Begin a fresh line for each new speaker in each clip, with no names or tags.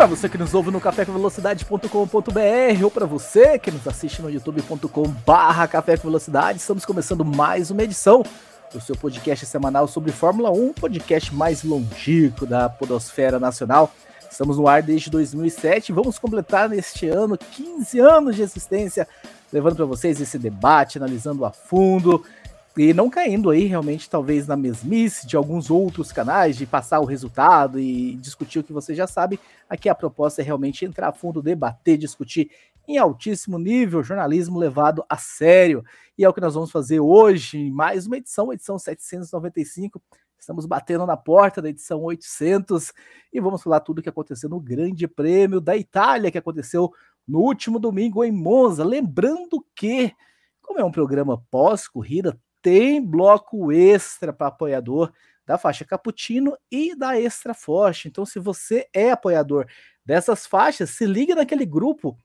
Para você que nos ouve no cafécomvelocidade.com.br ou para você que nos assiste no youtube.com/barra Café com Velocidade, estamos começando mais uma edição do seu podcast semanal sobre Fórmula 1, podcast mais longínquo da podosfera nacional. Estamos no ar desde 2007 e vamos completar neste ano 15 anos de existência, levando para vocês esse debate, analisando a fundo e não caindo aí realmente talvez na mesmice de alguns outros canais de passar o resultado e discutir o que você já sabe. Aqui a proposta é realmente entrar a fundo, debater, discutir em altíssimo nível, jornalismo levado a sério. E é o que nós vamos fazer hoje, mais uma edição, edição 795. Estamos batendo na porta da edição 800 e vamos falar tudo o que aconteceu no Grande Prêmio da Itália, que aconteceu no último domingo em Monza. Lembrando que, como é um programa pós-corrida, tem bloco extra para apoiador da faixa Cappuccino e da Extra Forte. Então, se você é apoiador dessas faixas, se liga naquele grupo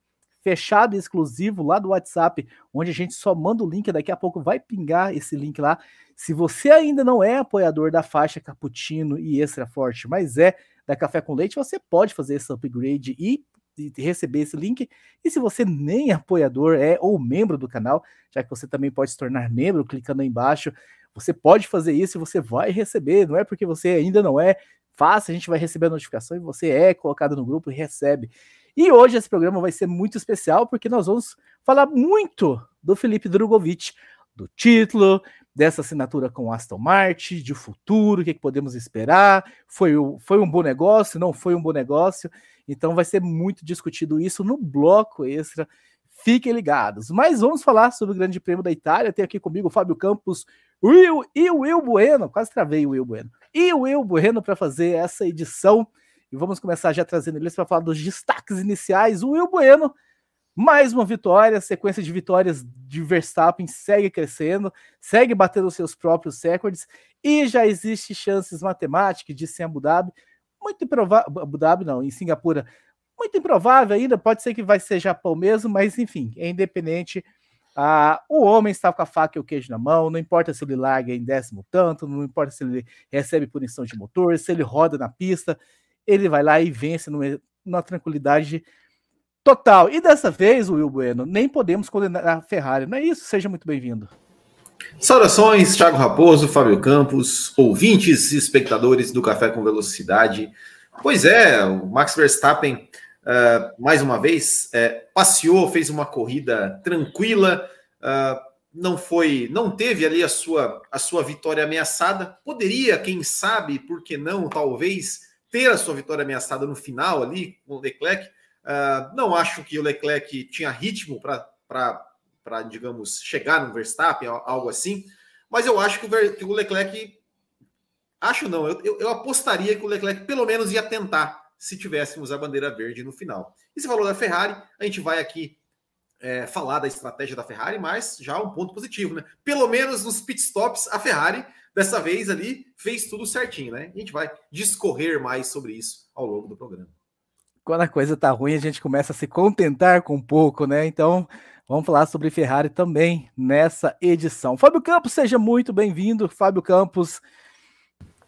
fechado e exclusivo lá do WhatsApp, onde a gente só manda o link, daqui a pouco vai pingar esse link lá. Se você ainda não é apoiador da faixa Cappuccino e Extra Forte, mas é da Café com Leite, você pode fazer esse upgrade e, e receber esse link. E se você nem é apoiador é ou membro do canal, já que você também pode se tornar membro clicando aí embaixo, você pode fazer isso e você vai receber. Não é porque você ainda não é, faça, a gente vai receber a notificação e você é colocado no grupo e recebe. E hoje esse programa vai ser muito especial porque nós vamos falar muito do Felipe Drogovic, do título, dessa assinatura com Aston Martin, de futuro, o que, que podemos esperar, foi, foi um bom negócio, não foi um bom negócio, então vai ser muito discutido isso no bloco extra, fiquem ligados. Mas vamos falar sobre o Grande Prêmio da Itália, tem aqui comigo o Fábio Campos Will, e o Will Bueno, quase travei o Will Bueno, e o Will Bueno para fazer essa edição. E vamos começar já trazendo eles para falar dos destaques iniciais. O Will Bueno, mais uma vitória, sequência de vitórias de Verstappen segue crescendo, segue batendo seus próprios recordes e já existe chances matemáticas de ser Abu Dhabi. Muito improvável, Abu Dhabi não, em Singapura, muito improvável ainda, pode ser que vai ser Japão mesmo, mas enfim, é independente. Ah, o homem está com a faca e o queijo na mão, não importa se ele larga em décimo tanto, não importa se ele recebe punição de motor, se ele roda na pista, ele vai lá e vence numa, numa tranquilidade total. E dessa vez, Will Bueno, nem podemos condenar a Ferrari, não é isso? Seja muito bem-vindo.
Saudações, Thiago Raposo, Fábio Campos, ouvintes e espectadores do Café com Velocidade. Pois é, o Max Verstappen, uh, mais uma vez, uh, passeou, fez uma corrida tranquila, uh, não foi, não teve ali a sua, a sua vitória ameaçada. Poderia, quem sabe, por que não, talvez, ter a sua vitória ameaçada no final ali com o Leclerc. Uh, não acho que o Leclerc tinha ritmo para, digamos, chegar no Verstappen, algo assim, mas eu acho que o, que o Leclerc. Acho não, eu, eu, eu, apostaria que o Leclerc pelo menos ia tentar se tivéssemos a bandeira verde no final. E se falou da Ferrari, a gente vai aqui é, falar da estratégia da Ferrari, mas já um ponto positivo, né? Pelo menos nos pitstops, a Ferrari dessa vez ali fez tudo certinho, né? A gente vai discorrer mais sobre isso ao longo do programa.
Quando a coisa tá ruim, a gente começa a se contentar com pouco, né? Então, vamos falar sobre Ferrari também nessa edição. Fábio Campos, seja muito bem-vindo. Fábio Campos,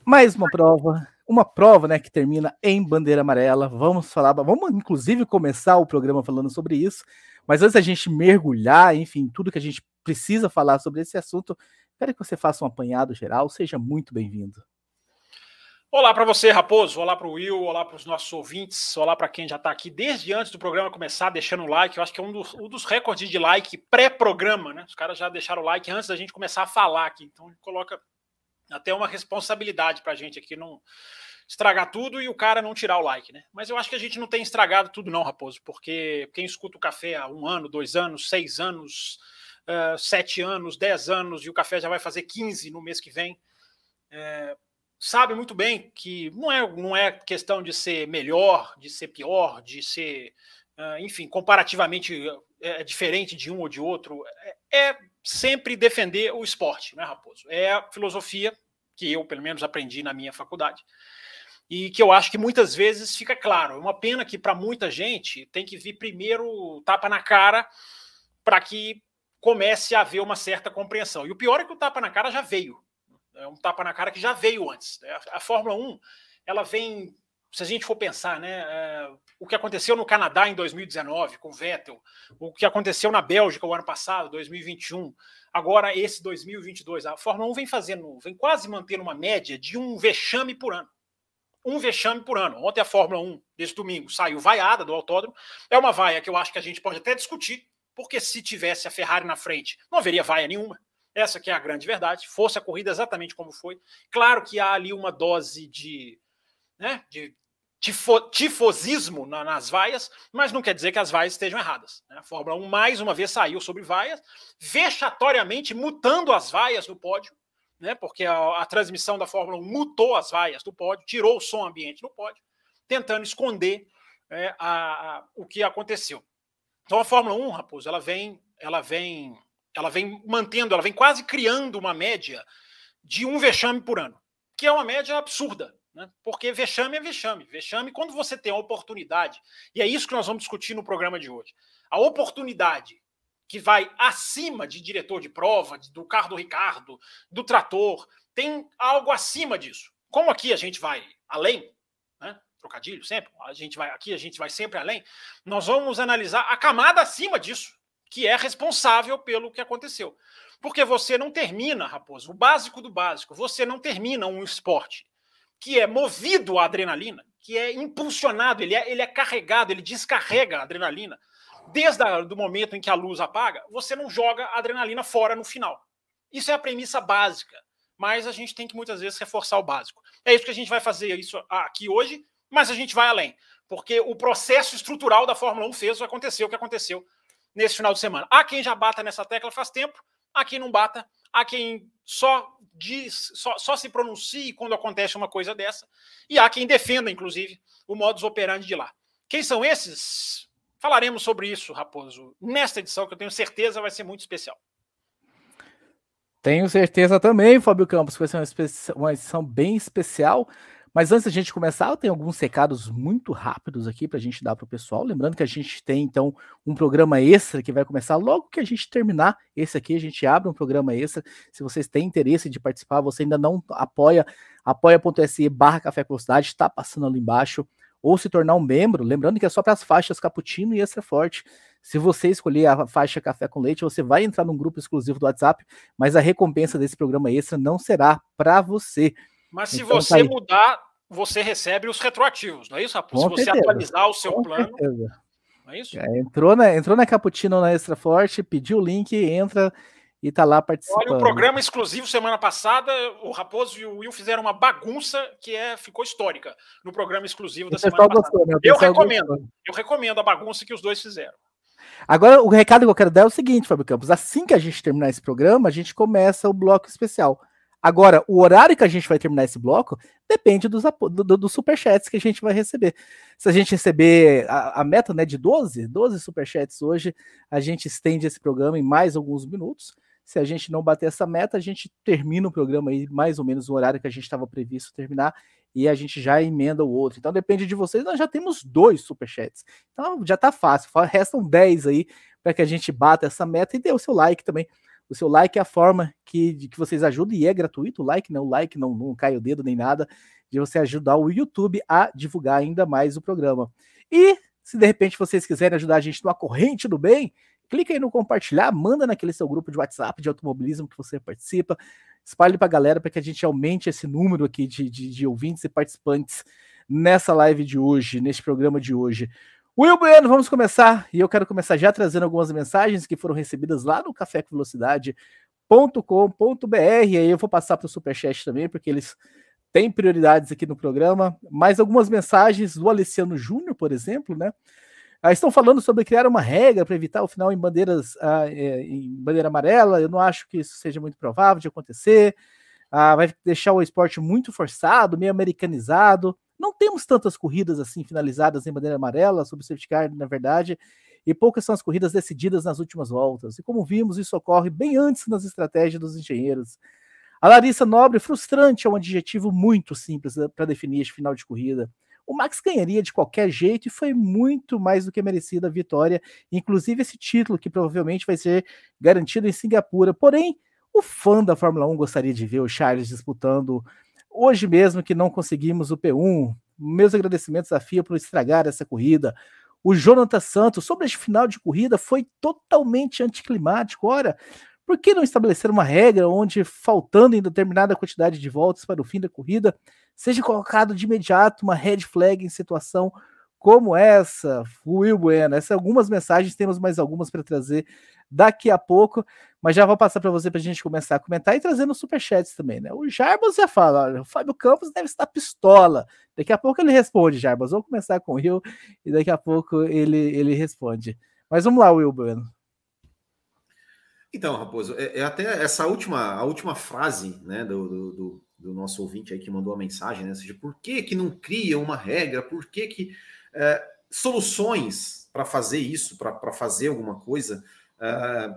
mais uma prova, uma prova, né, que termina em bandeira amarela. Vamos falar, vamos inclusive começar o programa falando sobre isso. Mas antes da gente mergulhar, enfim, tudo que a gente precisa falar sobre esse assunto, Quero que você faça um apanhado geral. Seja muito bem-vindo.
Olá para você, Raposo. Olá para o Will. Olá para os nossos ouvintes. Olá para quem já está aqui desde antes do programa começar, deixando o like. Eu acho que é um dos, um dos recordes de like pré-programa, né? Os caras já deixaram o like antes da gente começar a falar aqui. Então, coloca até uma responsabilidade para a gente aqui não estragar tudo e o cara não tirar o like, né? Mas eu acho que a gente não tem estragado tudo, não, Raposo, porque quem escuta o café há um ano, dois anos, seis anos uh, sete anos, dez anos, e o café já vai fazer 15 no mês que vem, é, sabe muito bem que não é, não é questão de ser melhor, de ser pior, de ser, uh, enfim, comparativamente é, diferente de um ou de outro. É, é sempre defender o esporte, né, Raposo? É a filosofia que eu, pelo menos, aprendi na minha faculdade. E que eu acho que muitas vezes fica claro. É uma pena que, para muita gente, tem que vir primeiro tapa na cara para que comece a haver uma certa compreensão. E o pior é que o tapa na cara já veio. É um tapa na cara que já veio antes. Né? A Fórmula 1, ela vem se a gente for pensar, né, é, o que aconteceu no Canadá em 2019 com Vettel, o que aconteceu na Bélgica o ano passado, 2021, agora esse 2022, a Fórmula 1 vem fazendo, vem quase mantendo uma média de um vexame por ano. Um vexame por ano. Ontem a Fórmula 1, desse domingo, saiu vaiada do autódromo. É uma vaia que eu acho que a gente pode até discutir, porque se tivesse a Ferrari na frente, não haveria vaia nenhuma. Essa que é a grande verdade. Fosse a corrida exatamente como foi. Claro que há ali uma dose de né, de tifo, tifosismo na, nas vaias, mas não quer dizer que as vaias estejam erradas. Né? A Fórmula 1 mais uma vez saiu sobre vaias, vexatoriamente mutando as vaias no pódio, né, porque a, a transmissão da Fórmula 1 mutou as vaias do pódio, tirou o som ambiente do pódio, tentando esconder é, a, a, o que aconteceu. Então a Fórmula 1, Raposo, ela vem, ela vem, ela vem mantendo, ela vem quase criando uma média de um vexame por ano, que é uma média absurda. Né? Porque vexame é vexame. Vexame, quando você tem a oportunidade, e é isso que nós vamos discutir no programa de hoje, a oportunidade que vai acima de diretor de prova, do carro do Ricardo, do trator, tem algo acima disso. Como aqui a gente vai além, né? trocadilho sempre, a gente vai aqui, a gente vai sempre além, nós vamos analisar a camada acima disso, que é responsável pelo que aconteceu. Porque você não termina, Raposo, o básico do básico, você não termina um esporte que é movido à adrenalina, que é impulsionado, ele é, ele é carregado, ele descarrega a adrenalina. Desde o momento em que a luz apaga, você não joga a adrenalina fora no final. Isso é a premissa básica, mas a gente tem que muitas vezes reforçar o básico. É isso que a gente vai fazer isso aqui hoje, mas a gente vai além, porque o processo estrutural da Fórmula 1 fez aconteceu, o que aconteceu nesse final de semana. Há quem já bata nessa tecla faz tempo, há quem não bata, há quem só diz, só, só se pronuncie quando acontece uma coisa dessa, e há quem defenda, inclusive, o modus operandi de lá. Quem são esses? Falaremos sobre isso, Raposo, nesta edição, que eu tenho certeza vai ser muito especial.
Tenho certeza também, Fábio Campos, que vai ser uma, uma edição bem especial. Mas antes da gente começar, eu tenho alguns recados muito rápidos aqui para a gente dar para o pessoal. Lembrando que a gente tem, então, um programa extra que vai começar logo que a gente terminar esse aqui. A gente abre um programa extra. Se vocês têm interesse de participar, você ainda não apoia, apoia.se barra Café Velocidade, está passando ali embaixo. Ou se tornar um membro, lembrando que é só para as faixas Cappuccino e Extra Forte. Se você escolher a faixa Café com Leite, você vai entrar num grupo exclusivo do WhatsApp, mas a recompensa desse programa extra não será para você.
Mas se então, você tá mudar, você recebe os retroativos, não é isso,
Se você
atualizar o seu Com plano.
Certeza. Não é isso? É, entrou, na, entrou na Cappuccino na Extra Forte, pediu o link, entra e tá lá participando. Olha,
o programa exclusivo semana passada, o Raposo e o Will fizeram uma bagunça que é, ficou histórica no programa exclusivo da semana passada. Gostou, né? Eu recomendo, gostou. eu recomendo a bagunça que os dois fizeram.
Agora, o recado que eu quero dar é o seguinte, Fábio Campos: assim que a gente terminar esse programa, a gente começa o bloco especial. Agora, o horário que a gente vai terminar esse bloco depende dos, do, do superchats que a gente vai receber. Se a gente receber a, a, meta né, de 12, 12 superchats hoje, a gente estende esse programa em mais alguns minutos. Se a gente não bater essa meta, a gente termina o programa aí mais ou menos no horário que a gente estava previsto terminar e a gente já emenda o outro. Então depende de vocês. Nós já temos dois superchats. Então já tá fácil. Restam 10 aí para que a gente bata essa meta e dê o seu like também o seu like é a forma que, de que vocês ajudam, e é gratuito o like, né? O like não, não cai o dedo nem nada, de você ajudar o YouTube a divulgar ainda mais o programa. E se de repente vocês quiserem ajudar a gente numa corrente do bem, clica aí no compartilhar, manda naquele seu grupo de WhatsApp de automobilismo que você participa, espalhe para a galera para que a gente aumente esse número aqui de, de, de ouvintes e participantes nessa live de hoje, neste programa de hoje. Will Bueno, vamos começar. E eu quero começar já trazendo algumas mensagens que foram recebidas lá no cafécomvelocidade.com.br. E aí eu vou passar para o Superchat também, porque eles têm prioridades aqui no programa. Mais algumas mensagens do Alessiano Júnior, por exemplo, né? Ah, estão falando sobre criar uma regra para evitar o final em bandeiras ah, é, em bandeira amarela. Eu não acho que isso seja muito provável de acontecer. Ah, vai deixar o esporte muito forçado, meio americanizado. Não temos tantas corridas assim finalizadas em bandeira amarela, sobre safety car, na verdade. e poucas são as corridas decididas nas últimas voltas. E como vimos, isso ocorre bem antes nas estratégias dos engenheiros. A Larissa Nobre, frustrante é um adjetivo muito simples né, para definir este final de corrida. O Max ganharia de qualquer jeito e foi muito mais do que merecida a vitória, inclusive esse título que provavelmente vai ser garantido em Singapura. Porém, o fã da Fórmula 1 gostaria de ver o Charles disputando hoje mesmo que não conseguimos o P1. Meus agradecimentos à FIA por estragar essa corrida. O Jonathan Santos, sobre este final de corrida, foi totalmente anticlimático. Ora, por que não estabelecer uma regra onde, faltando em determinada quantidade de voltas para o fim da corrida, seja colocado de imediato uma red flag em situação como essa? Will Bueno, essas algumas mensagens, temos mais algumas para trazer daqui a pouco, mas já vou passar para você para a gente começar a comentar e trazer nos superchats também, né? O Jarbas já fala, olha, o Fábio Campos deve estar pistola. Daqui a pouco ele responde, Jarbas. Vamos começar com o Will e daqui a pouco ele, ele responde. Mas vamos lá, Will Bueno.
Então, Raposo, é, é, até essa última, a última frase né, do, do, do, do, nosso ouvinte aí que mandou a mensagem, né? Seja, por que, que não cria uma regra? Por que, que é, soluções para fazer isso, para fazer alguma coisa? É,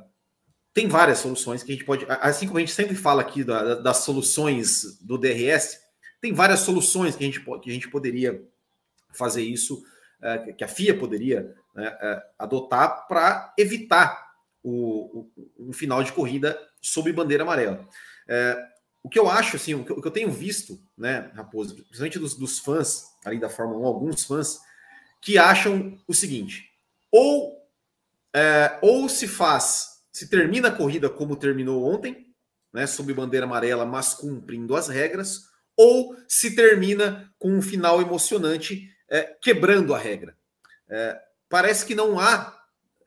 tem várias soluções que a gente pode. Assim como a gente sempre fala aqui da, das soluções do DRS, tem várias soluções que a gente, que a gente poderia fazer isso, é, que a FIA poderia né, é, adotar para evitar o, o, final de corrida sob bandeira amarela. É, o que eu acho, assim, o que, o que, eu tenho visto, né, Raposo, principalmente dos, dos fãs ali da Fórmula 1, alguns fãs, que acham o seguinte: ou, é, ou se faz, se termina a corrida como terminou ontem, né, sob bandeira amarela, mas cumprindo as regras, ou se termina com um final emocionante, é, quebrando a regra. É, parece que não há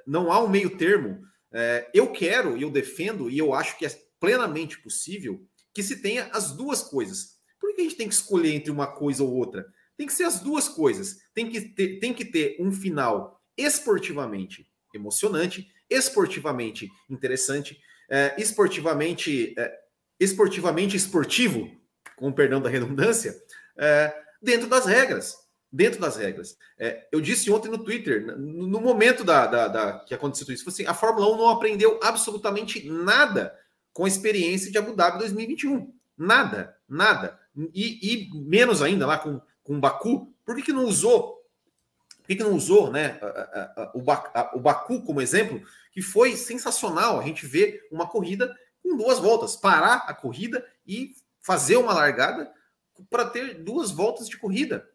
não há um meio termo é, eu quero eu defendo, e eu acho que é plenamente possível, que se tenha as duas coisas. Por que a gente tem que escolher entre uma coisa ou outra? Tem que ser as duas coisas. Tem que ter, tem que ter um final esportivamente emocionante, esportivamente interessante, é, esportivamente, é, esportivamente esportivo, com perdão da redundância, é, dentro das regras dentro das regras. É, eu disse ontem no Twitter, no, no momento da, da, da, que aconteceu isso, assim, a Fórmula 1 não aprendeu absolutamente nada com a experiência de Abu Dhabi 2021. Nada, nada. E, e menos ainda lá com, com Baku. Por que, que não usou? Por que, que não usou né, a, a, a, o, o Baku como exemplo? Que foi sensacional a gente ver uma corrida com duas voltas, parar a corrida e fazer uma largada para ter duas voltas de corrida.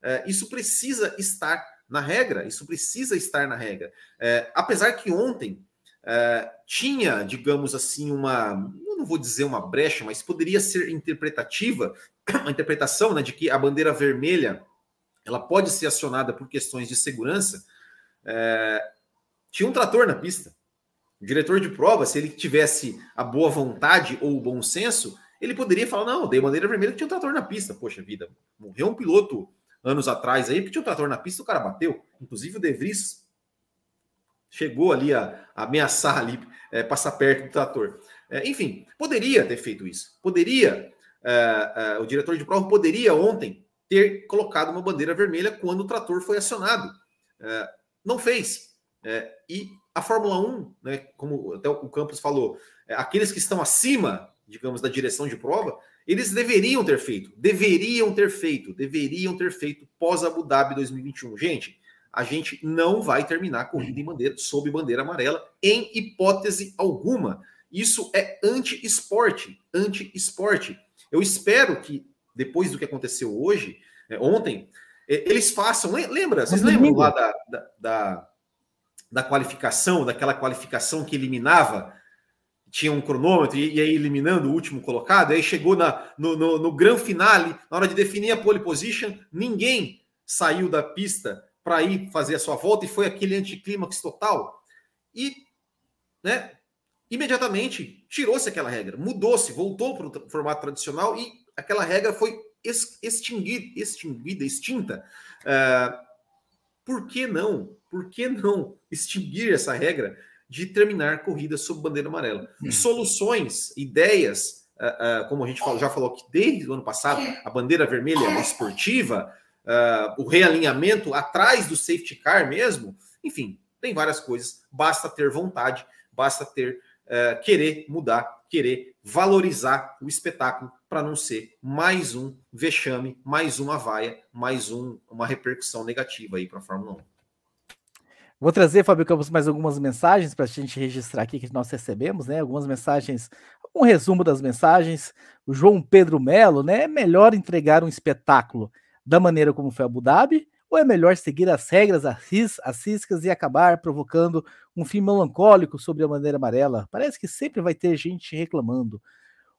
É, isso precisa estar na regra, isso precisa estar na regra. É, apesar que ontem é, tinha, digamos assim, uma, eu não vou dizer uma brecha, mas poderia ser interpretativa, uma interpretação né, de que a bandeira vermelha ela pode ser acionada por questões de segurança. É, tinha um trator na pista. O diretor de prova, se ele tivesse a boa vontade ou o bom senso, ele poderia falar: não, dei bandeira vermelha que tinha um trator na pista. Poxa vida, morreu um piloto anos atrás aí, que tinha um trator na pista, o cara bateu. Inclusive o De Vries chegou ali a, a ameaçar ali, é, passar perto do trator. É, enfim, poderia ter feito isso. Poderia, é, é, o diretor de prova poderia ontem ter colocado uma bandeira vermelha quando o trator foi acionado. É, não fez. É, e a Fórmula 1, né, como até o Campos falou, aqueles que estão acima, digamos, da direção de prova, eles deveriam ter feito, deveriam ter feito, deveriam ter feito pós Abu Dhabi 2021. Gente, a gente não vai terminar a corrida em bandeira, sob bandeira amarela, em hipótese alguma. Isso é anti-esporte, anti-esporte. Eu espero que, depois do que aconteceu hoje, é, ontem, eles façam. Lembra? Vocês lembram lá da, da, da, da qualificação, daquela qualificação que eliminava tinha um cronômetro e, aí eliminando o último colocado, aí chegou na, no, no, no grande finale, na hora de definir a pole position, ninguém saiu da pista para ir fazer a sua volta e foi aquele anticlímax total. E, né, imediatamente tirou-se aquela regra, mudou-se, voltou para o formato tradicional e aquela regra foi extinguida, extinguida extinta. Uh, por que não? Por que não extinguir essa regra? de terminar corridas sob bandeira amarela. Hum. Soluções, ideias, uh, uh, como a gente já falou que desde o ano passado, a bandeira vermelha esportiva, uh, o realinhamento atrás do safety car mesmo, enfim, tem várias coisas, basta ter vontade, basta ter uh, querer mudar, querer valorizar o espetáculo para não ser mais um vexame, mais uma vaia, mais um, uma repercussão negativa aí para a Fórmula 1.
Vou trazer, Fábio Campos, mais algumas mensagens para a gente registrar aqui que nós recebemos, né? Algumas mensagens, um resumo das mensagens. O João Pedro Melo, né? É melhor entregar um espetáculo da maneira como foi Abu Dhabi ou é melhor seguir as regras assísticas e acabar provocando um fim melancólico sobre a bandeira amarela? Parece que sempre vai ter gente reclamando.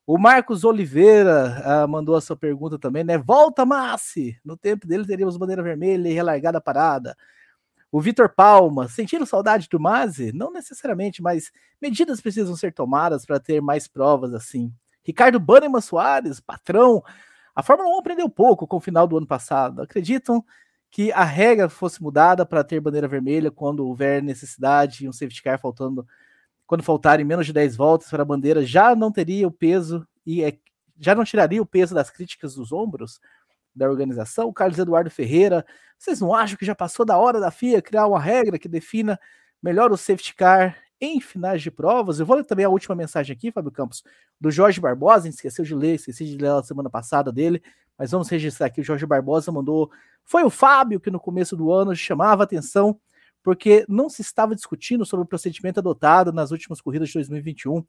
O Marcos Oliveira ah, mandou a sua pergunta também, né? Volta, Massi! No tempo dele teríamos bandeira vermelha e relargada parada. O Vitor Palma, sentindo saudade do Mazi? Não necessariamente, mas medidas precisam ser tomadas para ter mais provas assim. Ricardo Bannerman Soares, patrão. A Fórmula 1 aprendeu pouco com o final do ano passado. Acreditam que a regra fosse mudada para ter bandeira vermelha quando houver necessidade e um safety car faltando, quando faltarem menos de 10 voltas para a bandeira, já não teria o peso e é, já não tiraria o peso das críticas dos ombros? da organização, o Carlos Eduardo Ferreira. Vocês não acham que já passou da hora da FIA criar uma regra que defina melhor o safety car em finais de provas? Eu vou ler também a última mensagem aqui, Fábio Campos, do Jorge Barbosa. Esqueceu de ler, esqueci de ler a semana passada dele, mas vamos registrar aqui. O Jorge Barbosa mandou. Foi o Fábio que no começo do ano chamava atenção porque não se estava discutindo sobre o procedimento adotado nas últimas corridas de 2021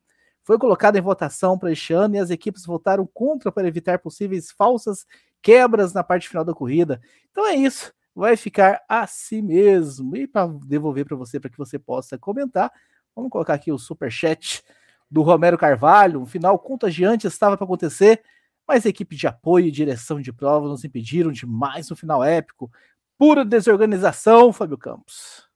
foi colocado em votação para este ano e as equipes votaram contra para evitar possíveis falsas quebras na parte final da corrida. Então é isso, vai ficar assim mesmo. E para devolver para você, para que você possa comentar, vamos colocar aqui o super chat do Romero Carvalho. Um final contagiante estava para acontecer, mas a equipe de apoio e direção de prova nos impediram de mais um final épico. Pura desorganização, Fábio Campos.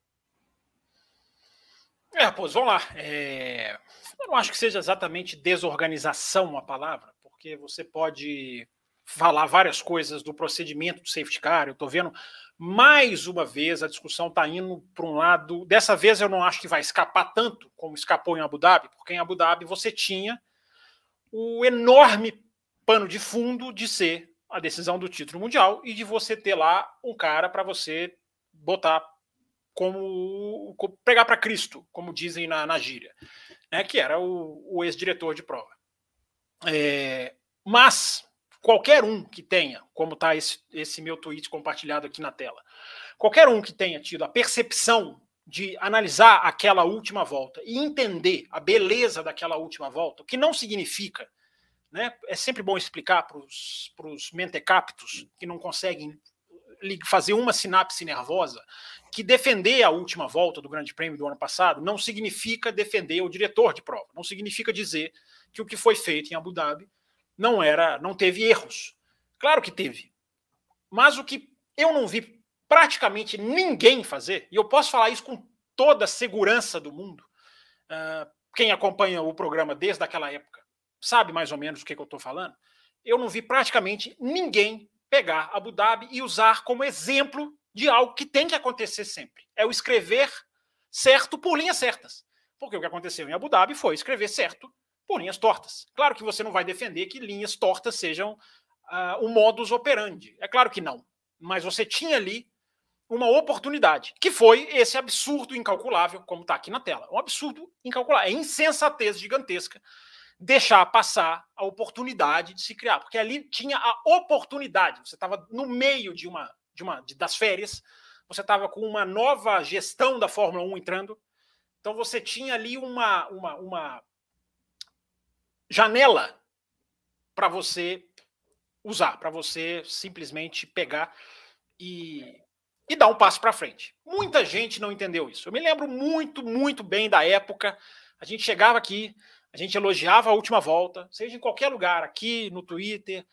É, pois vamos lá. É... Eu não acho que seja exatamente desorganização a palavra, porque você pode falar várias coisas do procedimento do safety car. Eu estou vendo mais uma vez a discussão está indo para um lado. Dessa vez eu não acho que vai escapar tanto como escapou em Abu Dhabi, porque em Abu Dhabi você tinha o enorme pano de fundo de ser a decisão do título mundial e de você ter lá um cara para você botar como, como pregar para Cristo, como dizem na, na gíria, né, que era o, o ex-diretor de prova. É, mas qualquer um que tenha, como está esse, esse meu tweet compartilhado aqui na tela, qualquer um que tenha tido a percepção de analisar aquela última volta e entender a beleza daquela última volta, o que não significa, né? É sempre bom explicar para os mentecaptos que não conseguem fazer uma sinapse nervosa que defender a última volta do Grande Prêmio do ano passado não significa defender o diretor de prova, não significa dizer que o que foi feito em Abu Dhabi não era, não teve erros. Claro que teve. Mas o que eu não vi praticamente ninguém fazer, e eu posso falar isso com toda a segurança do mundo, uh, quem acompanha o programa desde aquela época sabe mais ou menos o que, que eu estou falando. Eu não vi praticamente ninguém pegar Abu Dhabi e usar como exemplo de algo que tem que acontecer sempre. É o escrever certo por linhas certas. Porque o que aconteceu em Abu Dhabi foi escrever certo por linhas tortas. Claro que você não vai defender que linhas tortas sejam uh, o modus operandi. É claro que não. Mas você tinha ali uma oportunidade, que foi esse absurdo incalculável, como está aqui na tela. Um absurdo incalculável. É insensatez gigantesca deixar passar a oportunidade de se criar, porque ali tinha a oportunidade. Você estava no meio de uma, de uma de, das férias, você estava com uma nova gestão da Fórmula 1 entrando, então você tinha ali uma, uma, uma janela para você usar, para você simplesmente pegar e, e dar um passo para frente. Muita gente não entendeu isso. Eu me lembro muito, muito bem da época. A gente chegava aqui, a gente elogiava a última volta, seja em qualquer lugar, aqui no Twitter,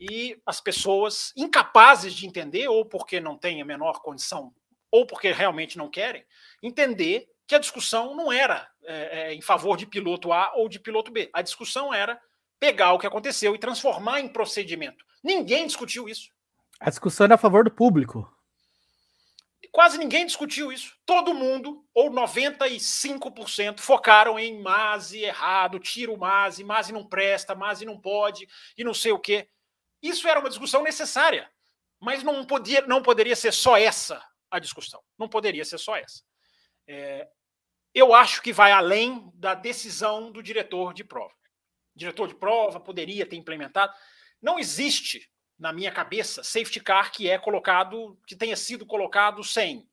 e as pessoas incapazes de entender, ou porque não têm a menor condição, ou porque realmente não querem, entender que a discussão não era é, é, em favor de piloto A ou de piloto B. A discussão era pegar o que aconteceu e transformar em procedimento. Ninguém discutiu isso.
A discussão era a favor do público.
Quase ninguém discutiu isso. Todo mundo, ou 95%, focaram em Mase errado, tira o Mase, Mase não presta, Mase não pode, e não sei o quê. Isso era uma discussão necessária, mas não, podia, não poderia ser só essa a discussão. Não poderia ser só essa. É, eu acho que vai além da decisão do diretor de prova. Diretor de prova poderia ter implementado. Não existe, na minha cabeça, safety car que é colocado, que tenha sido colocado sem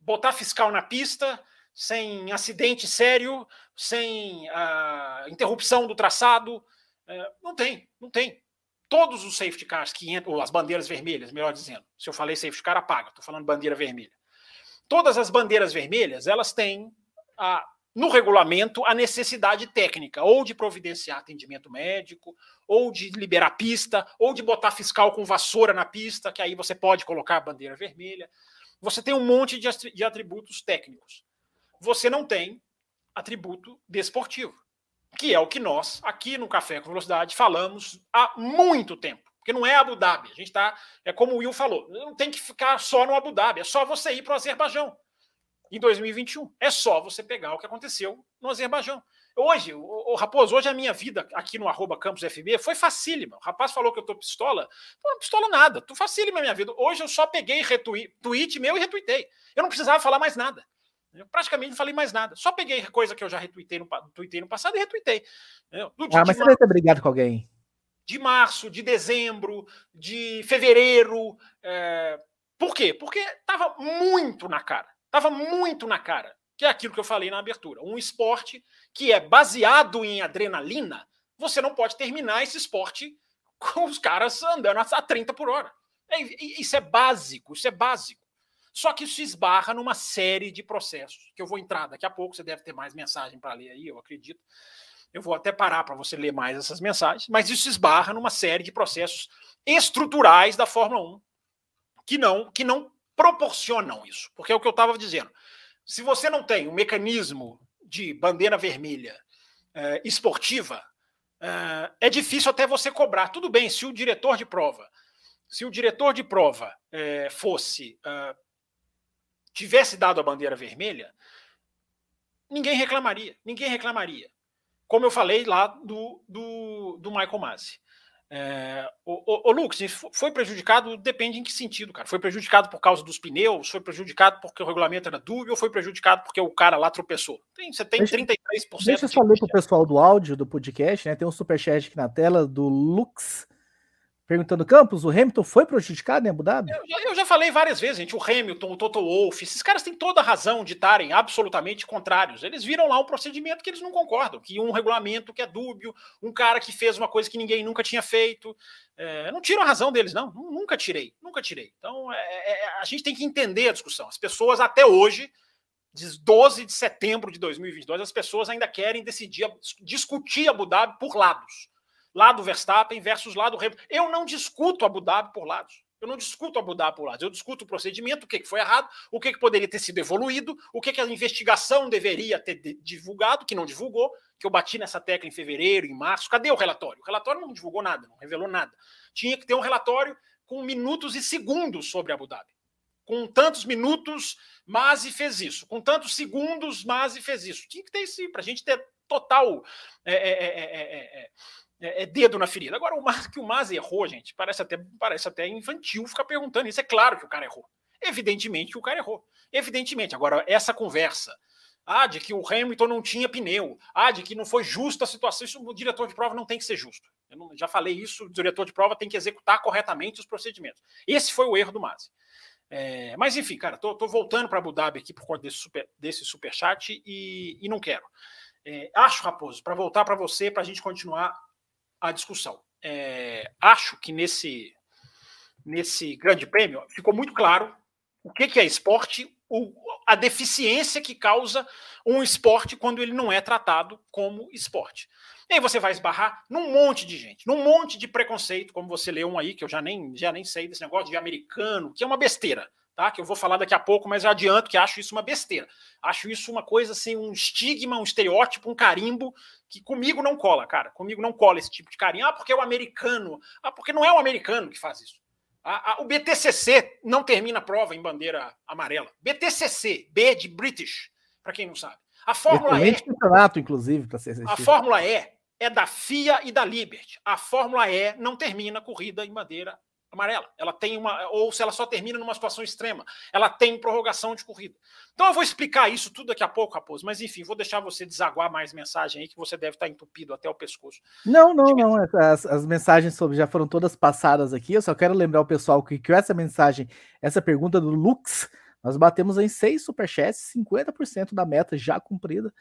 botar fiscal na pista, sem acidente sério, sem uh, interrupção do traçado. Uh, não tem, não tem. Todos os safety cars que entram, ou as bandeiras vermelhas, melhor dizendo. Se eu falei safety car, apaga. Estou falando bandeira vermelha. Todas as bandeiras vermelhas, elas têm a, no regulamento a necessidade técnica, ou de providenciar atendimento médico, ou de liberar pista, ou de botar fiscal com vassoura na pista, que aí você pode colocar a bandeira vermelha. Você tem um monte de atributos técnicos. Você não tem atributo desportivo, que é o que nós, aqui no Café com Velocidade, falamos há muito tempo. Porque não é Abu Dhabi. A gente está. É como o Will falou, não tem que ficar só no Abu Dhabi, é só você ir para o Azerbaijão em 2021. É só você pegar o que aconteceu no Azerbaijão. Hoje, o, o Raposo, hoje a minha vida aqui no arroba Campus FB foi facílima. O rapaz falou que eu tô pistola. Não, pistola nada. Tu facílima a minha vida. Hoje eu só peguei retweet, tweet meu e retuitei. Eu não precisava falar mais nada. Eu praticamente não falei mais nada. Só peguei coisa que eu já retuitei no, tuitei no passado e retuitei.
ah, mas você deve ter brigado com alguém.
De março, de dezembro, de fevereiro. É... Por quê? Porque estava muito na cara. Estava muito na cara. Que é aquilo que eu falei na abertura. Um esporte que é baseado em adrenalina, você não pode terminar esse esporte com os caras andando a 30 por hora. É, isso é básico, isso é básico. Só que isso esbarra numa série de processos, que eu vou entrar daqui a pouco, você deve ter mais mensagem para ler aí, eu acredito. Eu vou até parar para você ler mais essas mensagens, mas isso esbarra numa série de processos estruturais da Fórmula 1 que não, que não proporcionam isso. Porque é o que eu estava dizendo. Se você não tem um mecanismo de bandeira vermelha eh, esportiva, eh, é difícil até você cobrar. Tudo bem, se o diretor de prova, se o diretor de prova eh, fosse tivesse dado a bandeira vermelha, ninguém reclamaria, ninguém reclamaria. Como eu falei lá do, do, do Michael Masi. É, o, o, o Lux, foi prejudicado, depende em que sentido, cara. Foi prejudicado por causa dos pneus, foi prejudicado porque o regulamento era dúbio, ou foi prejudicado porque o cara lá tropeçou? Tem, você tem deixa, 33%.
Deixa eu só ler pro pessoal do áudio do podcast, né? Tem um superchat aqui na tela do Lux Perguntando, Campos, o Hamilton foi prejudicado em Abu Dhabi?
Eu eu já, falei várias vezes, gente. O Hamilton, o Toto Wolff, esses caras têm toda a razão de estarem absolutamente contrários. Eles viram lá um procedimento que eles não concordam, que um regulamento que é dúbio, um cara que fez uma coisa que ninguém nunca tinha feito. É, não tiro a razão deles, não. Nunca tirei, nunca tirei. Então, é, é, a gente tem que entender a discussão. As pessoas, até hoje, 12 de setembro de 2022, as pessoas ainda querem decidir, discutir Abu Dhabi por lados lá do Verstappen versus lá do Hamilton. Eu não discuto Abu Dhabi por lados. Eu não discuto Abu Dhabi por lados. Eu discuto o procedimento, o que foi errado, o que poderia ter sido evoluído, o que a investigação deveria ter divulgado, que não divulgou, que eu bati nessa tecla em fevereiro, em março. Cadê o relatório? O relatório não divulgou nada, não revelou nada. Tinha que ter um relatório com minutos e segundos sobre Abu Dhabi. Com tantos minutos, Masi fez isso. Com tantos segundos, Masi fez isso. Tinha que ter isso para a gente ter total. É, é, é, é, é, dedo na ferida. Agora, o Mas, que o Mas errou, gente, parece até, parece até infantil ficar perguntando isso. É claro que o cara errou. Evidentemente que o cara errou. Evidentemente. Agora, essa conversa. Ah, de que o Hamilton não tinha pneu. Ah, de que não foi justa a situação. Isso o diretor de prova não tem que ser justo. Eu não, já falei isso, o diretor de prova tem que executar corretamente os procedimentos. Esse foi o erro do Masi. É, mas enfim, cara, tô, tô voltando para Abu Dhabi aqui por conta desse, super, desse superchat e, e não quero. É, acho, Raposo, para voltar para você, para a gente continuar a discussão. É, acho que nesse, nesse grande prêmio ficou muito claro o que, que é esporte, o, a deficiência que causa um esporte quando ele não é tratado como esporte. E aí você vai esbarrar num monte de gente, num monte de preconceito, como você leu um aí, que eu já nem, já nem sei desse negócio de americano, que é uma besteira tá? Que eu vou falar daqui a pouco, mas eu adianto que acho isso uma besteira. Acho isso uma coisa assim, um estigma, um estereótipo, um carimbo que comigo não cola, cara. Comigo não cola esse tipo de carinho. Ah, porque é o americano. Ah, porque não é o americano que faz isso. Ah, ah, o BTCC não termina a prova em bandeira amarela. BTCC, B de British, para quem não sabe. A Fórmula E.
campeonato, inclusive, para
ser A Fórmula E é da FIA e da Liberty. A Fórmula E não termina a corrida em bandeira amarela. Ela tem uma. Ou se ela só termina numa situação extrema, ela tem prorrogação de corrida. Então eu vou explicar isso tudo daqui a pouco, Raposo. Mas enfim, vou deixar você desaguar mais mensagem aí, que você deve estar entupido até o pescoço.
Não, não, não. As, as mensagens sobre já foram todas passadas aqui. Eu só quero lembrar o pessoal que, que essa mensagem, essa pergunta do Lux, nós batemos em seis superchats, 50% da meta já cumprida.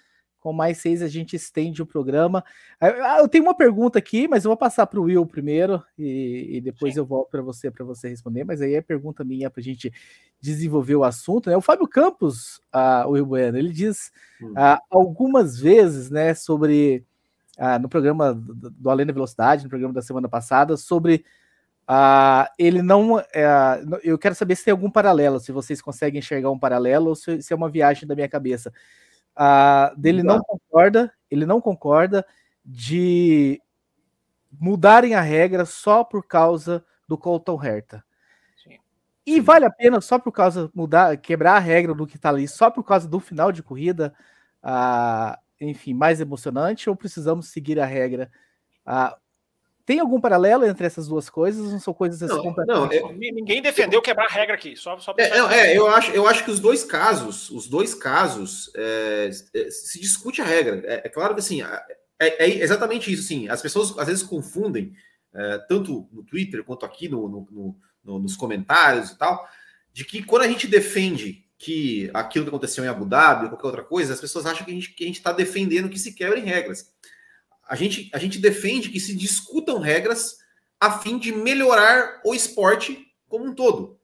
Com mais seis, a gente estende o programa. Ah, eu tenho uma pergunta aqui, mas eu vou passar para o Will primeiro e, e depois Sim. eu volto para você para você responder. Mas aí é pergunta minha para a gente desenvolver o assunto. Né? O Fábio Campos, uh, o Will Bueno, ele diz uh, algumas vezes, né, sobre no programa do, do Além da Velocidade, no programa da semana passada, sobre Uh, ele não. Uh, eu quero saber se tem algum paralelo, se vocês conseguem enxergar um paralelo ou se, se é uma viagem da minha cabeça. Uh, dele não concorda, ele não concorda de mudarem a regra só por causa do Colton Herta. Sim. E vale a pena só por causa mudar, quebrar a regra do que está ali, só por causa do final de corrida, uh, enfim, mais emocionante, ou precisamos seguir a regra? Uh, tem algum paralelo entre essas duas coisas? Não são coisas assim
não, não é, Ninguém defendeu quebrar a regra aqui. Só, só
é, não, é, eu acho, eu acho que os dois casos, os dois casos, é, é se discute a regra. É, é claro que assim, é, exatamente isso. Sim, as pessoas às vezes confundem tanto no Twitter quanto aqui no, no, no, nos comentários e tal, de que quando a gente defende que aquilo que aconteceu em Abu Dhabi ou qualquer outra coisa, as pessoas acham que a gente está defendendo que se quebrem regras a gente, a gente defende que se discutam regras a fim de melhorar o esporte como um todo.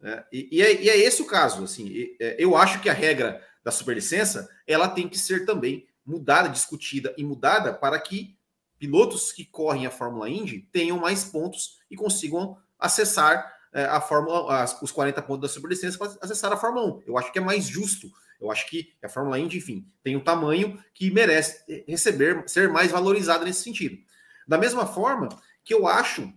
Né? E, e, é, e, é, esse o caso. Assim, é, eu acho que a regra da superlicença ela tem que ser também mudada, discutida e mudada para que pilotos que correm a Fórmula Indy tenham mais pontos e consigam acessar é, a Fórmula, os 40 pontos da superlicença para acessar a Fórmula 1. Eu acho que é mais justo eu acho que a Fórmula Indy, enfim, tem um tamanho que merece receber, ser mais valorizada nesse sentido. Da mesma forma que eu acho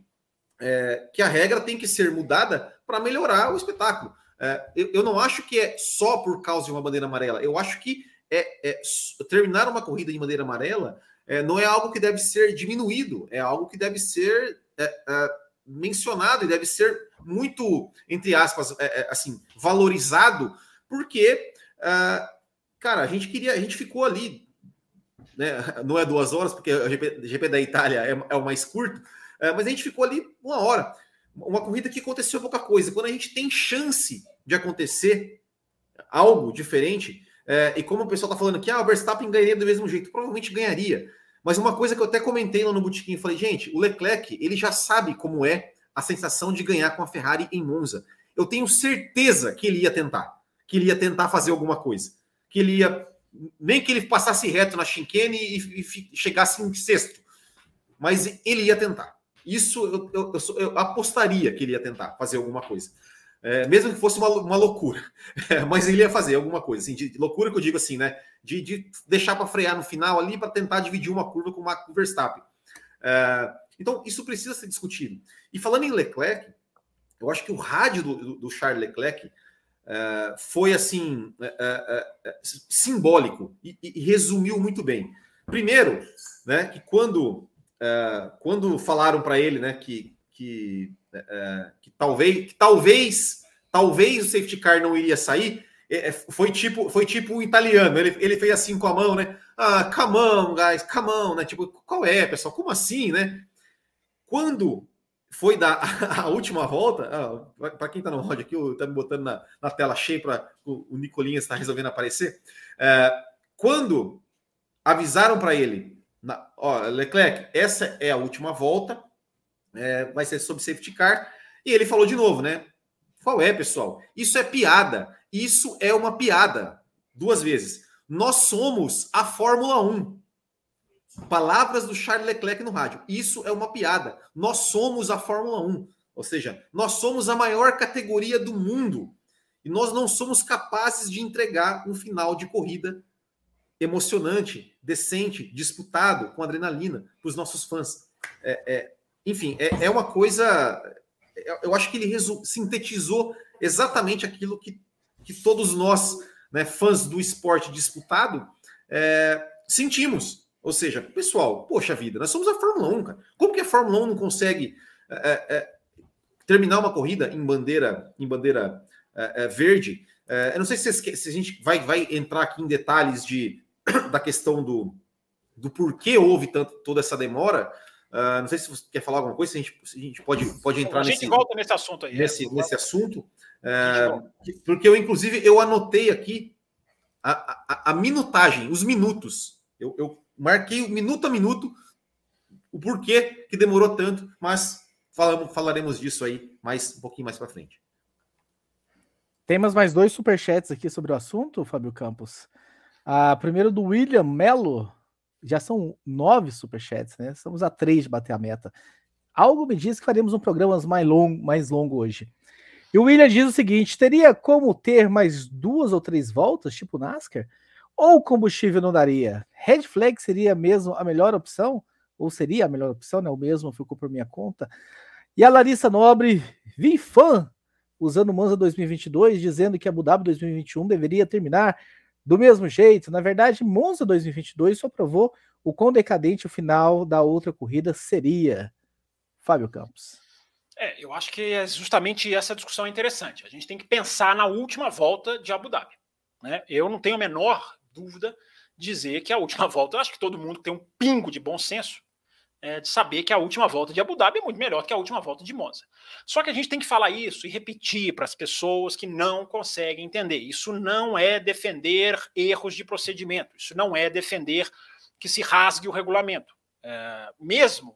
é, que a regra tem que ser mudada para melhorar o espetáculo. É, eu, eu, não acho que é só por causa de uma bandeira amarela. Eu acho que é, é terminar uma corrida de bandeira amarela não é algo que deve ser diminuído, é algo que deve ser mencionado e deve ser muito, entre aspas, assim, valorizado, porque Uh, cara, a gente queria, a gente ficou ali, né? Não é duas horas, porque o GP, GP da Itália é, é, o mais curto, uh, mas a gente ficou ali uma hora. Uma corrida que aconteceu pouca coisa. Quando a gente tem chance de acontecer algo diferente, uh, e como o pessoal tá falando que ah, o Verstappen ganharia do mesmo jeito, provavelmente ganharia. Mas uma coisa que eu até comentei lá no Botequim, falei, gente, o Leclerc, ele já sabe como é a sensação de ganhar com a Ferrari em Monza. Eu tenho certeza que ele ia tentar que ele ia tentar fazer alguma coisa. Que ele ia. Nem que ele passasse reto na chinquene e, e, chegasse em sexto. Mas ele ia tentar. Isso eu, eu, eu, eu apostaria que ele ia tentar fazer alguma coisa. É, mesmo que fosse uma, uma loucura. É, mas ele ia fazer alguma coisa. Assim, de, de loucura que eu digo assim, né? De, de deixar para frear no final ali para tentar dividir uma curva com o Verstappen. É, então, isso precisa ser discutido. E falando em Leclerc, eu acho que o rádio do, do, Charles Leclerc foi assim é, é, simbólico e, resumiu muito bem. Primeiro, né, que quando quando falaram para ele, né, que que, que talvez que talvez talvez o safety car não iria sair, foi tipo foi tipo um italiano. Ele, ele fez assim com a mão, né? Ah, come on, guys, come on, né? Tipo, qual é, pessoal? Como assim, né? Quando foi da a última volta. Ah, para quem está no áudio aqui, está me botando na, na tela cheia para o, o Nicolinhas está resolvendo aparecer. É, quando avisaram para ele, na, ó, Leclerc, essa é a última volta, é, vai ser sob safety car, e ele falou de novo, né? Qual é, pessoal? Isso é piada. Isso é uma piada. Duas vezes. Nós somos a Fórmula 1. Palavras do Charles Leclerc no rádio. Isso é uma piada. Nós somos a Fórmula 1. Ou seja, nós somos a maior categoria do mundo. E nós não somos capazes de entregar um final de corrida emocionante, decente, disputado, com adrenalina para os nossos fãs. É, é, enfim, é, é, uma coisa. É, eu acho que ele sintetizou exatamente aquilo que, que todos nós, né, fãs do esporte disputado, é, sentimos. Ou seja, pessoal, poxa vida, nós somos a Fórmula 1, cara. Como que a Fórmula 1 não consegue é, é, terminar uma corrida em bandeira em bandeira é, verde. Eu não sei se, se, a gente vai, vai entrar aqui em detalhes de, da questão do, do porquê houve tanto, toda essa demora. Uh, não sei se você quer falar alguma coisa, se a gente, se a gente pode, pode entrar
nesse. A gente
nesse,
volta nesse assunto aí.
Nesse, é, nesse assunto. Uh, porque eu, inclusive, eu anotei aqui a, a, a minutagem, os minutos. Eu, eu marquei minuto a minuto o porquê que demorou tanto, mas falamos, falaremos disso aí mais um pouquinho mais para frente.
Temos mais dois superchats aqui sobre o assunto, Fábio Campos. Ah, primeiro do William Melo. Já são nove superchats, né? Estamos a três de bater a meta. Algo me diz que faremos um programa mais longo, mais longo hoje. E o William diz o seguinte: teria como ter mais duas ou três voltas, tipo NASCAR? Ou combustível não daria? Red flag seria mesmo a melhor opção? Ou seria a melhor opção, né? O mesmo ficou por minha conta. E a Larissa Nobre, vi fã usando Monza 2022, dizendo que a Abu Dhabi 2021 deveria terminar do mesmo jeito. Na verdade, Monza 2022 só provou o quão decadente o final da outra corrida seria. Fábio Campos.
É, eu acho que é justamente essa discussão é interessante. A gente tem que pensar na última volta de Abu Dhabi. Né? Eu não tenho a menor dúvida dizer que a última volta, eu acho que todo mundo tem um pingo de bom senso é, de saber que a última volta de Abu Dhabi é muito melhor que a última volta de Monza. Só que a gente tem que falar isso e repetir para as pessoas que não conseguem entender. Isso não é defender erros de procedimento, isso não é defender que se rasgue o regulamento. É, mesmo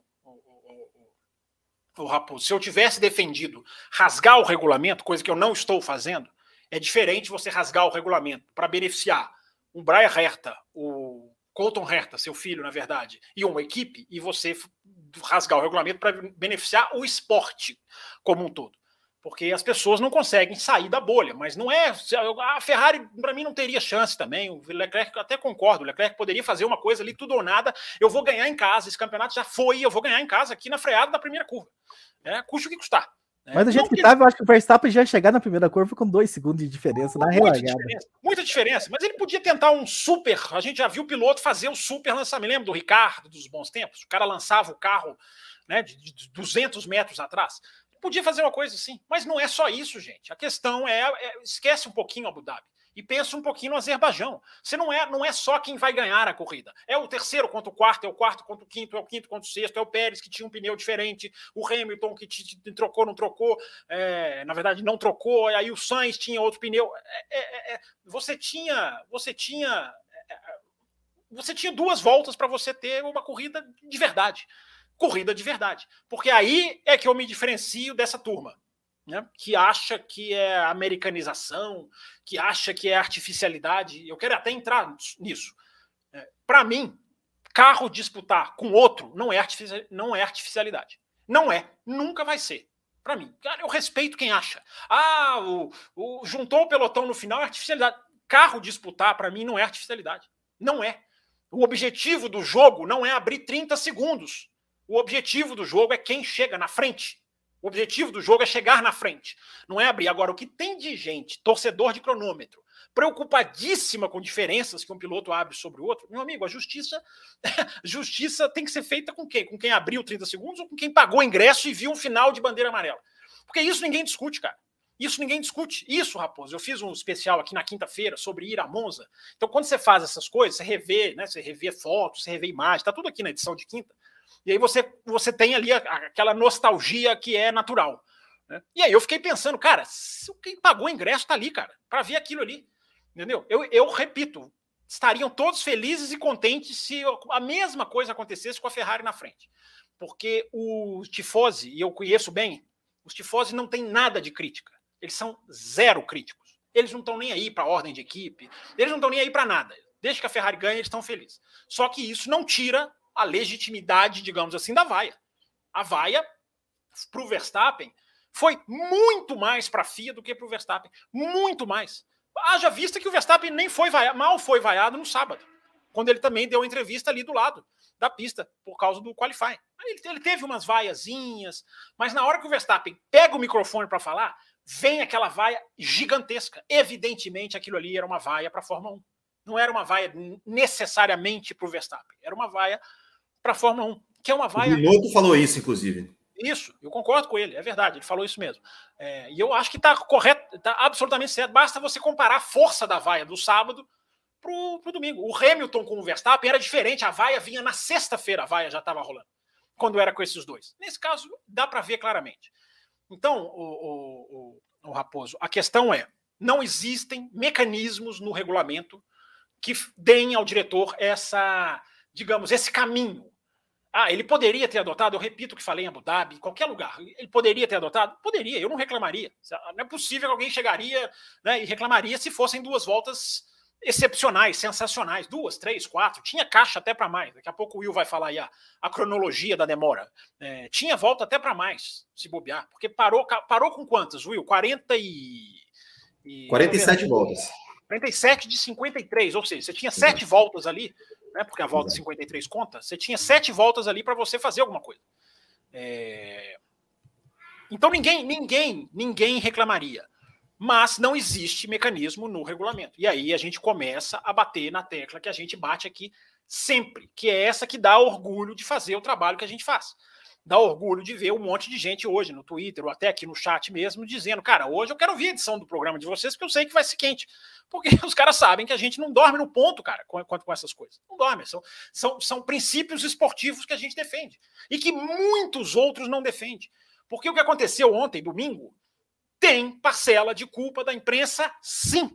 o, Raposo, se eu tivesse defendido rasgar o regulamento, coisa que eu não estou fazendo, é diferente você rasgar o regulamento para beneficiar o Brian Herta, o Colton Herta, seu filho, na verdade, e uma equipe, e você rasgar o regulamento para beneficiar o esporte como um todo. Porque as pessoas não conseguem sair da bolha, mas não é. A Ferrari, para mim, não teria chance também. O Leclerc, até concordo, o Leclerc poderia fazer uma coisa ali, tudo ou nada. Eu vou ganhar em casa, esse campeonato já foi, eu vou ganhar em casa aqui na freada da primeira curva. É, o que custar.
É, Mas do jeito que estava, eu acho que o Verstappen já ia chegar na primeira curva com dois segundos de diferença na muita
Diferença, muita diferença. Mas ele podia tentar um super. A gente já viu o piloto fazer o super lançamento. Lembra do Ricardo, dos bons tempos? O cara lançava o carro né, de 200 metros atrás. Podia fazer uma coisa assim. Mas não é só isso, gente. A questão é, é esquece um pouquinho Abu Dhabi e pensa um pouquinho no Azerbaijão. Você não é, não é só quem vai ganhar a corrida. É o terceiro contra o quarto, é o quarto contra o quinto, é o quinto contra o sexto, é o Pérez que tinha um pneu diferente, o Hamilton que te, te, trocou, não trocou, é, na verdade não trocou, aí o Sainz tinha outro pneu. É, é, é, é você tinha, você tinha, é, você tinha duas voltas para você ter uma corrida de verdade. Corrida de verdade. Porque aí é que eu me diferencio dessa turma né, que acha que é americanização, que acha que é artificialidade. Eu quero até entrar nisso. É, Para mim, carro disputar com outro não é, não é artificialidade. Não é, nunca vai ser. Para mim, cara, eu respeito quem acha. Ah, o, o juntou o pelotão no final é artificialidade. Carro disputar, para mim, não é artificialidade. Não é. O objetivo do jogo não é abrir 30 segundos. O objetivo do jogo é quem chega na frente. O objetivo do jogo é chegar na frente, não é abrir. Agora, o que tem de gente, torcedor de cronômetro, preocupadíssima com diferenças que um piloto abre sobre o outro, meu amigo, a justiça justiça tem que ser feita com quem? Com quem abriu 30 segundos ou com quem pagou ingresso e viu um final de bandeira amarela? Porque isso ninguém discute, cara. Isso ninguém discute. Isso, Raposo, eu fiz um especial aqui na quinta-feira sobre ir a Monza. Então, quando você faz essas coisas, você revê, né? Você revê fotos, você revê imagens, tá tudo aqui na edição de quinta. E aí você, você tem ali aquela nostalgia que é natural. Né? E aí eu fiquei pensando, cara, quem pagou o ingresso tá ali, cara, para ver aquilo ali. Entendeu? Eu, eu repito, estariam todos felizes e contentes se a mesma coisa acontecesse com a Ferrari na frente. Porque o Tifose, e eu conheço bem, os Tifose não tem nada de crítica. Eles são zero críticos. Eles não estão nem aí para a ordem de equipe, eles não estão nem aí para nada. Desde que a Ferrari ganha, eles estão felizes. Só que isso não tira a legitimidade, digamos assim, da vaia. A vaia, para o Verstappen, foi muito mais para a FIA do que para o Verstappen. Muito mais. Haja vista que o Verstappen nem foi vaiado, mal foi vaiado no sábado, quando ele também deu entrevista ali do lado da pista, por causa do qualify. Ele, ele teve umas vaiazinhas, mas na hora que o Verstappen pega o microfone para falar, vem aquela vaia gigantesca. Evidentemente, aquilo ali era uma vaia para a Fórmula 1. Não era uma vaia necessariamente para o Verstappen, era uma vaia para a Fórmula 1, que é uma vaia.
O Binotto falou isso, inclusive.
Isso, eu concordo com ele, é verdade, ele falou isso mesmo. É, e eu acho que está correto, está absolutamente certo. Basta você comparar a força da vaia do sábado para o domingo. O Hamilton com o Verstappen era diferente, a vaia vinha na sexta-feira, a vaia já estava rolando, quando era com esses dois. Nesse caso, dá para ver claramente. Então, o, o, o, o Raposo, a questão é: não existem mecanismos no regulamento que deem ao diretor essa, digamos, esse caminho ah, ele poderia ter adotado, eu repito o que falei em Abu Dhabi, em qualquer lugar. Ele poderia ter adotado? Poderia, eu não reclamaria. Não é possível que alguém chegaria né, e reclamaria se fossem duas voltas excepcionais, sensacionais. Duas, três, quatro. Tinha caixa até para mais. Daqui a pouco o Will vai falar aí a, a cronologia da demora. É, tinha volta até para mais, se bobear. Porque parou, parou com quantas, Will? 40 e.
e 47 voltas.
47 de 53, ou seja, você tinha sete voltas ali né, porque a volta de 53 conta, você tinha sete voltas ali para você fazer alguma coisa. É... Então ninguém, ninguém, ninguém reclamaria. Mas não existe mecanismo no regulamento. E aí a gente começa a bater na tecla que a gente bate aqui sempre, que é essa que dá orgulho de fazer o trabalho que a gente faz dá orgulho de ver um monte de gente hoje no Twitter ou até aqui no chat mesmo dizendo, cara, hoje eu quero ver a edição do programa de vocês porque eu sei que vai ser quente. Porque os caras sabem que a gente não dorme no ponto, cara, quanto com essas coisas. Não dorme. São, são, são princípios esportivos que a gente defende e que muitos outros não defendem. Porque o que aconteceu ontem, domingo, tem parcela de culpa da imprensa, sim.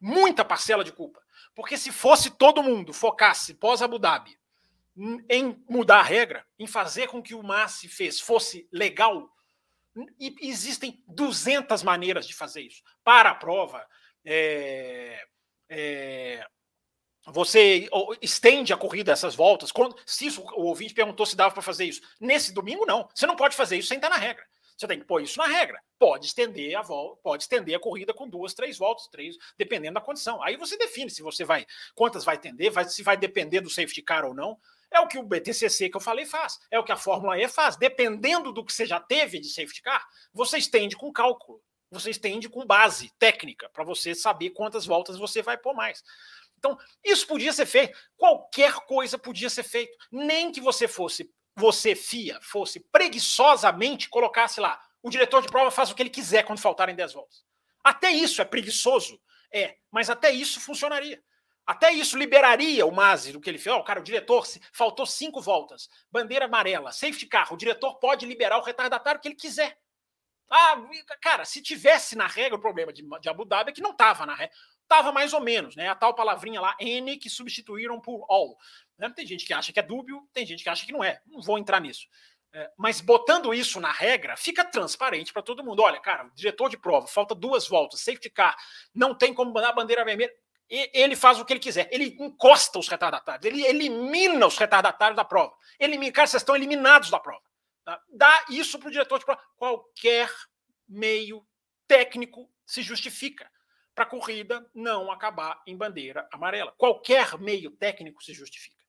Muita parcela de culpa. Porque se fosse todo mundo focasse pós-Abu Dhabi em mudar a regra, em fazer com que o Massi fez fosse legal, e existem 200 maneiras de fazer isso. Para a prova, é, é, você estende a corrida essas voltas. Quando, se isso, o ouvinte perguntou se dava para fazer isso. Nesse domingo, não. Você não pode fazer isso sem estar na regra. Você tem que pôr isso na regra. Pode estender a volta, pode estender a corrida com duas, três voltas, três, dependendo da condição. Aí você define se você vai, quantas vai estender, vai, se vai depender do safety car ou não. É o que o BTCC que eu falei faz. É o que a Fórmula E faz. Dependendo do que você já teve de safety car, você estende com cálculo. Você estende com base técnica para você saber quantas voltas você vai pôr mais. Então, isso podia ser feito. Qualquer coisa podia ser feito. Nem que você fosse, você, FIA, fosse preguiçosamente colocasse lá. O diretor de prova faz o que ele quiser quando faltarem 10 voltas. Até isso é preguiçoso. É, mas até isso funcionaria. Até isso liberaria o Mazi do que ele fez. Oh, cara, o diretor faltou cinco voltas, bandeira amarela, safety car. O diretor pode liberar o retardatário que ele quiser. Ah, cara, se tivesse na regra o problema de, de Abu Dhabi é que não estava na regra. Estava mais ou menos, né? A tal palavrinha lá, N, que substituíram por all. Né? Tem gente que acha que é dúbio, tem gente que acha que não é. Não vou entrar nisso. É, mas botando isso na regra, fica transparente para todo mundo. Olha, cara, diretor de prova, falta duas voltas, safety car, não tem como mandar a bandeira vermelha ele faz o que ele quiser. Ele encosta os retardatários, ele elimina os retardatários da prova. Elimina, cara, vocês estão eliminados da prova. Tá? Dá isso para o diretor de prova. Qualquer meio técnico se justifica para a corrida não acabar em bandeira amarela. Qualquer meio técnico se justifica.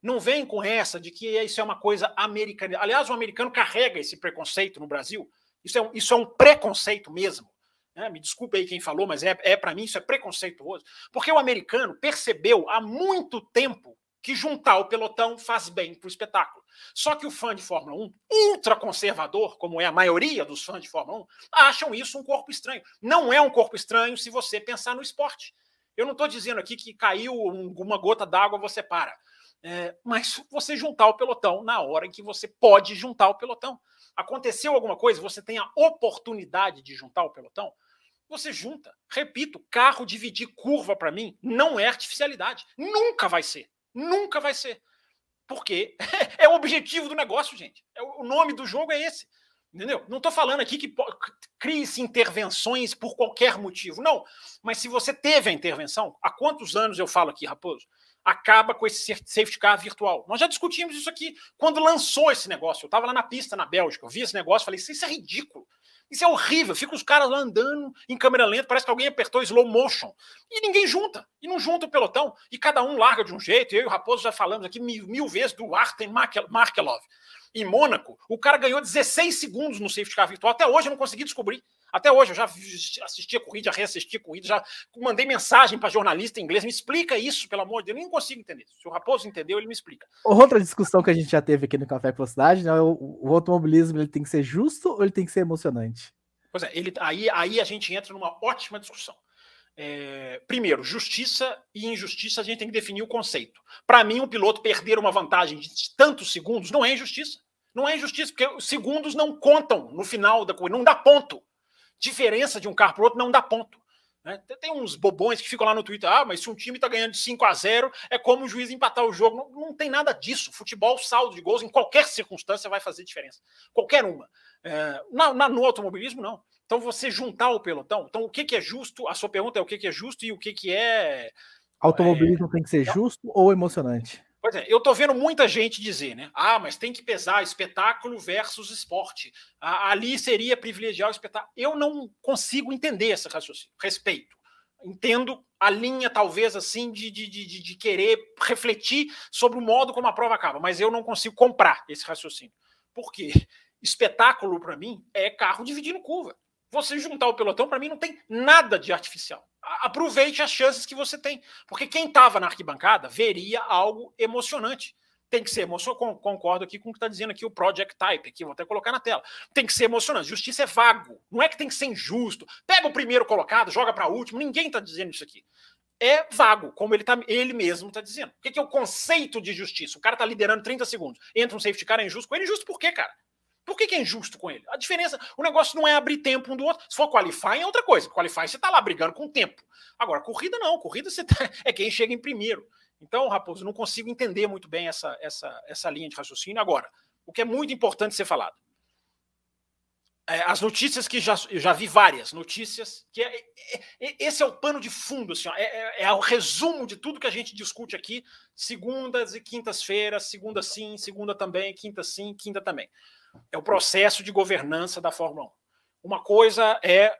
Não vem com essa de que isso é uma coisa americana. Aliás, o americano carrega esse preconceito no Brasil. Isso é um, isso é um preconceito mesmo. Né? Me desculpe aí quem falou, mas é, é para mim isso é preconceituoso. Porque o americano percebeu há muito tempo que juntar o pelotão faz bem para o espetáculo. Só que o fã de Fórmula 1, ultraconservador, como é a maioria dos fãs de Fórmula 1, acham isso um corpo estranho. Não é um corpo estranho se você pensar no esporte. Eu não estou dizendo aqui que caiu uma gota d'água, você para. É, mas você juntar o pelotão na hora em que você pode juntar o pelotão. Aconteceu alguma coisa, você tem a oportunidade de juntar o pelotão, você junta. Repito, carro dividir curva para mim não é artificialidade. Nunca vai ser. Nunca vai ser. Porque é o objetivo do negócio, gente. É o nome do jogo é esse. Entendeu? Não estou falando aqui que crie-se intervenções por qualquer motivo. Não. Mas se você teve a intervenção, há quantos anos eu falo aqui, Raposo? Acaba com esse safety car virtual. Nós já discutimos isso aqui quando lançou esse negócio. Eu estava lá na pista na Bélgica, eu vi esse negócio falei: Isso é ridículo. Isso é horrível. Fica os caras lá andando em câmera lenta, parece que alguém apertou slow motion. E ninguém junta. E não junta o pelotão. E cada um larga de um jeito. Eu e o Raposo já falamos aqui mil, mil vezes do Artem Markelov. Em Mônaco, o cara ganhou 16 segundos no safety car virtual. Até hoje eu não consegui descobrir. Até hoje eu já assisti a corrida, já reassisti a corrida, já mandei mensagem para jornalista em inglês, me explica isso, pelo amor de Deus, eu nem consigo entender. Se o Raposo entendeu, ele me explica.
Outra discussão que a gente já teve aqui no Café Velocidade, né, o, o automobilismo ele tem que ser justo ou ele tem que ser emocionante?
Pois é, ele, aí, aí a gente entra numa ótima discussão. É, primeiro, justiça e injustiça, a gente tem que definir o conceito. Para mim, um piloto perder uma vantagem de tantos segundos não é injustiça. Não é injustiça, porque os segundos não contam no final da corrida, não dá ponto. Diferença de um carro para o outro não dá ponto. Né? Tem uns bobões que ficam lá no Twitter, ah, mas se um time está ganhando de 5 a 0 é como o juiz empatar o jogo. Não, não tem nada disso. Futebol, saldo de gols, em qualquer circunstância vai fazer diferença. Qualquer uma. É, na, na, no automobilismo, não. Então, você juntar o pelotão. Então, o que, que é justo? A sua pergunta é o que, que é justo e o que, que é.
Automobilismo é, tem que ser justo ou emocionante?
Pois é, eu tô vendo muita gente dizer, né? Ah, mas tem que pesar espetáculo versus esporte. Ah, ali seria privilegiar o espetáculo. Eu não consigo entender esse raciocínio. Respeito. Entendo a linha, talvez, assim, de, de, de, de querer refletir sobre o modo como a prova acaba, mas eu não consigo comprar esse raciocínio. Por quê? Espetáculo, para mim, é carro dividindo curva. Você juntar o pelotão, para mim, não tem nada de artificial. Aproveite as chances que você tem. Porque quem estava na arquibancada veria algo emocionante. Tem que ser emocionante. Concordo aqui com o que está dizendo aqui o Project Type, aqui, vou até colocar na tela. Tem que ser emocionante. Justiça é vago. Não é que tem que ser injusto. Pega o primeiro colocado, joga para o último. Ninguém está dizendo isso aqui. É vago, como ele, tá, ele mesmo está dizendo. O que é o conceito de justiça? O cara está liderando 30 segundos. Entra um safety car, é injusto com ele. Injusto por quê, cara? Por que, que, é injusto com ele? A diferença, o negócio não é abrir tempo um do outro. Se for qualifying, é outra coisa. Qualifying, você está lá brigando com o tempo. Agora, corrida não. Corrida você tá, é quem chega em primeiro. Então, Raposo, não consigo entender muito bem essa, essa, essa linha de raciocínio. Agora, o que é muito importante ser falado. É, as notícias que já, eu já vi várias notícias, que é, é, é esse é o pano de fundo, assim, ó, é, é, é, o resumo de tudo que a gente discute aqui, segundas e quintas-feiras, segunda sim, segunda também, quinta sim, quinta também é o processo de governança da Fórmula 1. Uma coisa é,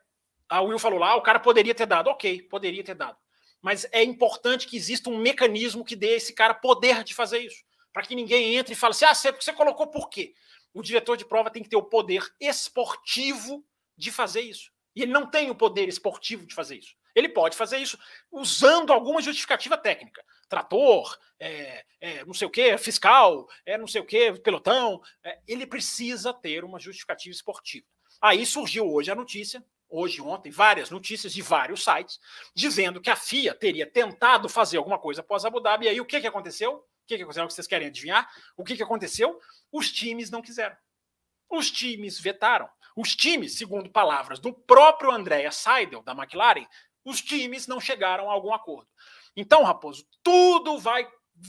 a Will falou lá, o cara poderia ter dado, ok, poderia ter dado. Mas é importante que exista um mecanismo que dê esse cara poder de fazer isso. Para que ninguém entre e fale assim, ah, você, você colocou por quê? O diretor de prova tem que ter o poder esportivo de fazer isso. E ele não tem o poder esportivo de fazer isso. Ele pode fazer isso usando alguma justificativa técnica. Trator, é, é, não sei o que, fiscal, é não sei o que, pelotão. É, ele precisa ter uma justificativa esportiva. Aí surgiu hoje a notícia, hoje, ontem, várias notícias de vários sites, dizendo que a FIA teria tentado fazer alguma coisa após Abu Dhabi. E aí o que, que aconteceu? O que, que aconteceu? Vocês querem adivinhar? O que, que aconteceu? Os times não quiseram. Os times vetaram. Os times, segundo palavras do próprio Andrea Seidel, da McLaren, os times não chegaram a algum acordo. Então, Raposo, tudo vai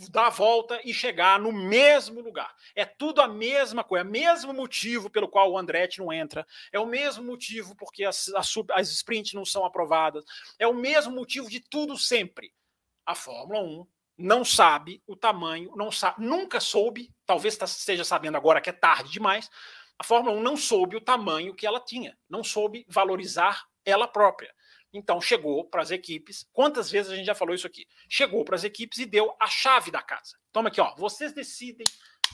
dar a volta e chegar no mesmo lugar. É tudo a mesma coisa, é o mesmo motivo pelo qual o Andretti não entra, é o mesmo motivo porque as, as, as sprints não são aprovadas, é o mesmo motivo de tudo sempre. A Fórmula 1 não sabe o tamanho, não sabe, nunca soube, talvez esteja sabendo agora que é tarde demais, a Fórmula 1 não soube o tamanho que ela tinha, não soube valorizar ela própria. Então chegou para as equipes. Quantas vezes a gente já falou isso aqui? Chegou para as equipes e deu a chave da casa. Toma aqui, ó. Vocês decidem.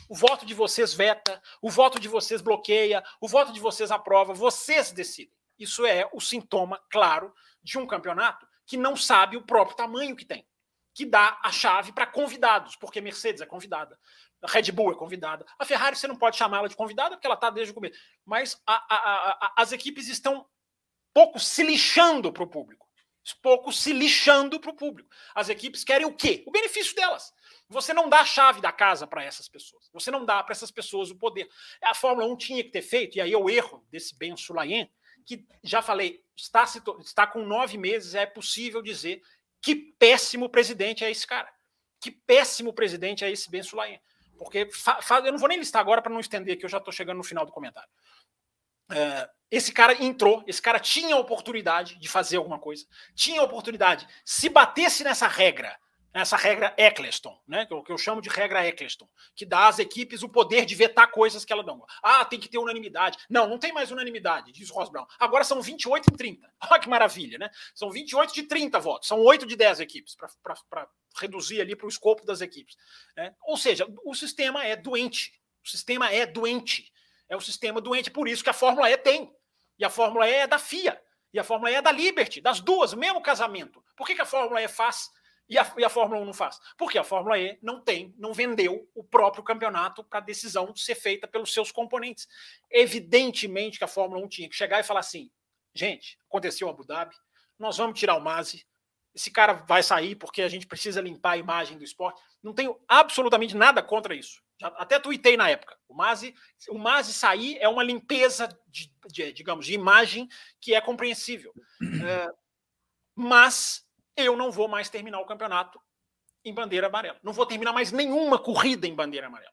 O voto de vocês veta, o voto de vocês bloqueia, o voto de vocês aprova, vocês decidem. Isso é o sintoma claro de um campeonato que não sabe o próprio tamanho que tem, que dá a chave para convidados, porque Mercedes é convidada, a Red Bull é convidada, a Ferrari você não pode chamá-la de convidada porque ela está desde o começo, mas a, a, a, as equipes estão pouco se lixando para o público. Pouco se lixando para o público. As equipes querem o quê? O benefício delas. Você não dá a chave da casa para essas pessoas. Você não dá para essas pessoas o poder. A Fórmula 1 tinha que ter feito, e aí é o erro desse Ben Sulayen, que já falei, está, está com nove meses, é possível dizer que péssimo presidente é esse cara. Que péssimo presidente é esse Ben Sulayen. Porque eu não vou nem listar agora para não estender, que eu já estou chegando no final do comentário. É, esse cara entrou, esse cara tinha a oportunidade de fazer alguma coisa, tinha a oportunidade. Se batesse nessa regra, nessa regra Eccleston, né, que eu, que eu chamo de regra Eccleston, que dá às equipes o poder de vetar coisas que ela não. Ah, tem que ter unanimidade. Não, não tem mais unanimidade, diz Ross Brown. Agora são 28 em 30. Olha que maravilha, né? São 28 de 30 votos, são 8 de 10 equipes, para reduzir ali para o escopo das equipes. Né? Ou seja, o sistema é doente. O sistema é doente. É o sistema doente, por isso que a Fórmula E tem. E a Fórmula E é da FIA. E a Fórmula E é da Liberty, das duas, mesmo casamento. Por que, que a Fórmula E faz e a, e a, Fórmula 1 não faz? Porque a Fórmula E não tem, não vendeu o próprio campeonato para a decisão ser feita pelos seus componentes. Evidentemente que a Fórmula 1 tinha que chegar e falar assim: gente, aconteceu Abu Dhabi, nós vamos tirar o Masi, esse cara vai sair porque a gente precisa limpar a imagem do esporte. Não tenho absolutamente nada contra isso. Já, até tuitei na época. O Masi, o Masi sair é uma limpeza, de, de, digamos, de imagem que é compreensível. É, mas eu não vou mais terminar o campeonato em bandeira amarela. Não vou terminar mais nenhuma corrida em bandeira amarela.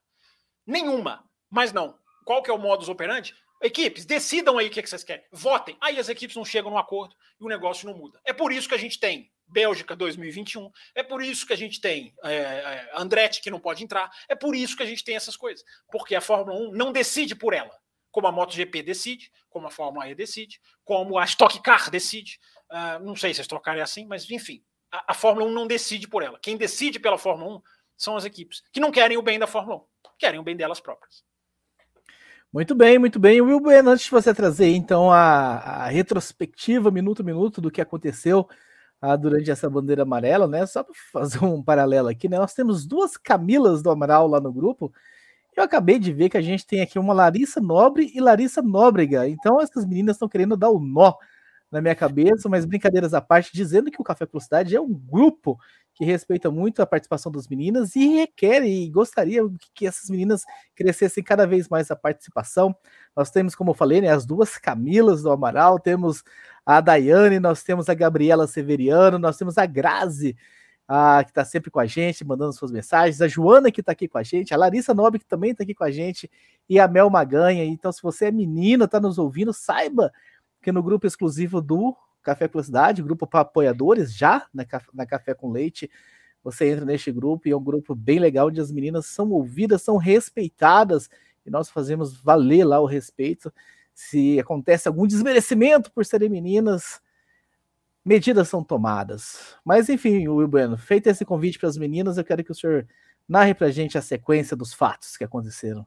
Nenhuma. Mas não. Qual que é o modus operandi? Equipes, decidam aí o que, que vocês querem. Votem. Aí as equipes não chegam num acordo e o negócio não muda. É por isso que a gente tem Bélgica 2021. É por isso que a gente tem é, é, Andretti que não pode entrar. É por isso que a gente tem essas coisas. Porque a Fórmula 1 não decide por ela. Como a MotoGP decide, como a Fórmula E decide, como a Stock Car decide. Uh, não sei se a trocarem assim, mas enfim, a, a, Fórmula 1 não decide por ela. Quem decide pela Fórmula 1 são as equipes que não querem o bem da Fórmula 1, querem o bem delas próprias.
Muito bem, muito bem. Will Bueno, antes de você trazer então a, a retrospectiva, minuto a minuto, do que aconteceu ah, durante essa bandeira amarela, né? Só para fazer um paralelo aqui, né? Nós temos duas Camilas do Amaral lá no grupo. Eu acabei de ver que a gente tem aqui uma Larissa Nobre e Larissa Nóbrega. Então essas meninas estão querendo dar o nó na minha cabeça, mas brincadeiras à parte, dizendo que o Café Velocidade Cidade é um grupo que respeita muito a participação das meninas e requer e gostaria que essas meninas crescessem cada vez mais a participação. Nós temos, como eu falei, né, as duas Camilas do Amaral, temos a Daiane, nós temos a Gabriela Severiano, nós temos a Grazi, a, que está sempre com a gente, mandando suas mensagens, a Joana que está aqui com a gente, a Larissa Nobre que também está aqui com a gente, e a Mel Maganha. Então, se você é menina, está nos ouvindo, saiba que no grupo exclusivo do Café com Cidade, grupo para apoiadores, já na, na Café com Leite, você entra neste grupo e é um grupo bem legal, onde as meninas são ouvidas, são respeitadas, e nós fazemos valer lá o respeito. Se acontece algum desmerecimento por serem meninas, medidas são tomadas. Mas enfim, Will Bueno, feito esse convite para as meninas, eu quero que o senhor narre para a gente a sequência dos fatos que aconteceram.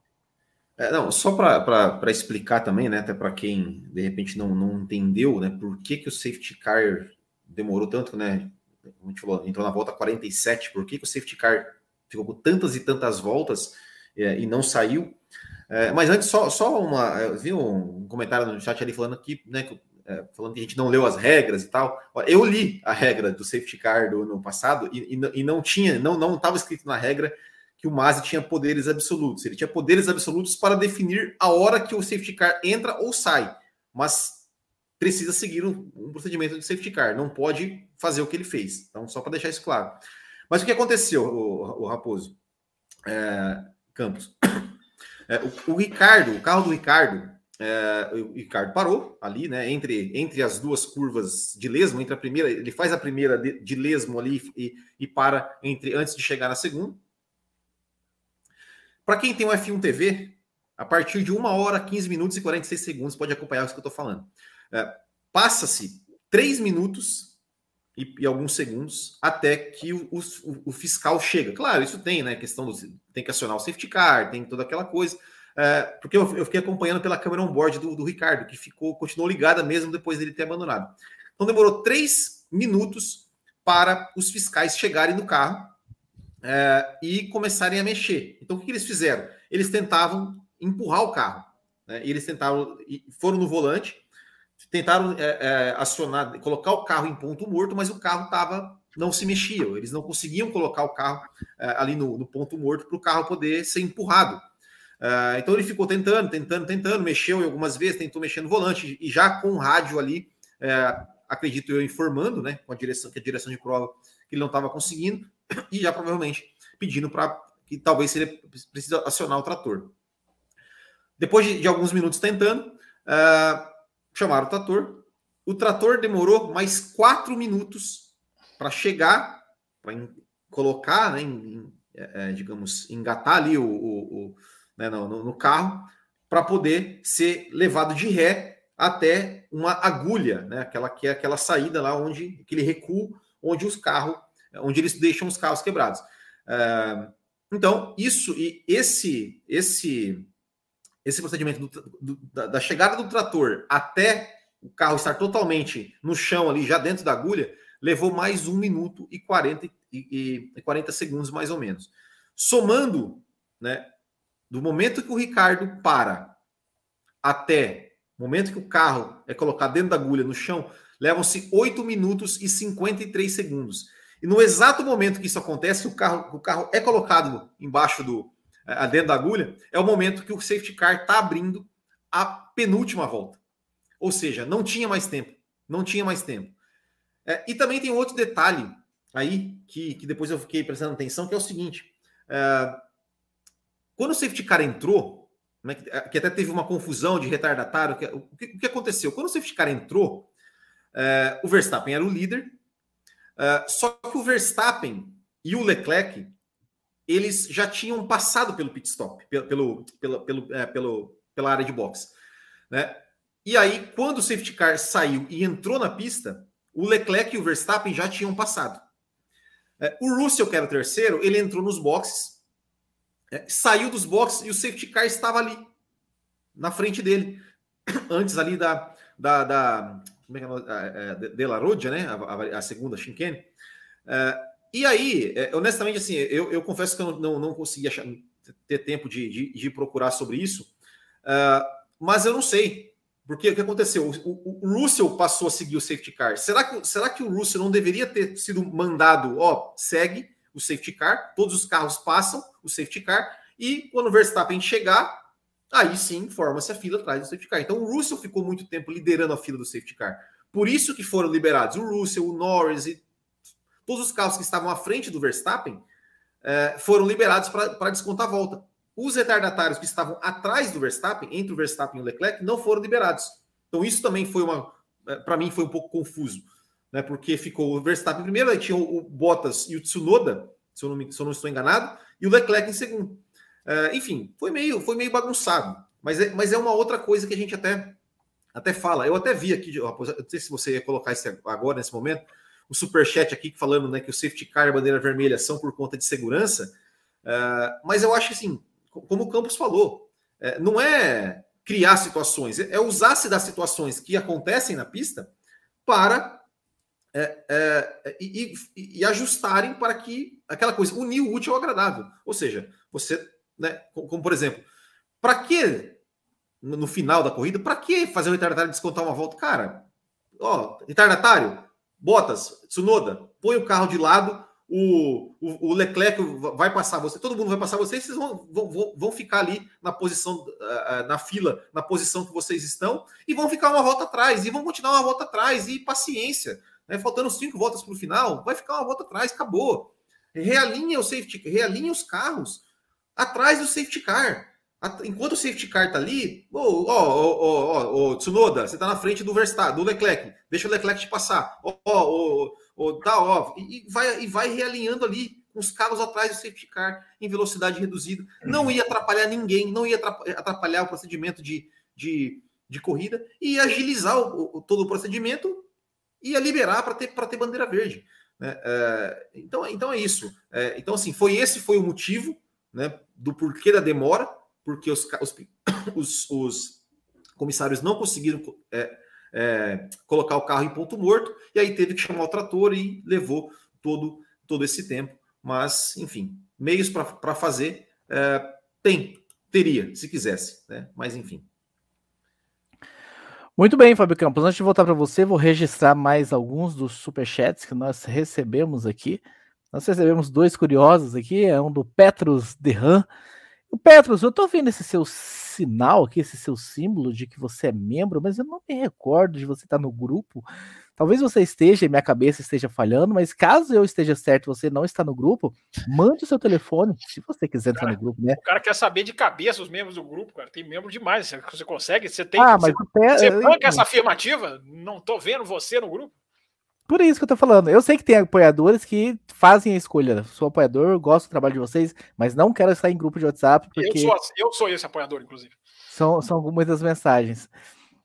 É, não, só para explicar também, né, até para quem de repente não, não entendeu, né, por que, que o safety car demorou tanto, né? A gente falou, entrou na volta 47, por que, que o safety car ficou com tantas e tantas voltas é, e não saiu? É, mas antes, só, só uma. Eu vi um comentário no chat ali falando que, né, que, é, falando que a gente não leu as regras e tal. Eu li a regra do safety car do ano passado e, e, e não tinha, não não estava escrito na regra que o Masi tinha poderes absolutos. Ele tinha poderes absolutos para definir a hora que o safety car entra ou sai, mas precisa seguir um, um procedimento de safety car, não pode fazer o que ele fez. Então, só para deixar isso claro. Mas o que aconteceu, o, o Raposo é, Campos? É, o, o, Ricardo, o carro do Ricardo, é, o Ricardo parou ali, né? Entre, entre as duas curvas de lesmo, entre a primeira, ele faz a primeira de, de lesmo ali e, e para entre antes de chegar na segunda. Para quem tem o F1 TV, a partir de 1 hora, 15 minutos e 46 segundos, pode acompanhar isso que eu estou falando. É, Passa-se 3 minutos e, e, alguns segundos até que o, o, o, fiscal chega. Claro, isso tem, né? Questão do. Tem que acionar o safety car, tem toda aquela coisa. É, porque eu, eu, fiquei acompanhando pela câmera on-board do, do Ricardo, que ficou, continuou ligada mesmo depois dele ter abandonado. Então demorou 3 minutos para os fiscais chegarem no carro é, e começarem a mexer. Então, o que, que eles fizeram? Eles tentavam empurrar o carro. Né? eles tentaram, foram no volante, tentaram é, é, acionar, colocar o carro em ponto morto, mas o carro tava, não se mexia. Eles não conseguiam colocar o carro é, ali no, no, ponto morto para o carro poder ser empurrado. É, então ele ficou tentando, tentando, tentando, mexeu algumas vezes, tentou mexer no volante e já com o rádio ali, é, acredito eu, informando, né, com a direção, que a direção de prova que ele não estava conseguindo e já provavelmente pedindo para que talvez ele precisa acionar o trator. Depois de, de alguns minutos tentando, uh, chamaram o trator. O trator demorou mais quatro minutos para chegar, para colocar, né, em, é, digamos, engatar ali o, o, o né, no, no carro, para poder ser levado de ré até uma agulha, né, aquela que é aquela saída lá onde aquele recuo onde os carros onde eles deixam os carros quebrados. Uh, então, isso e esse esse esse procedimento do, do, da, da, chegada do trator até o carro estar totalmente no chão ali, já dentro da agulha, levou mais um minuto e 40, e, e 40 segundos, mais ou menos. Somando, né, do momento que o Ricardo para até o momento que o carro é colocado dentro da agulha no chão, levam-se 8 minutos e 53 segundos. E no exato momento que isso acontece, o carro, o carro é colocado embaixo do, é, dentro da agulha, é o momento que o safety car está abrindo a penúltima volta. Ou seja, não tinha mais tempo. Não tinha mais tempo. É, e também tem outro detalhe aí que, que depois eu fiquei prestando atenção, que é o seguinte: é, quando o safety car entrou, né, que, que, até teve uma confusão de retardatário, que, o, que, o, que, aconteceu? Quando o safety car entrou, é, o Verstappen era o líder, é, só que o Verstappen e o Leclerc eles já tinham passado pelo pit stop, pelo, pelo, pelo, é, pelo pela área de boxe. Né? E aí, quando o safety car saiu e entrou na pista, o Leclerc e o Verstappen já tinham passado. É, o Russell, que era o terceiro, ele entrou nos boxes, é, saiu dos boxes e o safety car estava ali, na frente dele, antes ali da. da, da como é que é, é, de La Rodia, né? A, a, a segunda chicane. É, e aí, é, honestamente, assim, eu, eu confesso que eu não, não consegui achar, ter tempo de, de, de procurar sobre isso, uh, mas eu não sei. Porque o que aconteceu? O, o, Russell passou a seguir o safety car. Será que, será que o Russell não deveria ter sido mandado, ó, segue o safety car, todos os carros passam o safety car, e quando o Verstappen chegar, aí sim forma-se a fila atrás do safety car. Então o Russell ficou muito tempo liderando a fila do safety car. Por isso que foram liberados o Russell, o Norris e todos os carros que estavam à frente do Verstappen é, foram liberados para descontar a volta. Os retardatários que estavam atrás do Verstappen, entre o Verstappen e o Leclerc, não foram liberados. Então isso também foi uma, é, para mim foi um pouco confuso, né? Porque ficou o Verstappen primeiro, aí tinha o, Bottas e o Tsunoda, se eu não, me, se eu não estou enganado, e o Leclerc em segundo. É, enfim, foi meio, foi meio bagunçado. Mas é, mas é uma outra coisa que a gente até, até fala. Eu até vi aqui, não sei se você ia colocar isso agora nesse momento, o superchat aqui falando né, que o safety car e a bandeira vermelha são por conta de segurança. Uh, mas eu acho que, assim, como o Campos falou, é, não é criar situações, é usar-se das situações que acontecem na pista para é, é, e, e, e, ajustarem para que aquela coisa, unir o útil ao agradável. Ou seja, você, né, como, como por exemplo, para que no final da corrida, para que fazer o retardatário descontar uma volta? Cara, ó, retardatário, Bottas, Tsunoda, põe o carro de lado, o, o, o, Leclerc vai passar você, todo mundo vai passar vocês, vocês vão, vão, vão ficar ali na posição, uh, na fila, na posição que vocês estão, e vão ficar uma volta atrás, e vão continuar uma volta atrás, e paciência. Né? Faltando cinco voltas para o final, vai ficar uma volta atrás, acabou. Realinha o safety, realinha os carros atrás do safety car. Enquanto o safety car tá ali, ô, ô, ô, Tsunoda, você tá na frente do Verstappen, do Leclerc, deixa o Leclerc te passar. Ó, ó, ó, tá, ó, e vai, e vai realinhando ali com os carros atrás do safety car em velocidade reduzida. Não ia atrapalhar ninguém, não ia atrapalhar o procedimento de, de, de corrida, e agilizar o, o, todo o procedimento e ia liberar para ter, ter bandeira verde. Né? É, então, então é isso. É, então, assim, foi esse foi o motivo né, do porquê da demora porque os, os, os comissários não conseguiram é, é, colocar o carro em ponto morto, e aí teve que chamar o trator e levou todo, todo esse tempo. Mas, enfim, meios para fazer é, tem, teria, se quisesse, né? Mas enfim.
Muito bem, Fábio Campos. Antes de voltar para você, vou registrar mais alguns dos superchats que nós recebemos aqui. Nós recebemos dois curiosos aqui, é um do Petrus Derran, o Petros, eu tô vendo esse seu sinal aqui, esse seu símbolo de que você é membro, mas eu não me recordo de você estar no grupo. Talvez você esteja, e minha cabeça esteja falhando, mas caso eu esteja certo você não está no grupo, mande o seu telefone, se você quiser entrar no grupo, né?
O cara quer saber de cabeça os membros do grupo, cara. Tem membro demais. Você consegue? Você tem. Ah, mas você, você essa afirmativa? Não tô vendo você no grupo?
Por isso que eu tô falando. Eu sei que tem apoiadores que fazem a escolha. Sou apoiador, gosto do trabalho de vocês, mas não quero estar em grupo de WhatsApp. Porque
eu, sou, eu sou esse apoiador, inclusive.
São, são muitas mensagens.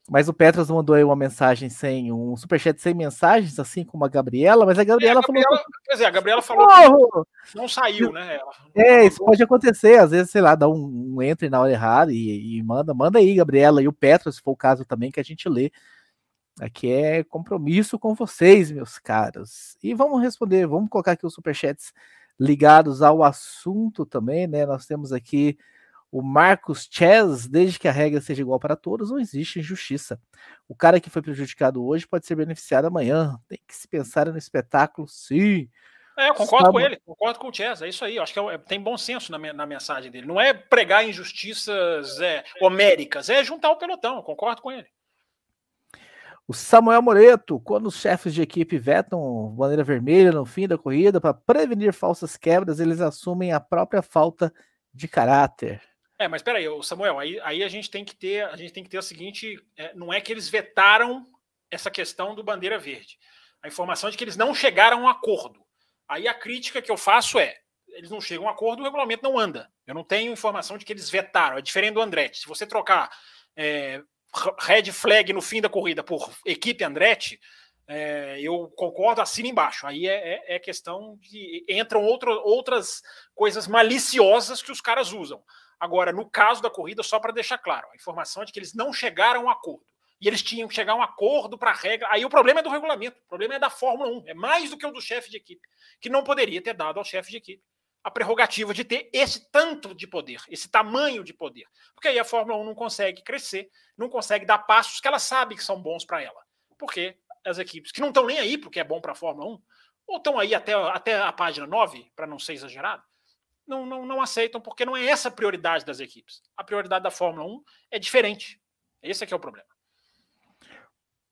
Mas o Petros mandou aí uma mensagem sem um superchat sem mensagens, assim como a Gabriela, mas a Gabriela, é, a Gabriela
falou. Quer dizer, a Gabriela falou que não saiu, né?
é, isso pode acontecer, às vezes, sei lá, dá um, um entre na hora errada e, e, manda, manda aí, Gabriela, e o Petros, se for o caso também, que a gente lê. Aqui é compromisso com vocês, meus caros. E vamos responder, vamos colocar aqui os superchats ligados ao assunto também, né? Nós temos aqui o Marcos Chess, desde que a regra seja igual para todos, não existe injustiça. O cara que foi prejudicado hoje pode ser beneficiado amanhã. Tem que se pensar no espetáculo, sim.
É, eu concordo Sabe... com ele, concordo com o Chess, é isso aí. Eu acho que é, tem bom senso na, na, mensagem dele. Não é pregar injustiças é, homéricas, é juntar o pelotão, concordo com ele.
O Samuel Moreto, quando os chefes de equipe vetam bandeira vermelha no fim da corrida para prevenir falsas quebras, eles assumem a própria falta de caráter.
É, mas peraí, Samuel, aí, aí a gente tem que ter, a gente tem que ter o seguinte: é, não é que eles vetaram essa questão do bandeira verde. A informação é de que eles não chegaram a um acordo. Aí a crítica que eu faço é: eles não chegam a um acordo, o regulamento não anda. Eu não tenho informação de que eles vetaram. É diferente do Andretti. Se você trocar é, red flag no fim da corrida por equipe Andretti, é, eu concordo, assina embaixo. Aí é, é, é questão de. Entram outro, outras coisas maliciosas que os caras usam. Agora, no caso da corrida, só para deixar claro, a informação é de que eles não chegaram a um acordo. E eles tinham que chegar a um acordo para a regra. Aí o problema é do regulamento, o problema é da Fórmula 1, é mais do que o do chefe de equipe, que não poderia ter dado ao chefe de equipe a prerrogativa de ter esse tanto de poder, esse tamanho de poder. Porque aí a Fórmula 1 não consegue crescer, não consegue dar passos que ela sabe que são bons para ela. Porque as equipes que não estão nem aí porque é bom para a Fórmula 1, ou estão aí até, até a página 9, para não ser exagerado, não, não, não aceitam, porque não é essa a prioridade das equipes. A prioridade da Fórmula 1 é diferente. Esse é que é o problema.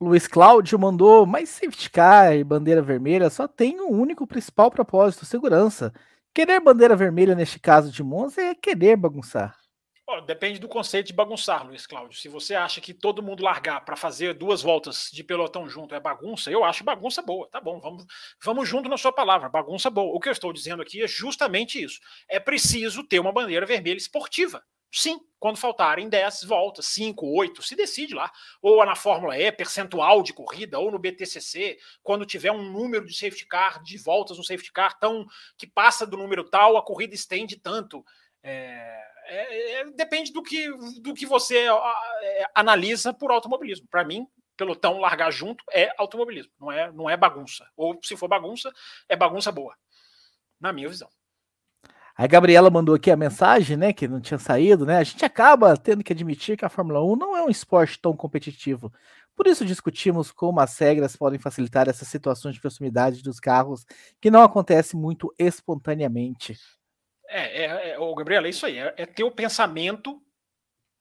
Luiz Cláudio mandou mais safety car e bandeira vermelha só tem um único principal propósito: segurança. Querer bandeira vermelha neste caso de Monza é querer bagunçar.
Oh, depende do conceito de bagunçar, Luiz Cláudio. Se você acha que todo mundo largar para fazer duas voltas de pelotão junto é bagunça, eu acho bagunça boa. Tá bom, vamos, vamos junto na sua palavra, bagunça boa. O que eu estou dizendo aqui é justamente isso. É preciso ter uma bandeira vermelha esportiva. Sim, quando faltarem 10 voltas, 5, 8, se decide lá. Ou na Fórmula E, percentual de corrida, ou no BTCC, quando tiver um número de safety car, de voltas no safety car, tão que passa do número tal, a corrida estende tanto. É, é, é, depende do que, do que você é, analisa por automobilismo. Para mim, pelotão largar junto é automobilismo, não é, não é bagunça. Ou se for bagunça, é bagunça boa, na minha visão.
A Gabriela mandou aqui a mensagem, né, que não tinha saído, né? A gente acaba tendo que admitir que a Fórmula 1 não é um esporte tão competitivo. Por isso discutimos como as regras podem facilitar essas situações de proximidade dos carros que não acontece muito espontaneamente.
É, é, é, o Gabriel, é isso aí. É, é ter o pensamento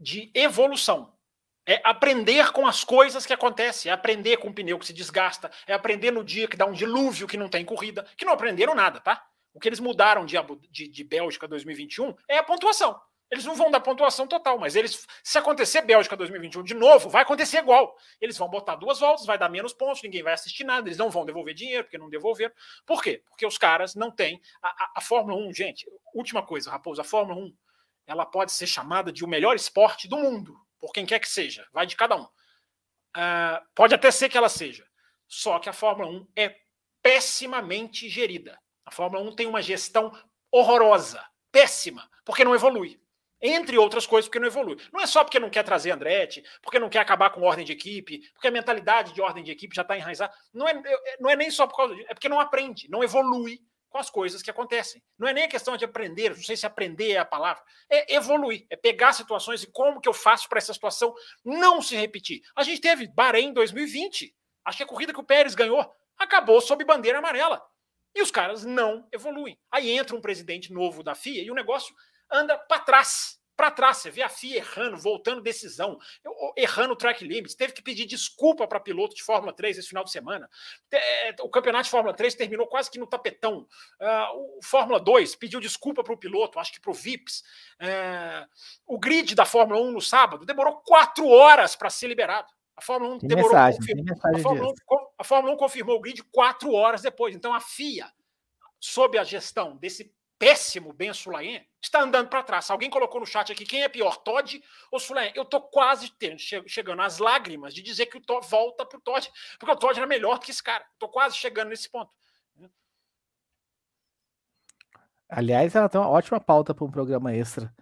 de evolução. É aprender com as coisas que acontecem, é aprender com o pneu que se desgasta, é aprender no dia que dá um dilúvio que não tem corrida, que não aprenderam nada, tá? O que eles mudaram de, de, de Bélgica 2021 é a pontuação. Eles não vão dar pontuação total, mas eles, se acontecer Bélgica 2021 de novo, vai acontecer igual. Eles vão botar duas voltas, vai dar menos pontos, ninguém vai assistir nada, eles não vão devolver dinheiro, porque não devolveram. Por quê? Porque os caras não têm. A, a, a Fórmula 1, gente, última coisa, Raposo, a Fórmula 1 ela pode ser chamada de o melhor esporte do mundo, por quem quer que seja, vai de cada um. Uh, pode até ser que ela seja. Só que a Fórmula 1 é pessimamente gerida. A Fórmula 1 tem uma gestão horrorosa, péssima, porque não evolui. Entre outras coisas, porque não evolui. Não é só porque não quer trazer Andretti, porque não quer acabar com ordem de equipe, porque a mentalidade de ordem de equipe já está enraizada. Não é, não é nem só por causa disso, é porque não aprende, não evolui com as coisas que acontecem. Não é nem a questão de aprender, não sei se aprender é a palavra, é evoluir, é pegar situações e como que eu faço para essa situação não se repetir. A gente teve Bahrein 2020, acho que a corrida que o Pérez ganhou acabou sob bandeira amarela. E os caras não evoluem. Aí entra um presidente novo da FIA e o negócio anda para trás. Para trás, você vê a FIA errando, voltando decisão, errando track limits, teve que pedir desculpa para piloto de Fórmula 3 esse final de semana. É, o campeonato de Fórmula 3 terminou quase que no tapetão. Uh, o Fórmula 2 pediu desculpa para o piloto, acho que para o VIPs. Uh, o grid da Fórmula 1 no sábado demorou quatro horas para ser liberado. A Fórmula 1 tem demorou. Mensagem, a, Fórmula 1, a Fórmula 1 confirmou o grid quatro horas depois. Então a FIA, sob a gestão desse péssimo Ben Sulayen está andando para trás. Alguém colocou no chat aqui quem é pior, Todd ou Sulayen? Eu tô quase tendo, chegando às lágrimas de dizer que o Todd volta pro Todd, porque o Todd era melhor que esse cara. Tô quase chegando nesse ponto.
Aliás, ela tem uma ótima pauta para um programa extra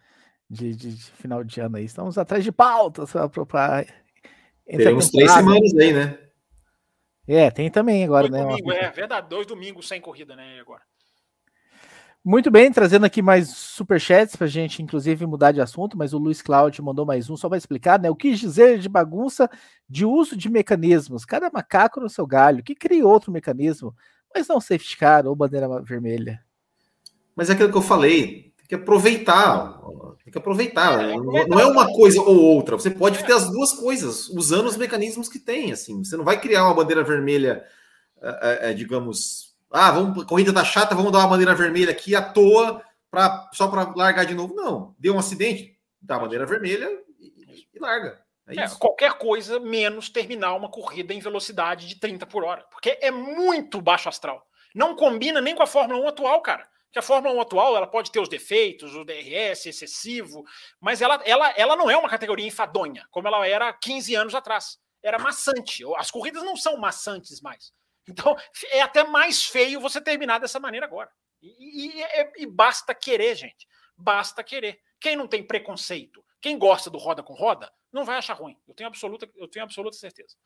de, de, de, final de ano aí. Estamos atrás de pautas para.
Teremos três semanas aí, né?
É, tem também agora,
dois
né?
Domingo, é verdade, dois domingos sem corrida, né? Agora.
Muito bem, trazendo aqui mais superchats para a gente, inclusive, mudar de assunto, mas o Luiz Cláudio mandou mais um só para explicar, né? O que dizer de bagunça de uso de mecanismos? Cada macaco no seu galho, que cria outro mecanismo, mas não safety car ou bandeira vermelha.
Mas é aquilo que eu falei, que aproveitar. Tem que aproveitar. É, não é uma coisa ou outra. Você pode ter as duas coisas, usando os mecanismos que tem. Assim, você não vai criar uma bandeira vermelha, é, é, digamos, ah, vamos, corrida tá chata, vamos dar uma bandeira vermelha aqui à toa pra, só para largar de novo. Não, deu um acidente, dá a bandeira vermelha e, e larga.
É é, qualquer coisa menos terminar uma corrida em velocidade de 30 por hora, porque é muito baixo astral. Não combina nem com a Fórmula 1 atual, cara que a Fórmula 1 atual ela pode ter os defeitos, o DRS excessivo, mas ela, ela, ela não é uma categoria enfadonha, como ela era 15 anos atrás. Era maçante. As corridas não são maçantes mais. Então é até mais feio você terminar dessa maneira agora. E, e, e, e basta querer, gente. Basta querer. Quem não tem preconceito, quem gosta do roda com roda, não vai achar ruim. Eu tenho absoluta, eu tenho absoluta certeza.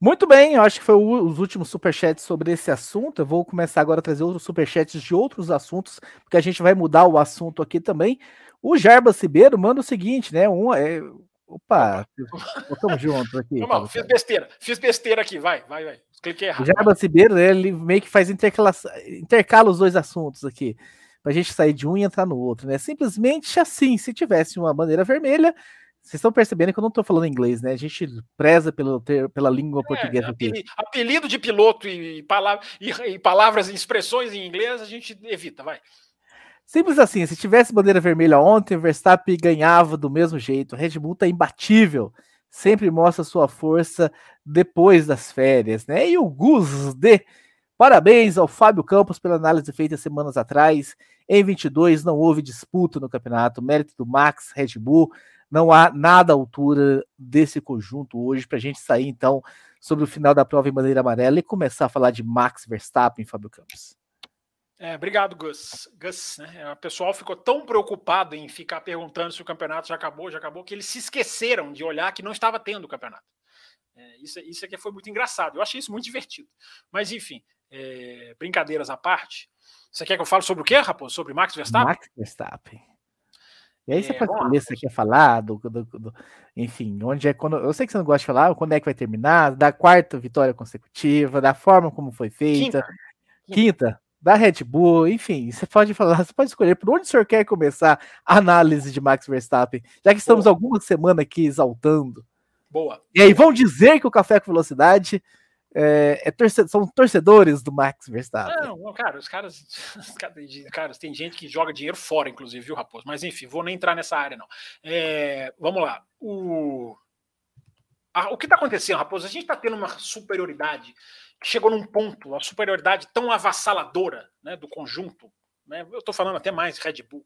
Muito bem, eu acho que foi o, os últimos superchats sobre esse assunto. Eu vou começar agora a trazer outros superchats de outros assuntos, porque a gente vai mudar o assunto aqui também. O Jarba Cibeiro manda o seguinte, né? Um, é... Opa, estamos juntos aqui.
Não, fiz besteira, fiz besteira aqui, vai, vai, vai. Cliquei errado.
O Jarba Cibeiro, né, ele meio que faz intercala, intercala os dois assuntos aqui, para a gente sair de um e entrar no outro, né? Simplesmente assim, se tivesse uma bandeira vermelha, vocês estão percebendo que eu não estou falando inglês, né? A gente preza pelo ter, pela língua é, portuguesa.
Apelido, apelido de piloto e, palavra, e, e palavras e expressões em inglês a gente evita, vai.
Simples assim, se tivesse bandeira vermelha ontem, Verstappen ganhava do mesmo jeito. Red Bull tá imbatível. Sempre mostra sua força depois das férias, né? E o Gus de parabéns ao Fábio Campos pela análise feita semanas atrás. Em 22 não houve disputa no campeonato, mérito do Max Red Bull. Não há nada à altura desse conjunto hoje para a gente sair então sobre o final da prova em bandeira amarela e começar a falar de Max Verstappen, Fábio Campos.
É, obrigado, Gus. Gus, né? O pessoal ficou tão preocupado em ficar perguntando se o campeonato já acabou, já acabou, que eles se esqueceram de olhar que não estava tendo o campeonato. É, isso, isso aqui foi muito engraçado. Eu achei isso muito divertido. Mas, enfim, é, brincadeiras à parte. Você quer que eu fale sobre o quê, Raposo? Sobre Max Verstappen?
Max Verstappen. E aí você é, pode escolher se você quer falar do, do, do, enfim, onde é quando. Eu sei que você não gosta de falar, quando é que vai terminar, da quarta vitória consecutiva, da forma como foi feita. Quinta. Quinta da Red Bull, enfim, você pode falar, você pode escolher por onde o senhor quer começar a análise de Max Verstappen, já que estamos Boa. alguma semana aqui exaltando.
Boa.
E aí vão dizer que o Café com Velocidade é, é torcedor, são torcedores do Max Verstappen.
Não, cara, os caras, os caras, tem gente que joga dinheiro fora, inclusive, viu, Raposo? Mas enfim, vou nem entrar nessa área, não. É, vamos lá. O, a, o que está acontecendo, Raposo? A gente está tendo uma superioridade que chegou num ponto, uma superioridade tão avassaladora né, do conjunto. Né, eu estou falando até mais Red Bull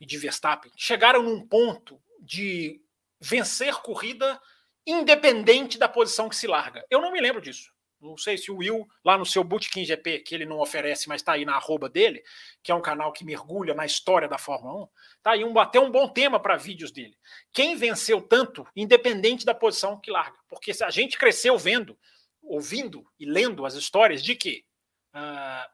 e de Verstappen. Chegaram num ponto de vencer corrida independente da posição que se larga. Eu não me lembro disso. Não sei se o Will, lá no seu Bootkin GP, que ele não oferece, mas está aí na arroba dele, que é um canal que mergulha na história da Fórmula 1, tá aí um, até um bom tema para vídeos dele. Quem venceu tanto, independente da posição que larga? Porque a gente cresceu vendo, ouvindo e lendo as histórias de que uh,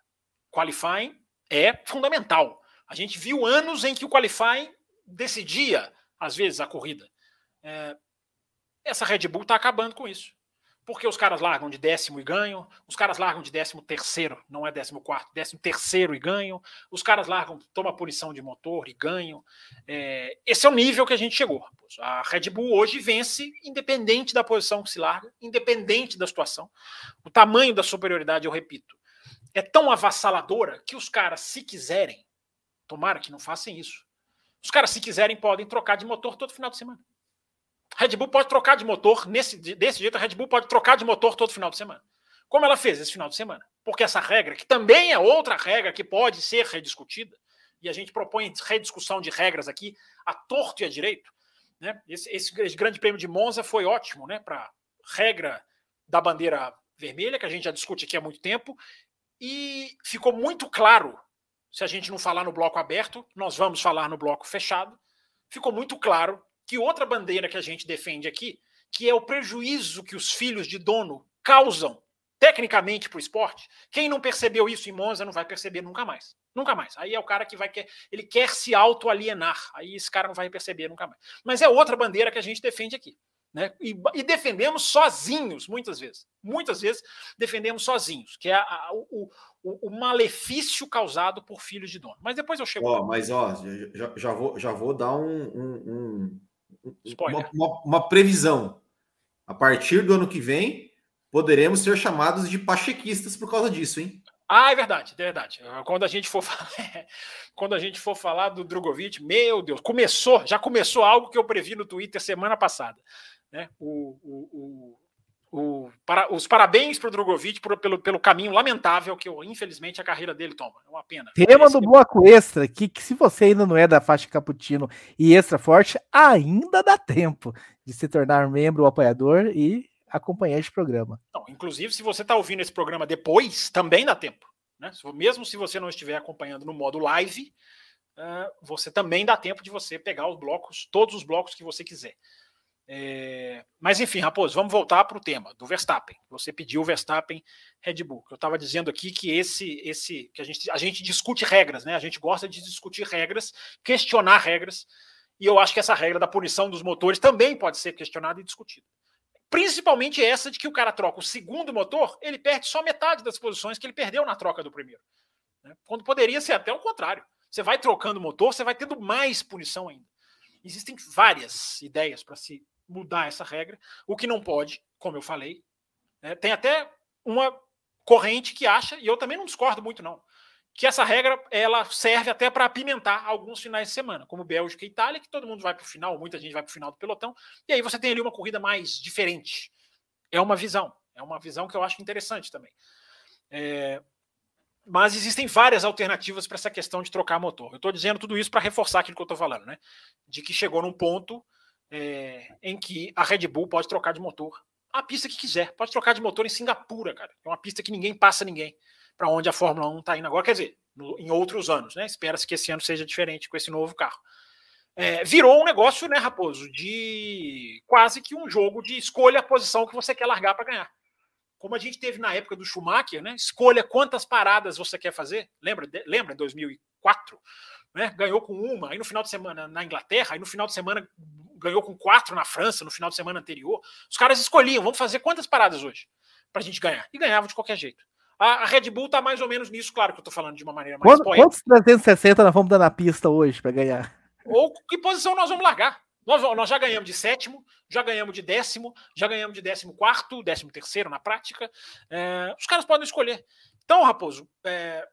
qualifying é fundamental. A gente viu anos em que o qualifying decidia, às vezes, a corrida. Uh, essa Red Bull está acabando com isso. Porque os caras largam de décimo e ganham, os caras largam de décimo terceiro, não é décimo quarto, décimo terceiro e ganham, os caras largam, tomam punição de motor e ganham. É, esse é o nível que a gente chegou. A Red Bull hoje vence, independente da posição que se larga, independente da situação. O tamanho da superioridade, eu repito, é tão avassaladora que os caras, se quiserem, tomara que não façam isso, os caras, se quiserem, podem trocar de motor todo final de semana. Red Bull pode trocar de motor, nesse, desse jeito, a Red Bull pode trocar de motor todo final de semana. Como ela fez esse final de semana. Porque essa regra, que também é outra regra que pode ser rediscutida, e a gente propõe rediscussão de regras aqui a torto e a direito. Né? Esse, esse, grande prêmio de Monza foi ótimo né, para regra da bandeira vermelha, que a gente já discute aqui há muito tempo, e ficou muito claro, se a gente não falar no bloco aberto, nós vamos falar no bloco fechado, ficou muito claro que outra bandeira que a gente defende aqui, que é o prejuízo que os filhos de dono causam tecnicamente para o esporte, quem não percebeu isso em Monza não vai perceber nunca mais. Nunca mais. Aí é o cara que vai quer, ele quer se auto-alienar. Aí esse cara não vai perceber nunca mais. Mas é outra bandeira que a gente defende aqui. Né? E, e defendemos sozinhos, muitas vezes. Muitas vezes defendemos sozinhos, que é a, a, o, o, o, malefício causado por filhos de dono. Mas depois eu chego.
Mas ó, já, já, vou, já vou dar um, um, um uma, uma, uma previsão. A partir do ano que vem, poderemos ser chamados de pachequistas por causa disso, hein?
Ah, é verdade, é verdade. Quando a gente for falar, quando a gente for falar do Drogovic, meu Deus, começou, já começou algo que eu previ no Twitter semana passada, né? O, o, o, o para, os parabéns para o Drogovic por, pelo, pelo caminho lamentável que, infelizmente, a carreira dele toma. É uma pena.
Tema do bloco extra aqui, que se você ainda não é da faixa Caputino e extra forte, ainda dá tempo de se tornar membro ou apoiador e acompanhar esse programa.
Não, inclusive, se você está ouvindo esse programa depois, também dá tempo. Né? Mesmo se você não estiver acompanhando no modo live, uh, você também dá tempo de você pegar os blocos, todos os blocos que você quiser. É... Mas enfim, Raposo, vamos voltar para o tema do Verstappen. Você pediu o Verstappen Red Bull. Eu estava dizendo aqui que esse, esse, que a gente, a gente discute regras, né? A gente gosta de discutir regras, questionar regras. E eu acho que essa regra da punição dos motores também pode ser questionada e discutida. Principalmente essa de que o cara troca o segundo motor, ele perde só metade das posições que ele perdeu na troca do primeiro. Né? Quando poderia ser até o contrário. Você vai trocando o motor, você vai tendo mais punição ainda. Existem várias ideias para se mudar essa regra. O que não pode, como eu falei, né? tem até uma corrente que acha, e eu também não discordo muito, não, que essa regra ela serve até para apimentar alguns finais de semana, como Bélgica e Itália, que todo mundo vai para o final, muita gente vai para o final do pelotão, e aí você tem ali uma corrida mais diferente. É uma visão, é uma visão que eu acho interessante também. É, mas existem várias alternativas para essa questão de trocar motor. Eu estou dizendo tudo isso para reforçar aquilo que eu estou falando, né? De que chegou num ponto é, em que a Red Bull pode trocar de motor a pista que quiser. Pode trocar de motor em Singapura, cara. É uma pista que ninguém passa ninguém para onde a Fórmula 1 está indo agora, quer dizer, no, em outros anos, né? Espera-se que esse ano seja diferente com esse novo carro. É, virou um negócio, né, Raposo, de quase que um jogo de escolha a posição que você quer largar para ganhar. Como a gente teve na época do Schumacher, né? Escolha quantas paradas você quer fazer. Lembra, de, lembra em 2004? Né, ganhou com uma, aí no final de semana na Inglaterra, aí no final de semana ganhou com quatro na França, no final de semana anterior. Os caras escolhiam, vamos fazer quantas paradas hoje para a gente ganhar? E ganhavam de qualquer jeito. A, Red Bull está mais ou menos nisso, claro que eu estou falando de uma maneira mais
Quantos, Quantos 360 nós vamos dar na pista hoje para ganhar?
Ou que posição nós vamos largar? Nós, nós, já ganhamos de sétimo, já ganhamos de décimo, já ganhamos de décimo quarto, décimo terceiro na prática. É, os caras podem escolher. Então, Raposo, é,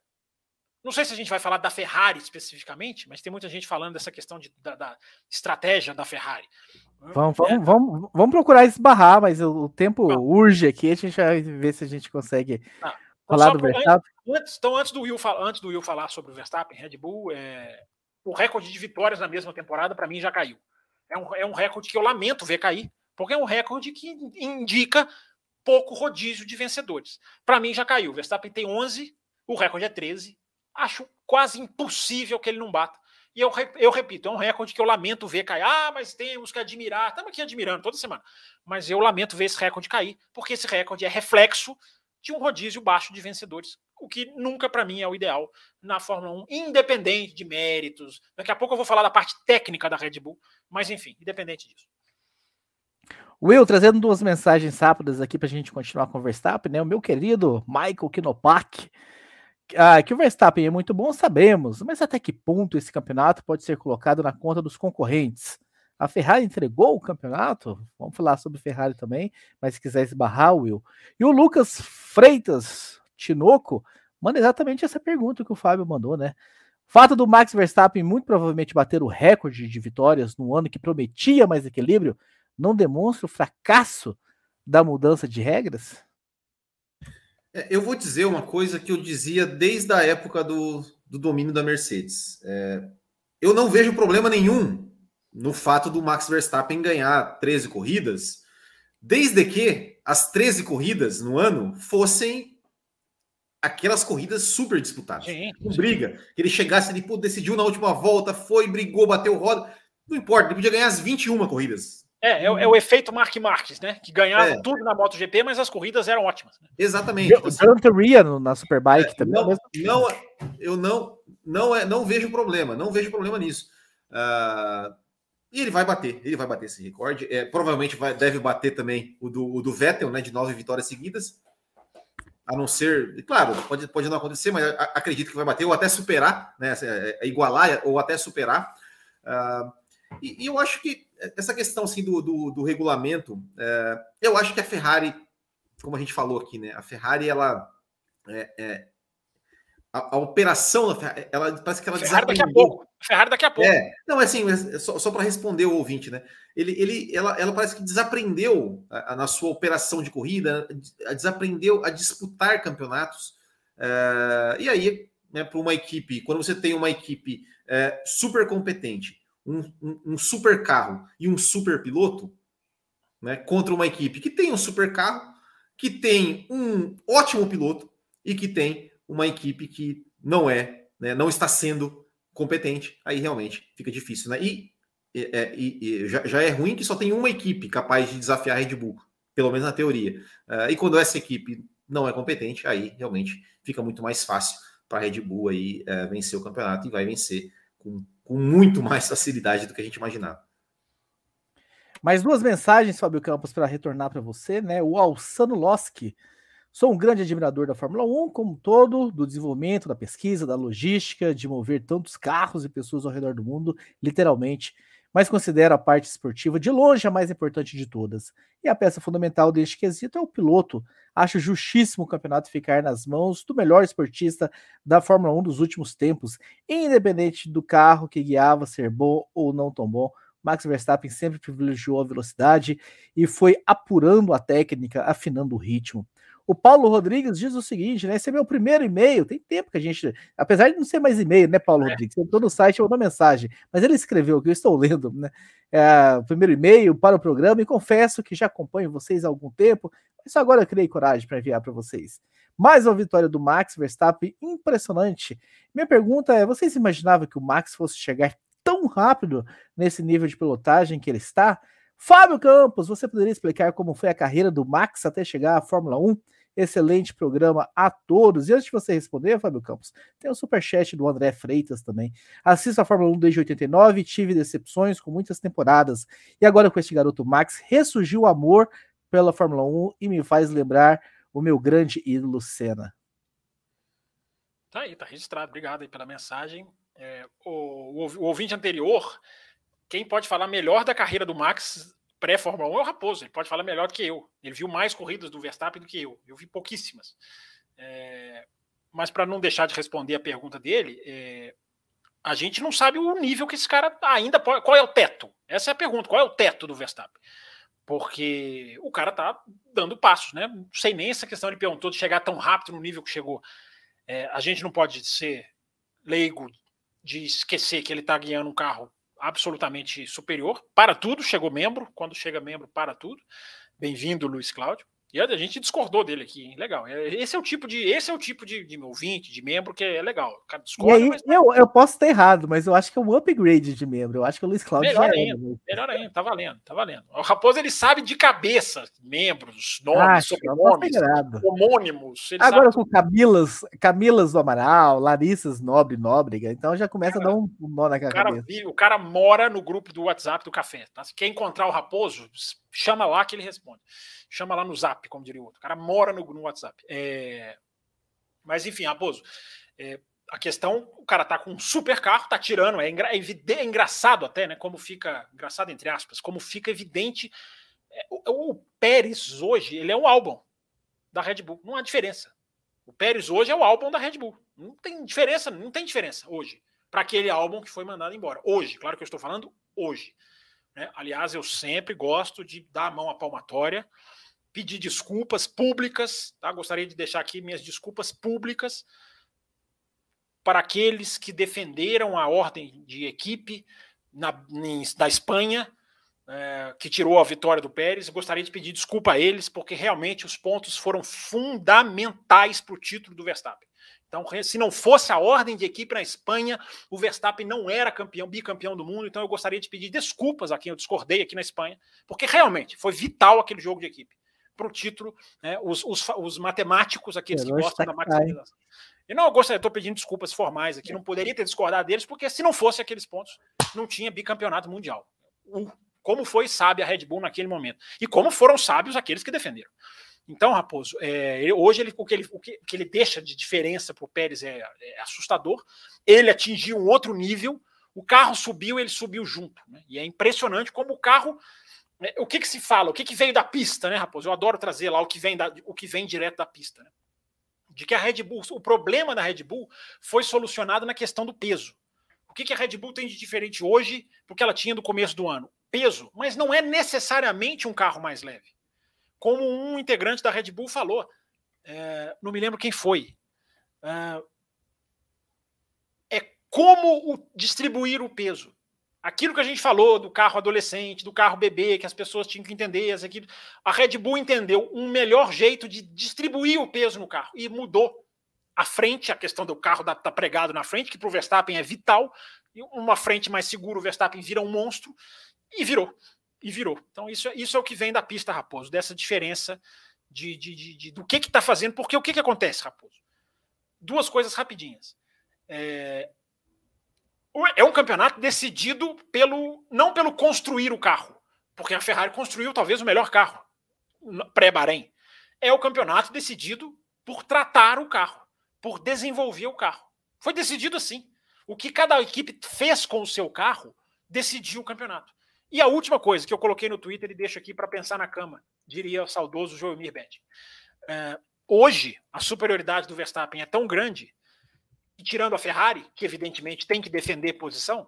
não sei se a gente vai falar da Ferrari especificamente, mas tem muita gente falando dessa questão de, da, da estratégia da Ferrari.
Vamos, vamos, é. vamos, vamos procurar esbarrar, mas o, tempo urge aqui, a gente vai ver se a gente consegue. Ah. Falar do Verstappen?
Antes, então, antes do, Will, antes do Will falar sobre o Verstappen, Red Bull, é, o recorde de vitórias na mesma temporada, para mim, já caiu. É um, é um recorde que eu lamento ver cair, porque é um recorde que indica pouco rodízio de vencedores. Para mim, já caiu. O Verstappen tem 11, o recorde é 13. Acho quase impossível que ele não bata. E eu, eu repito, é um recorde que eu lamento ver cair. Ah, mas temos que admirar. Estamos aqui admirando toda semana. Mas eu lamento ver esse recorde cair, porque esse recorde é reflexo de um rodízio baixo de vencedores, o que nunca para mim é o ideal na Fórmula 1, independente de méritos. Daqui a pouco eu vou falar da parte técnica da Red Bull, mas enfim, independente disso.
Will, trazendo duas mensagens rápidas aqui para a gente continuar o Verstappen, né? O meu querido Michael Kinopak, ah, que o Verstappen é muito bom, sabemos, mas até que ponto esse campeonato pode ser colocado na conta dos concorrentes? A Ferrari entregou o campeonato? Vamos falar sobre Ferrari também, mas se quiser esbarrar, Will. E o Lucas Freitas Tinoco manda exatamente essa pergunta que o Fábio mandou, né? Fato do Max Verstappen muito provavelmente bater o recorde de vitórias no ano que prometia mais equilíbrio não demonstra o fracasso da mudança de regras?
É, eu vou dizer uma coisa que eu dizia desde a época do, do domínio da Mercedes. É, eu não vejo problema nenhum no fato do Max Verstappen ganhar 13 corridas, desde que as 13 corridas no ano fossem aquelas corridas super disputadas. Sim, sim. Briga. Que ele chegasse, ele pô, decidiu na última volta, foi, brigou, bateu roda. Não importa, ele podia ganhar as 21 corridas.
É, é, é o efeito Mark Marques, né? Que ganhava é. tudo na MotoGP, mas as corridas eram ótimas. Né?
Exatamente.
O Santa Ria na Superbike é, também.
Não, não, eu não, não, é, não vejo problema, não vejo problema nisso. Uh, e ele vai bater, ele vai bater esse recorde. É, provavelmente vai, deve bater também o do, o do Vettel, né? De nove vitórias seguidas. A não ser, claro, pode, pode não acontecer, mas acredito que vai bater ou até superar, né? É, é, igualar ou até superar. Uh, e, e, eu acho que essa questão assim, do, do, do regulamento, é, eu acho que a Ferrari, como a gente falou aqui, né? A Ferrari, ela. É, é, a, a, operação ela parece que ela
Ferrari daqui a pouco. Ferrari daqui a pouco.
É, não, assim, só, só para responder o ouvinte, né? Ele, ele, ela, ela parece que desaprendeu a, a, na sua operação de corrida, desaprendeu a disputar campeonatos. É, e aí, né, para uma equipe, quando você tem uma equipe é, super competente, um, um, super carro e um super piloto, né, contra uma equipe que tem um super carro, que tem um ótimo piloto e que tem uma equipe que não é, né, não está sendo competente, aí realmente fica difícil, né? E, é, e, e já, já, é ruim que só tem uma equipe capaz de desafiar a Red Bull, pelo menos na teoria. Uh, e quando essa equipe não é competente, aí realmente fica muito mais fácil para a Red Bull aí uh, vencer o campeonato e vai vencer com com muito mais facilidade do que a gente imaginava.
Mais duas mensagens, Fábio Campos, para retornar para você, né? O Alçano Loski. Sou um grande admirador da Fórmula 1 como um todo, do desenvolvimento, da pesquisa, da logística, de mover tantos carros e pessoas ao redor do mundo, literalmente mas considero a parte esportiva de longe a mais importante de todas. E a peça fundamental deste quesito é o piloto. Acho justíssimo o campeonato ficar nas mãos do melhor esportista da Fórmula 1 dos últimos tempos, independente do carro que guiava ser bom ou não tão bom. Max Verstappen sempre privilegiou a velocidade e foi apurando a técnica, afinando o ritmo. O Paulo Rodrigues diz o seguinte, né? Esse é meu primeiro e-mail. Tem tempo que a gente. Apesar de não ser mais e-mail, né, Paulo é. Rodrigues? Eu estou no site, eu mandou mensagem. Mas ele escreveu que eu estou lendo, né? É, o primeiro e-mail para o programa e confesso que já acompanho vocês há algum tempo, mas só agora eu criei coragem para enviar para vocês. Mais uma vitória do Max Verstappen impressionante. Minha pergunta é: vocês imaginavam que o Max fosse chegar tão rápido nesse nível de pilotagem que ele está? Fábio Campos, você poderia explicar como foi a carreira do Max até chegar à Fórmula 1? Excelente programa a todos. E antes de você responder, Fábio Campos, tem o um superchat do André Freitas também. Assisto a Fórmula 1 desde 89, tive decepções com muitas temporadas. E agora com este garoto Max, ressurgiu o amor pela Fórmula 1 e me faz lembrar o meu grande ídolo Senna.
Tá aí, tá registrado. Obrigado aí pela mensagem. É, o, o, o ouvinte anterior, quem pode falar melhor da carreira do Max pré-Fórmula 1 é o Raposo, ele pode falar melhor que eu. Ele viu mais corridas do Verstappen do que eu. Eu vi pouquíssimas. É, mas para não deixar de responder a pergunta dele, é, a gente não sabe o nível que esse cara ainda pode. Qual é o teto? Essa é a pergunta. Qual é o teto do Verstappen? Porque o cara tá dando passos, né? Não sei nem essa questão ele perguntou de chegar tão rápido no nível que chegou. É, a gente não pode ser leigo de esquecer que ele está guiando um carro absolutamente superior para tudo, chegou membro, quando chega membro para tudo. Bem-vindo, Luiz Cláudio. E a gente discordou dele aqui, hein? Legal. É, esse é o tipo de, esse é o tipo de, de ouvinte, de membro que é legal. O cara
discorda, aí, mas... eu, eu posso estar errado, mas eu acho que é um upgrade de membro. Eu acho que o Luiz Cláudio
melhor ainda, é, melhor ainda, tá valendo, tá valendo. O Raposo ele sabe de cabeça membros, nomes, acho, sobrenomes, homônimos.
Agora sabe... com Camilas, Camilas do Amaral, Larissas Nobre Nóbrega, então já começa cara, a dar um nó na
cabeça. o cara mora no grupo do WhatsApp do café. Tá? Se quer encontrar o Raposo, chama lá que ele responde chama lá no zap, como diria o outro. O cara mora no, no WhatsApp. É... Mas enfim, Raposo, é... a questão, o cara tá com um super carro, tá tirando, é, engra... é engraçado até, né? Como fica, engraçado entre aspas, como fica evidente. É, o, o Pérez hoje, ele é um álbum da Red Bull, não há diferença. O Pérez hoje é o álbum da Red Bull. Não tem diferença, não tem diferença hoje para aquele álbum que foi mandado embora. Hoje, claro que eu estou falando hoje. Né? Aliás, eu sempre gosto de dar a mão à palmatória pedir desculpas públicas, tá? Gostaria de deixar aqui minhas desculpas públicas para aqueles que defenderam a ordem de equipe na, da Espanha, é, que tirou a vitória do Pérez. Gostaria de pedir desculpa a eles, porque realmente os pontos foram fundamentais para o título do Verstappen. Então, se não fosse a ordem de equipe na Espanha, o Verstappen não era campeão, bicampeão do mundo. Então, eu gostaria de pedir desculpas a quem eu discordei aqui na Espanha, porque realmente foi vital aquele jogo de equipe para o título. Né? Os, os, os, matemáticos, aqueles que gostam da maximização. Eu não gostaria, estou pedindo desculpas formais aqui, não poderia ter discordado deles, porque se não fosse aqueles pontos, não tinha bicampeonato mundial. Como foi sábia a Red Bull naquele momento. E como foram sábios aqueles que defenderam. Então, Raposo, é, hoje ele, o, que ele, o que, que ele deixa de diferença para o Pérez é, é, assustador. Ele atingiu um outro nível, o carro subiu, ele subiu junto. Né? E é impressionante como o carro. É, o que, que se fala? O que, que veio da pista, né, Raposo? Eu adoro trazer lá o que vem, da, o que vem direto da pista. Né? De que a Red Bull, o problema da Red Bull foi solucionado na questão do peso. O que, que a Red Bull tem de diferente hoje porque ela tinha do começo do ano? Peso, mas não é necessariamente um carro mais leve como um integrante da Red Bull falou. É, não me lembro quem foi. É, é como o, distribuir o peso. Aquilo que a gente falou do carro adolescente, do carro bebê, que as pessoas tinham que entender, as equipes, a Red Bull entendeu um melhor jeito de distribuir o peso no carro e mudou a frente, a questão do carro estar tá pregado na frente, que para o Verstappen é vital, uma frente mais segura, o Verstappen vira um monstro, e virou e virou. Então, isso, é, isso é o que vem da pista, Raposo, dessa diferença de, de, de, de do que está fazendo, porque o que, que acontece, Raposo? Duas coisas rapidinhas. É, é um campeonato decidido pelo não pelo construir o carro, porque a Ferrari construiu talvez o melhor carro pré-Bahrein. É o campeonato decidido por tratar o carro, por desenvolver o carro. Foi decidido assim. O que cada equipe fez com o seu carro decidiu o campeonato. E a última coisa que eu coloquei no Twitter e deixo aqui para pensar na cama, diria o saudoso Joemir Bet. É, hoje, a superioridade do Verstappen é tão grande, e tirando a Ferrari, que evidentemente tem que defender posição,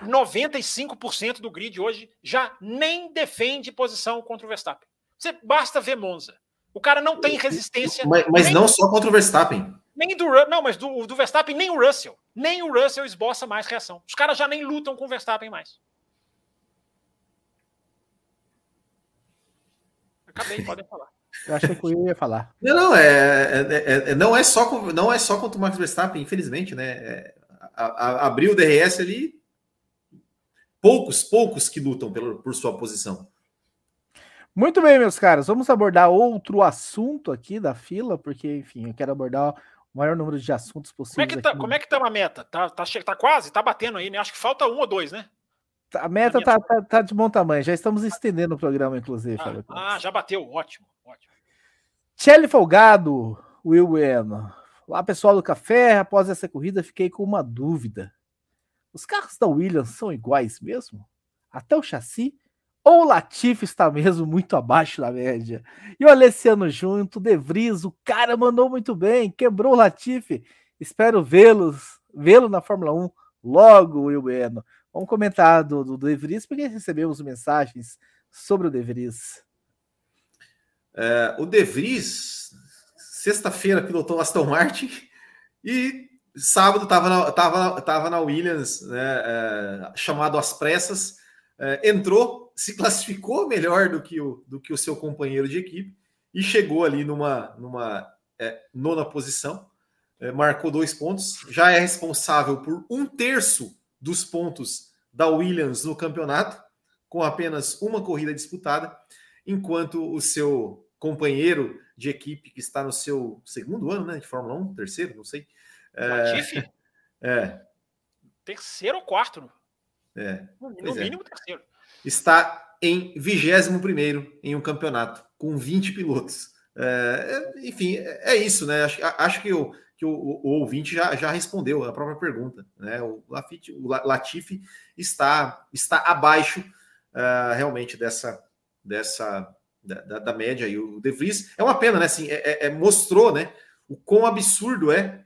95% do grid hoje já nem defende posição contra o Verstappen. Você basta ver Monza. O cara não tem resistência.
Mas, mas não só contra o Verstappen.
Nem do não, mas do, do Verstappen nem o Russell, nem o Russell esboça mais reação. Os caras já nem lutam com o Verstappen mais. Acabei, podem falar. Eu
achei que eu ia falar.
Não, não, é, é, é, não, é só, não é só contra o Max Verstappen, infelizmente, né? É, a, a, abrir o DRS ali, poucos, poucos que lutam pelo, por sua posição.
Muito bem, meus caras, vamos abordar outro assunto aqui da fila, porque, enfim, eu quero abordar o maior número de assuntos possível.
Como é que tá, como é que tá uma meta? Tá, tá, tá quase? Tá batendo aí, né? Acho que falta um ou dois, né?
A meta tá, tá, tá, de bom tamanho, já estamos estendendo o programa, inclusive.
Ah, ah já bateu, ótimo, ótimo.
Folgado, Will Bueno. Olá, pessoal do café. Após essa corrida, fiquei com uma dúvida. Os carros da Williams são iguais mesmo? Até o chassi? Ou o Latifi está mesmo muito abaixo da média? E o Alessiano junto, De Vries, o cara mandou muito bem, quebrou o Latifi. Espero vê-los, vê-lo na Fórmula 1 logo, Will Bueno. Vamos comentar do, do Vries, porque recebemos mensagens sobre o De Vries.
É, o De Vries, sexta-feira, pilotou Aston Martin e sábado estava na, tava, tava na Williams, né, é, chamado às pressas, é, entrou, se classificou melhor do que, o, do que o seu companheiro de equipe e chegou ali numa, numa é, nona posição, é, marcou dois pontos, já é responsável por um terço dos pontos da Williams no campeonato, com apenas uma corrida disputada, enquanto o seu companheiro de equipe, que está no seu segundo ano né, de Fórmula 1, terceiro, não sei.
Latifi? É. Terceiro ou quarto?
É.
No, no é. mínimo, terceiro.
Está em 21 em um campeonato, com 20 pilotos. É, enfim, é isso, né? Acho, acho que o, que o, o, ouvinte já, já respondeu a própria pergunta. Né? O, Lafite, o Latifi está, está abaixo uh, realmente dessa, dessa da, da, média. E o De Vries é uma pena, né? Assim, é, é, é, mostrou né, o quão absurdo é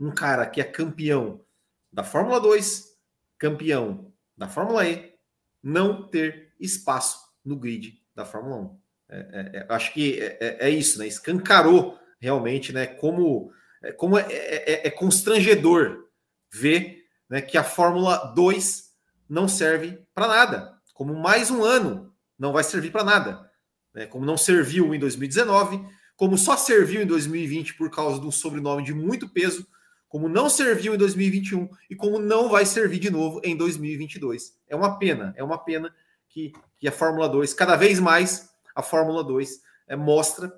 um cara que é campeão da Fórmula 2, campeão da Fórmula E, não ter espaço no grid da Fórmula 1. É, é, é acho que é, isso, né? Escancarou realmente, né? Como é, como é, é, é, é constrangedor ver né, que a Fórmula 2 não serve para nada. Como mais um ano não vai servir para nada. Né, como não serviu em 2019, como só serviu em 2020 por causa de um sobrenome de muito peso, como não serviu em 2021 e como não vai servir de novo em 2022. É uma pena, é uma pena que, que a Fórmula 2, cada vez mais a Fórmula 2 é, mostra,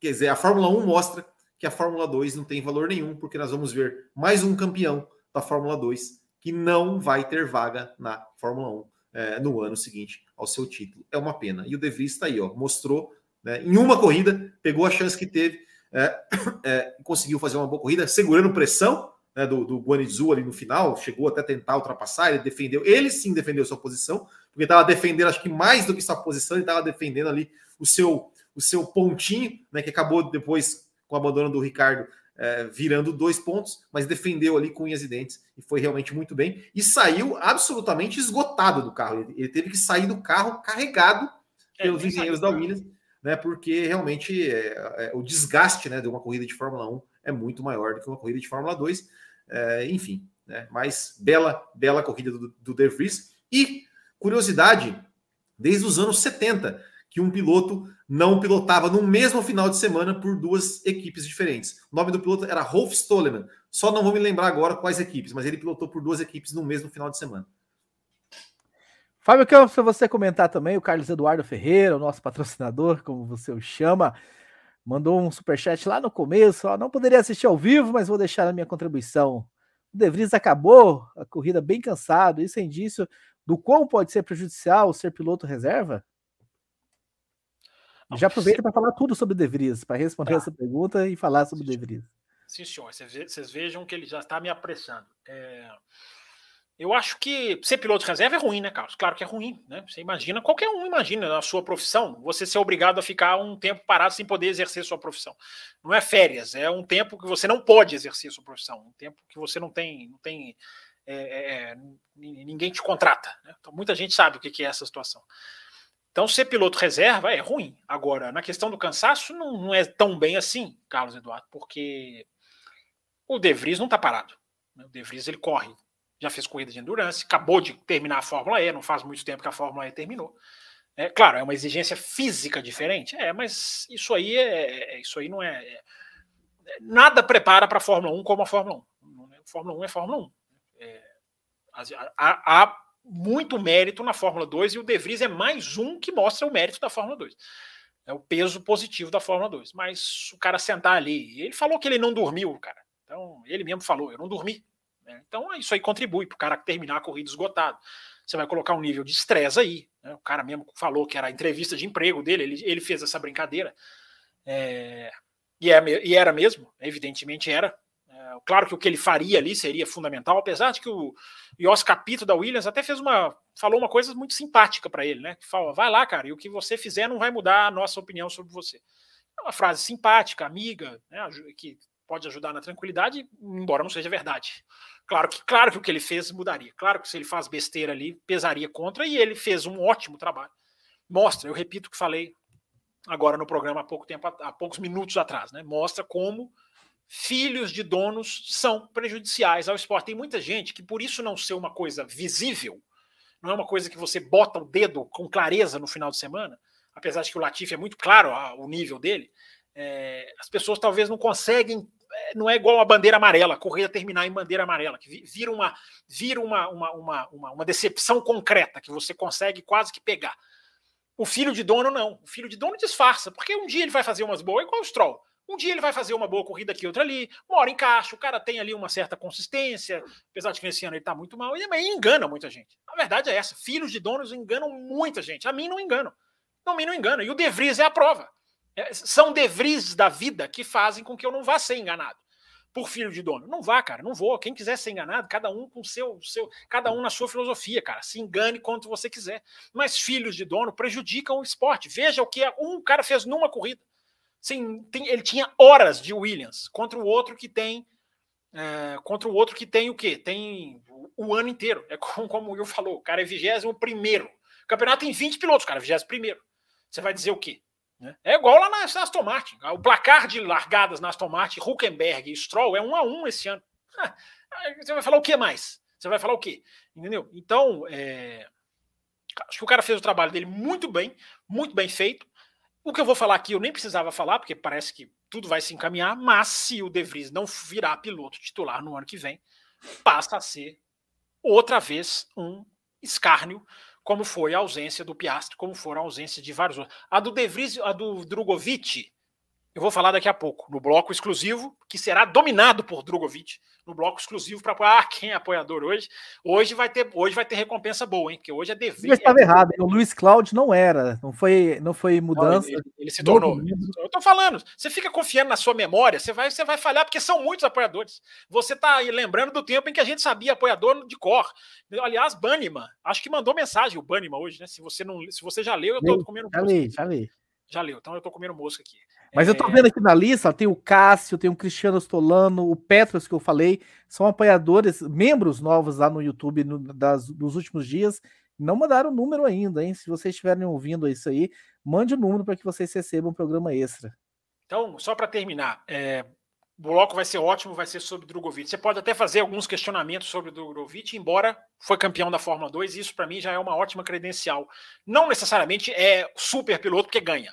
quer dizer, a Fórmula 1 mostra que a Fórmula 2 não tem valor nenhum, porque nós vamos ver mais um campeão da Fórmula 2 que não vai ter vaga na Fórmula 1 é, no ano seguinte ao seu título. É uma pena. E o De Vries está aí, ó, mostrou né, em uma corrida, pegou a chance que teve, é, é, conseguiu fazer uma boa corrida, segurando pressão né, do, do Guanizu ali no final, chegou até tentar ultrapassar, ele defendeu, ele sim defendeu sua posição, porque estava defendendo, acho que mais do que sua posição, ele estava defendendo ali o seu, o seu pontinho, né, que acabou depois com o abandono do Ricardo é, virando dois pontos, mas defendeu ali com unhas e dentes e foi realmente muito bem. E saiu absolutamente esgotado do carro. Ele, ele teve que sair do carro carregado é, pelos engenheiros da Williams, né? Porque realmente é, é, o desgaste né, de uma corrida de Fórmula 1 é muito maior do que uma corrida de Fórmula 2. É, enfim, né? Mas bela, bela corrida do, do De Vries. E curiosidade, desde os anos 70, que um piloto não pilotava no mesmo final de semana por duas equipes diferentes. O nome do piloto era Rolf Stollemann. Só não vou me lembrar agora quais equipes, mas ele pilotou por duas equipes no mesmo final de semana.
Fábio Campos, para você comentar também, o Carlos Eduardo Ferreira, o nosso patrocinador, como você o chama, mandou um superchat lá no começo. Ó, não poderia assistir ao vivo, mas vou deixar a minha contribuição. O De Vries acabou a corrida bem cansado. Isso é indício do quão pode ser prejudicial ser piloto reserva? Já aproveita para falar tudo sobre o De Vries, para responder tá. essa pergunta e falar sobre o De Vries.
Sim, senhor. Vocês vejam que ele já está me apressando. É... Eu acho que ser piloto de reserva é ruim, né, Carlos? Claro que é ruim, né? Você imagina, qualquer um imagina na sua profissão, você ser obrigado a ficar um tempo parado sem poder exercer sua profissão. Não é férias, é um tempo que você não pode exercer sua profissão, um tempo que você não tem, não tem é, é, é ninguém te contrata. Né? Então, muita gente sabe o que é essa situação. Então, ser piloto reserva é ruim. Agora, na questão do cansaço, não, não é tão bem assim, Carlos Eduardo, porque o De Vries não está parado. Né? O De Vries ele corre, já fez corrida de endurance, acabou de terminar a Fórmula E, não faz muito tempo que a Fórmula E terminou. É claro, é uma exigência física diferente, é, mas isso aí é, é isso aí não é, é nada prepara para a Fórmula 1 como a Fórmula 1. A Fórmula 1 é Fórmula 1. É, há muito mérito na Fórmula 2 e o De Vries é mais um que mostra o mérito da Fórmula 2. É o peso positivo da Fórmula 2. Mas o cara sentar ali, ele falou que ele não dormiu, cara. Então, ele mesmo falou, eu não dormi. Né? Então, isso aí contribui para o cara terminar a corrida esgotado. Você vai colocar um nível de estresse aí. Né? O cara mesmo falou que era a entrevista de emprego dele, ele, ele fez essa brincadeira. É, e, é, e era mesmo, evidentemente era. Claro que o que ele faria ali seria fundamental, apesar de que o Jos Capito da Williams até fez uma. falou uma coisa muito simpática para ele, né? Que fala, vai lá, cara, e o que você fizer não vai mudar a nossa opinião sobre você. É uma frase simpática, amiga, né, que pode ajudar na tranquilidade, embora não seja verdade. Claro que, claro que o que ele fez mudaria. Claro que se ele faz besteira ali, pesaria contra, e ele fez um ótimo trabalho. Mostra, eu repito o que falei agora no programa há pouco tempo, há poucos minutos atrás, né? Mostra como filhos de donos são prejudiciais ao esporte. Tem muita gente que, por isso não ser uma coisa visível, não é uma coisa que você bota o dedo com clareza no final de semana, apesar de que o Latifi é muito claro o nível dele, é, as pessoas talvez não conseguem. É, não é igual a bandeira amarela, a corrida terminar em bandeira amarela, que vira uma, vira uma, uma, uma, uma, uma decepção concreta que você consegue quase que pegar. O filho de dono não. O filho de dono disfarça, porque um dia ele vai fazer umas boas, igual o Stroll. Um dia ele vai fazer uma boa corrida aqui, outra ali, uma hora encaixa, o cara tem ali uma certa consistência, apesar de que esse ano ele tá muito mal, e engana muita gente. A verdade é essa: filhos de donos enganam muita gente. A mim não enganam. A mim não engana. E o De Vries é a prova. É, são De Vries da vida que fazem com que eu não vá ser enganado por filho de dono. Não vá, cara, não vou. Quem quiser ser enganado, cada um com seu, seu, cada um na sua filosofia, cara. Se engane quanto você quiser. Mas filhos de dono prejudicam o esporte. Veja o que um cara fez numa corrida. Sim, tem, ele tinha horas de Williams contra o outro que tem. É, contra o outro que tem o quê? Tem o, o ano inteiro. É como, como o Will falou, o cara é 21 primeiro. O campeonato tem 20 pilotos, cara, 21 primeiro. Você vai dizer o quê? Né? É igual lá na, Aston Martin. O placar de largadas na Aston Martin, Huckenberg e Stroll é um a um esse ano. Você vai falar o que mais? Você vai falar o quê? Entendeu? Então, é... acho que o cara fez o trabalho dele muito bem, muito bem feito. O que eu vou falar aqui eu nem precisava falar, porque parece que tudo vai se encaminhar, mas se o De Vries não virar piloto titular no ano que vem, passa a ser outra vez um escárnio como foi a ausência do Piastri, como foi a ausência de vários outros. A do De Vries, a do Drogovic, eu vou falar daqui a pouco, no bloco exclusivo, que será dominado por Drogovic, no bloco exclusivo para apoiar quem é apoiador hoje. Hoje vai ter, hoje vai ter recompensa boa, hein? Porque hoje é dever.
Mas estava é... errado, o Luiz Cláudio não era, não foi, não foi mudança. Não,
ele, ele, se tornou. Eu tô falando, você fica confiando na sua memória, você vai, você vai falhar porque são muitos apoiadores. Você tá aí lembrando do tempo em que a gente sabia apoiador de cor. Aliás, Banniman, acho que mandou mensagem o Banniman hoje, né? Se você não, se você já leu, eu tô comendo
já li, já li.
Já leu, então eu tô comendo mosca aqui.
Mas é... eu tô é. vendo aqui na lista, tem o Cássio, tem o Cristiano Stolano, o Petros que eu falei, são apoiadores, membros novos lá no YouTube no, das, dos últimos dias. Não mandaram o número ainda, hein? Se vocês estiverem ouvindo isso aí, mande o número para que vocês recebam um programa extra.
Então, só para terminar, é, o bloco vai ser ótimo, vai ser sobre Drogovic. Você pode até fazer alguns questionamentos sobre Drogovic, embora foi campeão da Fórmula 2, isso para mim já é uma ótima credencial. Não necessariamente é super piloto porque ganha,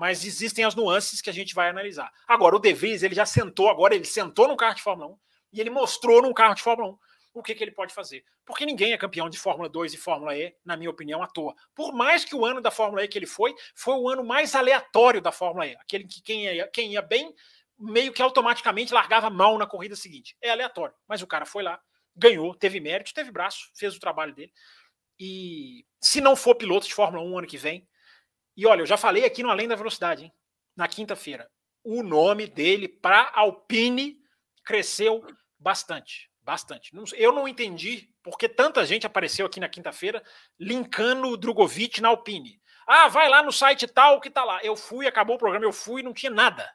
mas existem as nuances que a gente vai analisar. Agora, o De Vries, ele já sentou, agora ele sentou no carro de Fórmula 1 e ele mostrou num carro de Fórmula 1 o que, que ele pode fazer. Porque ninguém é campeão de Fórmula 2 e Fórmula E, na minha opinião, à toa. Por mais que o ano da Fórmula E que ele foi, foi o ano mais aleatório da Fórmula E. Aquele que quem ia, quem ia bem, meio que automaticamente largava mal na corrida seguinte. É aleatório. Mas o cara foi lá, ganhou, teve mérito, teve braço, fez o trabalho dele. E se não for piloto de Fórmula 1 ano que vem, e olha, eu já falei aqui no Além da Velocidade, hein? na quinta-feira. O nome dele para Alpine cresceu bastante. Bastante. Eu não entendi porque tanta gente apareceu aqui na quinta-feira linkando o Drogovic na Alpine. Ah, vai lá no site tal que tá lá. Eu fui, acabou o programa, eu fui não tinha nada.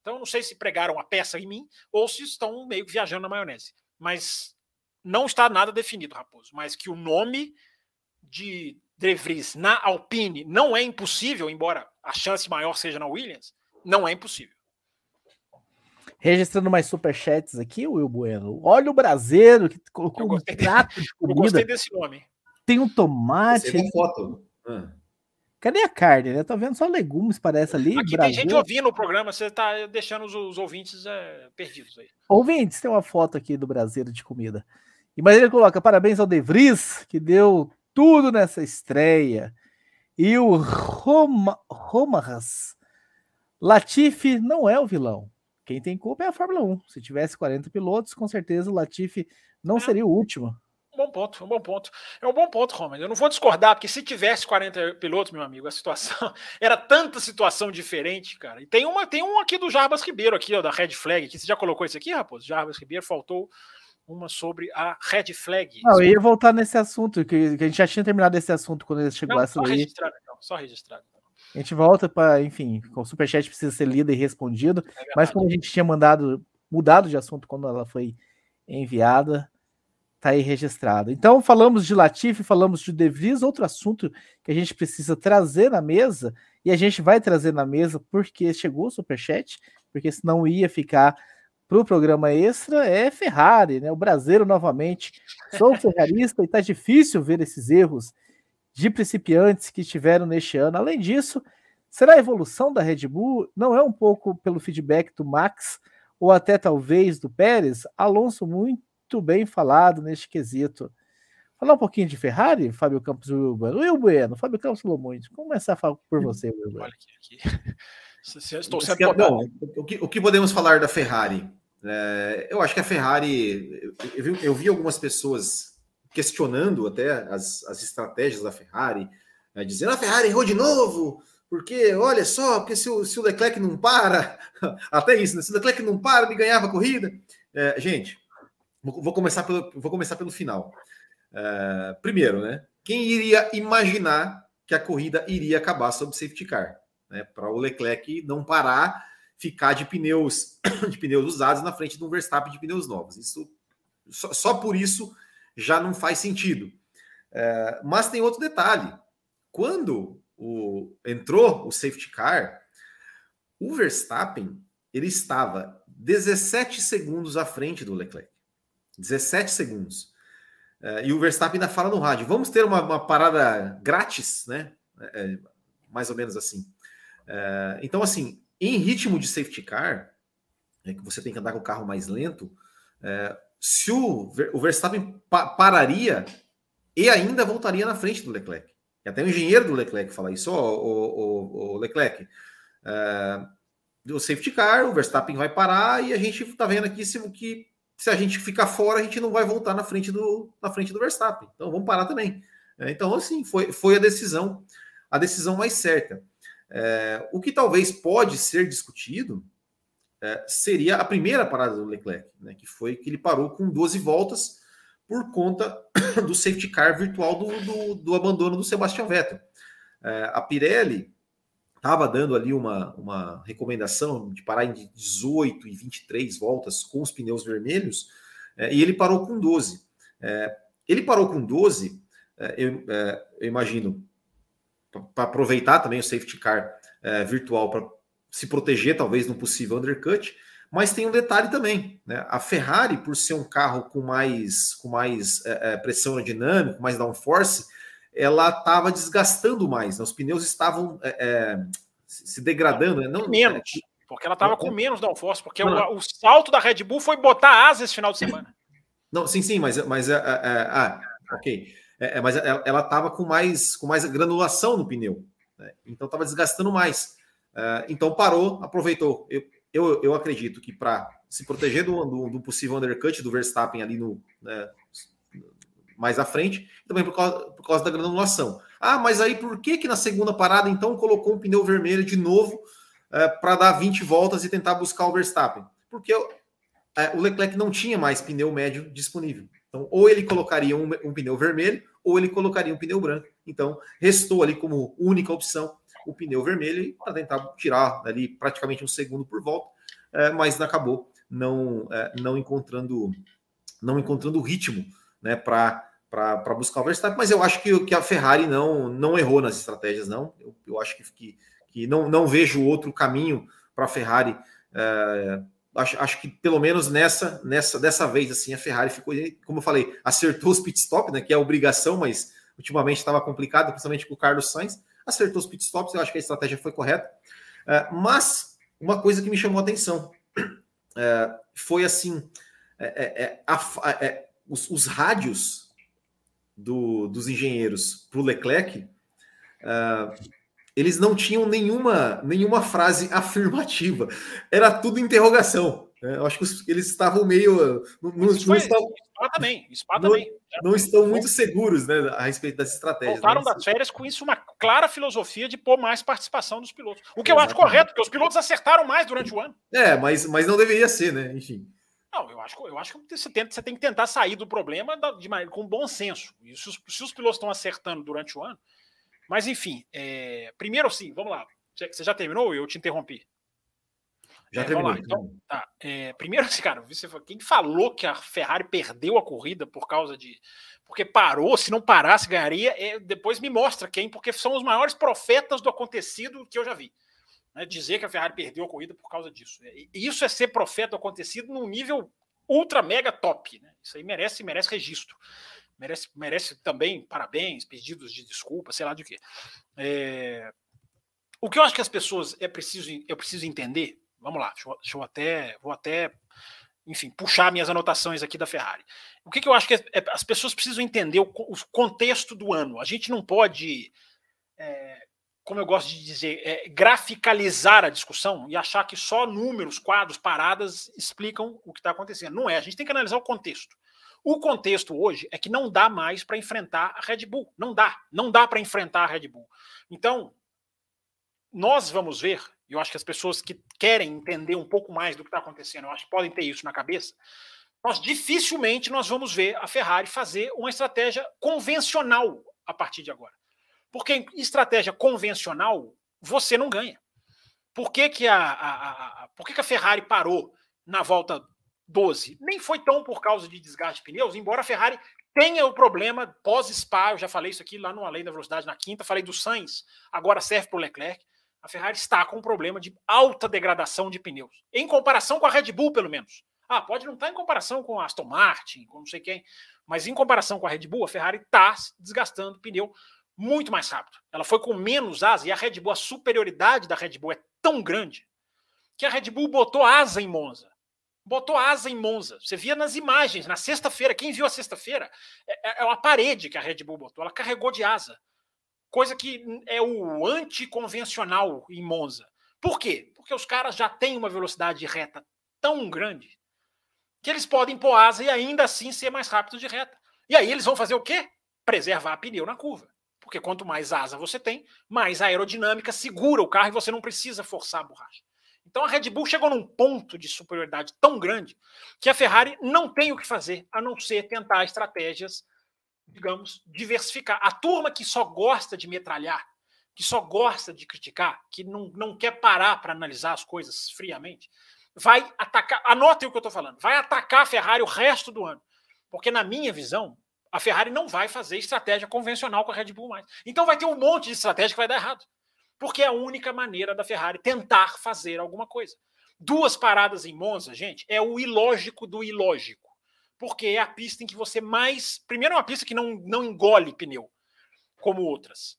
Então não sei se pregaram a peça em mim ou se estão meio que viajando na maionese. Mas não está nada definido, Raposo. Mas que o nome de de Vries na Alpine não é impossível, embora a chance maior seja na Williams, não é impossível.
Registrando mais superchats aqui, Will Bueno. Olha o brasileiro que colocou um prato de comida. Eu gostei
desse nome.
Tem um tomate.
Tem foto. Ah.
Cadê a carne? Né? Tá vendo só legumes, parece ali.
Aqui Brasil. tem gente ouvindo o programa, você tá deixando os, os ouvintes é, perdidos aí.
Ouvintes, tem uma foto aqui do brasileiro de comida. E mas ele coloca: parabéns ao De Vries, que deu tudo nessa estreia. E o Roma, Romaras Latifi não é o vilão. Quem tem culpa é a Fórmula 1. Se tivesse 40 pilotos, com certeza o Latifi não é. seria o último.
Um bom ponto, um bom ponto. É um bom ponto, Roman. Eu não vou discordar, porque se tivesse 40 pilotos, meu amigo, a situação era tanta situação diferente, cara. E tem uma, tem um aqui do Jarbas Ribeiro, aqui, ó, da Red Flag. Aqui. Você já colocou isso aqui, Raposo? Jarbas Ribeiro faltou uma sobre a red flag.
Não, eu ia voltar nesse assunto, que, que, a gente já tinha terminado esse assunto quando ele chegou a
só registrado, então, só.
A gente volta para, enfim, o superchat precisa ser lido e respondido, é mas como a gente tinha mandado, mudado de assunto quando ela foi enviada, tá aí registrado. Então, falamos de Latifi, falamos de De Vries, outro assunto que a gente precisa trazer na mesa, e a gente vai trazer na mesa porque chegou o superchat, porque senão ia ficar para o programa extra é Ferrari, né? O brasileiro novamente. Sou ferrarista e tá difícil ver esses erros de principiantes que tiveram neste ano. Além disso, será a evolução da Red Bull? Não é um pouco pelo feedback do Max ou até talvez do Pérez? Alonso muito bem falado neste quesito. Falar um pouquinho de Ferrari, Fábio Campos e Will Bueno. Will Bueno, Fábio Campos falou muito. Começar a falar por você, Will Bueno. Olha aqui, aqui.
Estou sendo Bom, o, que, o que podemos falar da Ferrari? É, eu acho que a Ferrari. Eu vi, eu vi algumas pessoas questionando até as, as estratégias da Ferrari, né, dizendo a Ferrari errou de novo, porque olha só, porque se o, se o Leclerc não para, até isso, né? se o Leclerc não para, ele ganhava a corrida. É, gente, vou, vou, começar pelo, vou começar pelo final. É, primeiro, né? Quem iria imaginar que a corrida iria acabar sob safety car? Né, para o Leclerc não parar, ficar de pneus de pneus usados na frente de um Verstappen de pneus novos. Isso só, só por isso já não faz sentido. É, mas tem outro detalhe: quando o, entrou o safety car, o Verstappen ele estava 17 segundos à frente do Leclerc. 17 segundos. Uh, e o Verstappen ainda fala no rádio: vamos ter uma, uma parada grátis, né? É, mais ou menos assim. Uh, então, assim, em ritmo de safety car, é que você tem que andar com o carro mais lento, uh, se o, o Verstappen pa pararia e ainda voltaria na frente do Leclerc. E até o engenheiro do Leclerc fala isso, ó, o, o, o, Leclerc. Uh, o safety car, o Verstappen vai parar e a gente está vendo aqui se, que se a gente ficar fora, a gente não vai voltar na frente do, na frente do Verstappen. Então vamos parar também. É, então, assim, foi, foi a decisão, a decisão mais certa. É, o que talvez pode ser discutido é, seria a primeira parada do Leclerc, né, que foi que ele parou com 12 voltas por conta do safety car virtual do, do, do abandono do Sebastian Vettel. É, a Pirelli estava dando ali uma, uma recomendação de parar em 18 e 23 voltas com os pneus vermelhos, é, e ele parou com 12. É, ele parou com 12, é, eu, eu, imagino, para aproveitar também o safety car é, virtual para se proteger, talvez, no possível undercut, mas tem um detalhe também, né? A Ferrari, por ser um carro com mais, com mais é, pressão aerodinâmica, mais downforce, ela estava desgastando mais, né? os pneus estavam é, é se degradando, né?
não menos, é, porque ela estava com menos downforce, porque o, o, salto da Red Bull foi botar asas esse final de semana.
Não, sim, sim, mas, mas é, é, é ok, mas ela estava com mais com mais granulação no pneu, né? então estava desgastando mais. então parou, aproveitou. Eu, eu, eu acredito que para se proteger do, do, do, possível undercut do Verstappen ali no né, mais à frente, também por causa, por causa da granulação. Ah, mas aí por que que na segunda parada então colocou um pneu vermelho de novo é, para dar 20 voltas e tentar buscar o Verstappen? Porque é, o Leclerc não tinha mais pneu médio disponível. Então, ou ele colocaria um, um pneu vermelho, ou ele colocaria um pneu branco. Então, restou ali como única opção o pneu vermelho para tentar tirar ali praticamente um segundo por volta, é, mas acabou não, é, não encontrando não encontrando o ritmo né, para buscar o Verstappen, mas eu acho que, que a Ferrari não, não errou nas estratégias, não. Eu, eu acho que, que, que não, não vejo outro caminho para a Ferrari. É, acho, acho que pelo menos nessa, nessa dessa vez assim a Ferrari ficou, como eu falei, acertou os pit stop, né, que é obrigação, mas ultimamente estava complicado, principalmente com o Carlos Sainz. Acertou os pit stops, eu acho que a estratégia foi correta. É, mas uma coisa que me chamou a atenção é, foi assim: é, é, a, é, os, os rádios do, dos engenheiros para o Leclerc, eles não tinham nenhuma, nenhuma frase afirmativa, era tudo interrogação. Né? Eu acho que eles estavam meio. Não, não,
foi, estavam, também, não, também.
não estão muito seguros né, a respeito das estratégias.
Voltaram né? das férias com isso uma clara filosofia de pôr mais participação dos pilotos. O que Exatamente. eu acho correto, porque os pilotos acertaram mais durante o ano.
É, mas, mas não deveria ser, né? Enfim.
Não, eu acho, eu acho que você, tenta, você tem que tentar sair do problema de, de, com bom senso. E se os, se os pilotos estão acertando durante o ano. Mas, enfim, é, primeiro sim, vamos lá. Você já terminou ou eu te interrompi?
Já é, terminou. Então,
tá. É, primeiro, assim, cara, você, quem falou que a Ferrari perdeu a corrida por causa de. Porque parou, se não parasse, ganharia. É, depois me mostra quem, porque são os maiores profetas do acontecido que eu já vi né, dizer que a Ferrari perdeu a corrida por causa disso. Isso é ser profeta acontecido num nível ultra mega top. Né? Isso aí merece, merece registro. Merece, merece também parabéns, pedidos de desculpa, sei lá de quê. É... O que eu acho que as pessoas é preciso, eu preciso entender. Vamos lá, deixa eu, deixa eu até, vou até, enfim, puxar minhas anotações aqui da Ferrari. O que, que eu acho que é, é, as pessoas precisam entender o, o, contexto do ano. A gente não pode é, como eu gosto de dizer, é, graficalizar a discussão e achar que só números, quadros, paradas explicam o que está acontecendo. Não é, a gente tem que analisar o contexto. O contexto hoje é que não dá mais para enfrentar a Red Bull. Não dá. Não dá para enfrentar a Red Bull. Então, nós vamos ver, eu acho que as pessoas que querem entender um pouco mais do que está acontecendo, eu acho que podem ter isso na cabeça, nós dificilmente nós vamos ver a Ferrari fazer uma estratégia convencional a partir de agora. Porque em estratégia convencional, você não ganha. Por que, que, a, a, a, por que, que a Ferrari parou na volta 12? Nem foi tão por causa de desgaste de pneus, embora a Ferrari Tem o problema pós-SPA, eu já falei isso aqui lá no Além da Velocidade na quinta, falei do Sainz, agora serve para o Leclerc. A Ferrari está com um problema de alta degradação de pneus, em comparação com a Red Bull, pelo menos. Ah, pode não estar em comparação com a Aston Martin, com não sei quem, mas em comparação com a Red Bull, a Ferrari está desgastando pneu muito mais rápido. Ela foi com menos asa e a Red Bull, a superioridade da Red Bull é tão grande que a Red Bull botou asa em Monza botou asa em Monza. Você via nas imagens, na sexta-feira, quem viu a sexta-feira, é, é, uma parede que a Red Bull botou, ela carregou de asa. Coisa que é o anticonvencional em Monza. Por quê? Porque os caras já têm uma velocidade reta tão grande que eles podem pôr asa e ainda assim ser mais rápido de reta. E aí eles vão fazer o quê? Preservar pneu na curva. Porque quanto mais asa você tem, mais aerodinâmica segura o carro e você não precisa forçar a borracha. Então a Red Bull chegou num ponto de superioridade tão grande que a Ferrari não tem o que fazer a não ser tentar estratégias, digamos, diversificar. A turma que só gosta de metralhar, que só gosta de criticar, que não, não quer parar para analisar as coisas friamente, vai atacar. Anotem o que eu estou falando. Vai atacar a Ferrari o resto do ano. Porque, na minha visão, a Ferrari não vai fazer estratégia convencional com a Red Bull mais. Então vai ter um monte de estratégia que vai dar errado porque é a única maneira da Ferrari tentar fazer alguma coisa. Duas paradas em Monza, gente, é o ilógico do ilógico. Porque é a pista em que você mais. Primeiro, é uma pista que não, não engole pneu, como outras.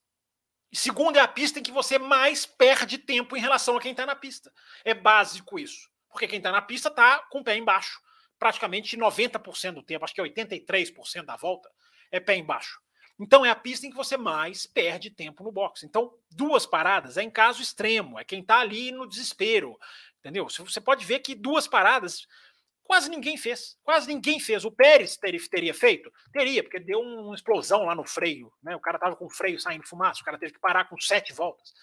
Segundo, é a pista em que você mais perde tempo em relação a quem está na pista. É básico isso. Porque quem está na pista está com o pé embaixo. Praticamente 90% do tempo, acho que é 83% da volta, é pé embaixo. Então é a pista em que você mais perde tempo no boxe. Então, duas paradas é em caso extremo, é quem está ali no desespero. Entendeu? Você pode ver que duas paradas quase ninguém fez. Quase ninguém fez. O Pérez teria, teria feito? Teria, porque deu uma explosão lá no freio. Né? O cara estava com o freio saindo fumaça, o cara teve que parar com sete voltas.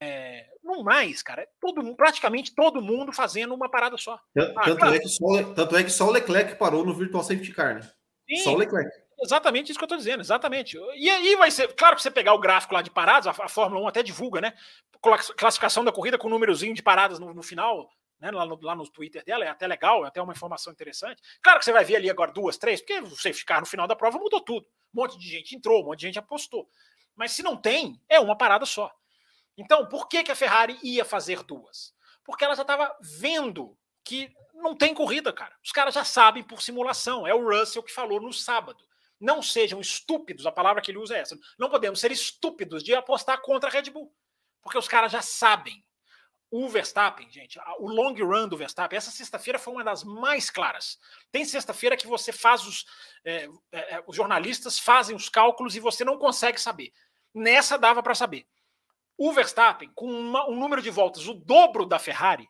É, não mais, cara. É todo, praticamente todo mundo fazendo uma parada só.
Tanto, ah, claro. é que só, tanto é que só o Leclerc parou no Virtual Safety Car, né? Sim. Só o Leclerc.
Exatamente isso que eu estou dizendo, exatamente. E aí vai ser, claro que você pegar o gráfico lá de paradas, a, a Fórmula 1 até divulga, né? Classificação da corrida com o númerozinho de paradas no, no final, né? Lá no, lá no Twitter dela, é até legal, é até uma informação interessante. Claro que você vai ver ali agora duas, três, porque você ficar no final da prova mudou tudo. Um monte de gente entrou, um monte de gente apostou. Mas se não tem, é uma parada só. Então, por que, que a Ferrari ia fazer duas? Porque ela já estava vendo que não tem corrida, cara. Os caras já sabem por simulação. É o Russell que falou no sábado não sejam estúpidos, a palavra que ele usa é essa. Não podemos ser estúpidos de apostar contra a Red Bull, porque os caras já sabem. O Verstappen, gente, o long run do Verstappen, essa sexta-feira foi uma das mais claras. Tem sexta-feira que você faz os. É, é, é, os jornalistas fazem os cálculos e você não consegue saber. Nessa dava para saber. O Verstappen, com uma, um número de voltas o dobro da Ferrari,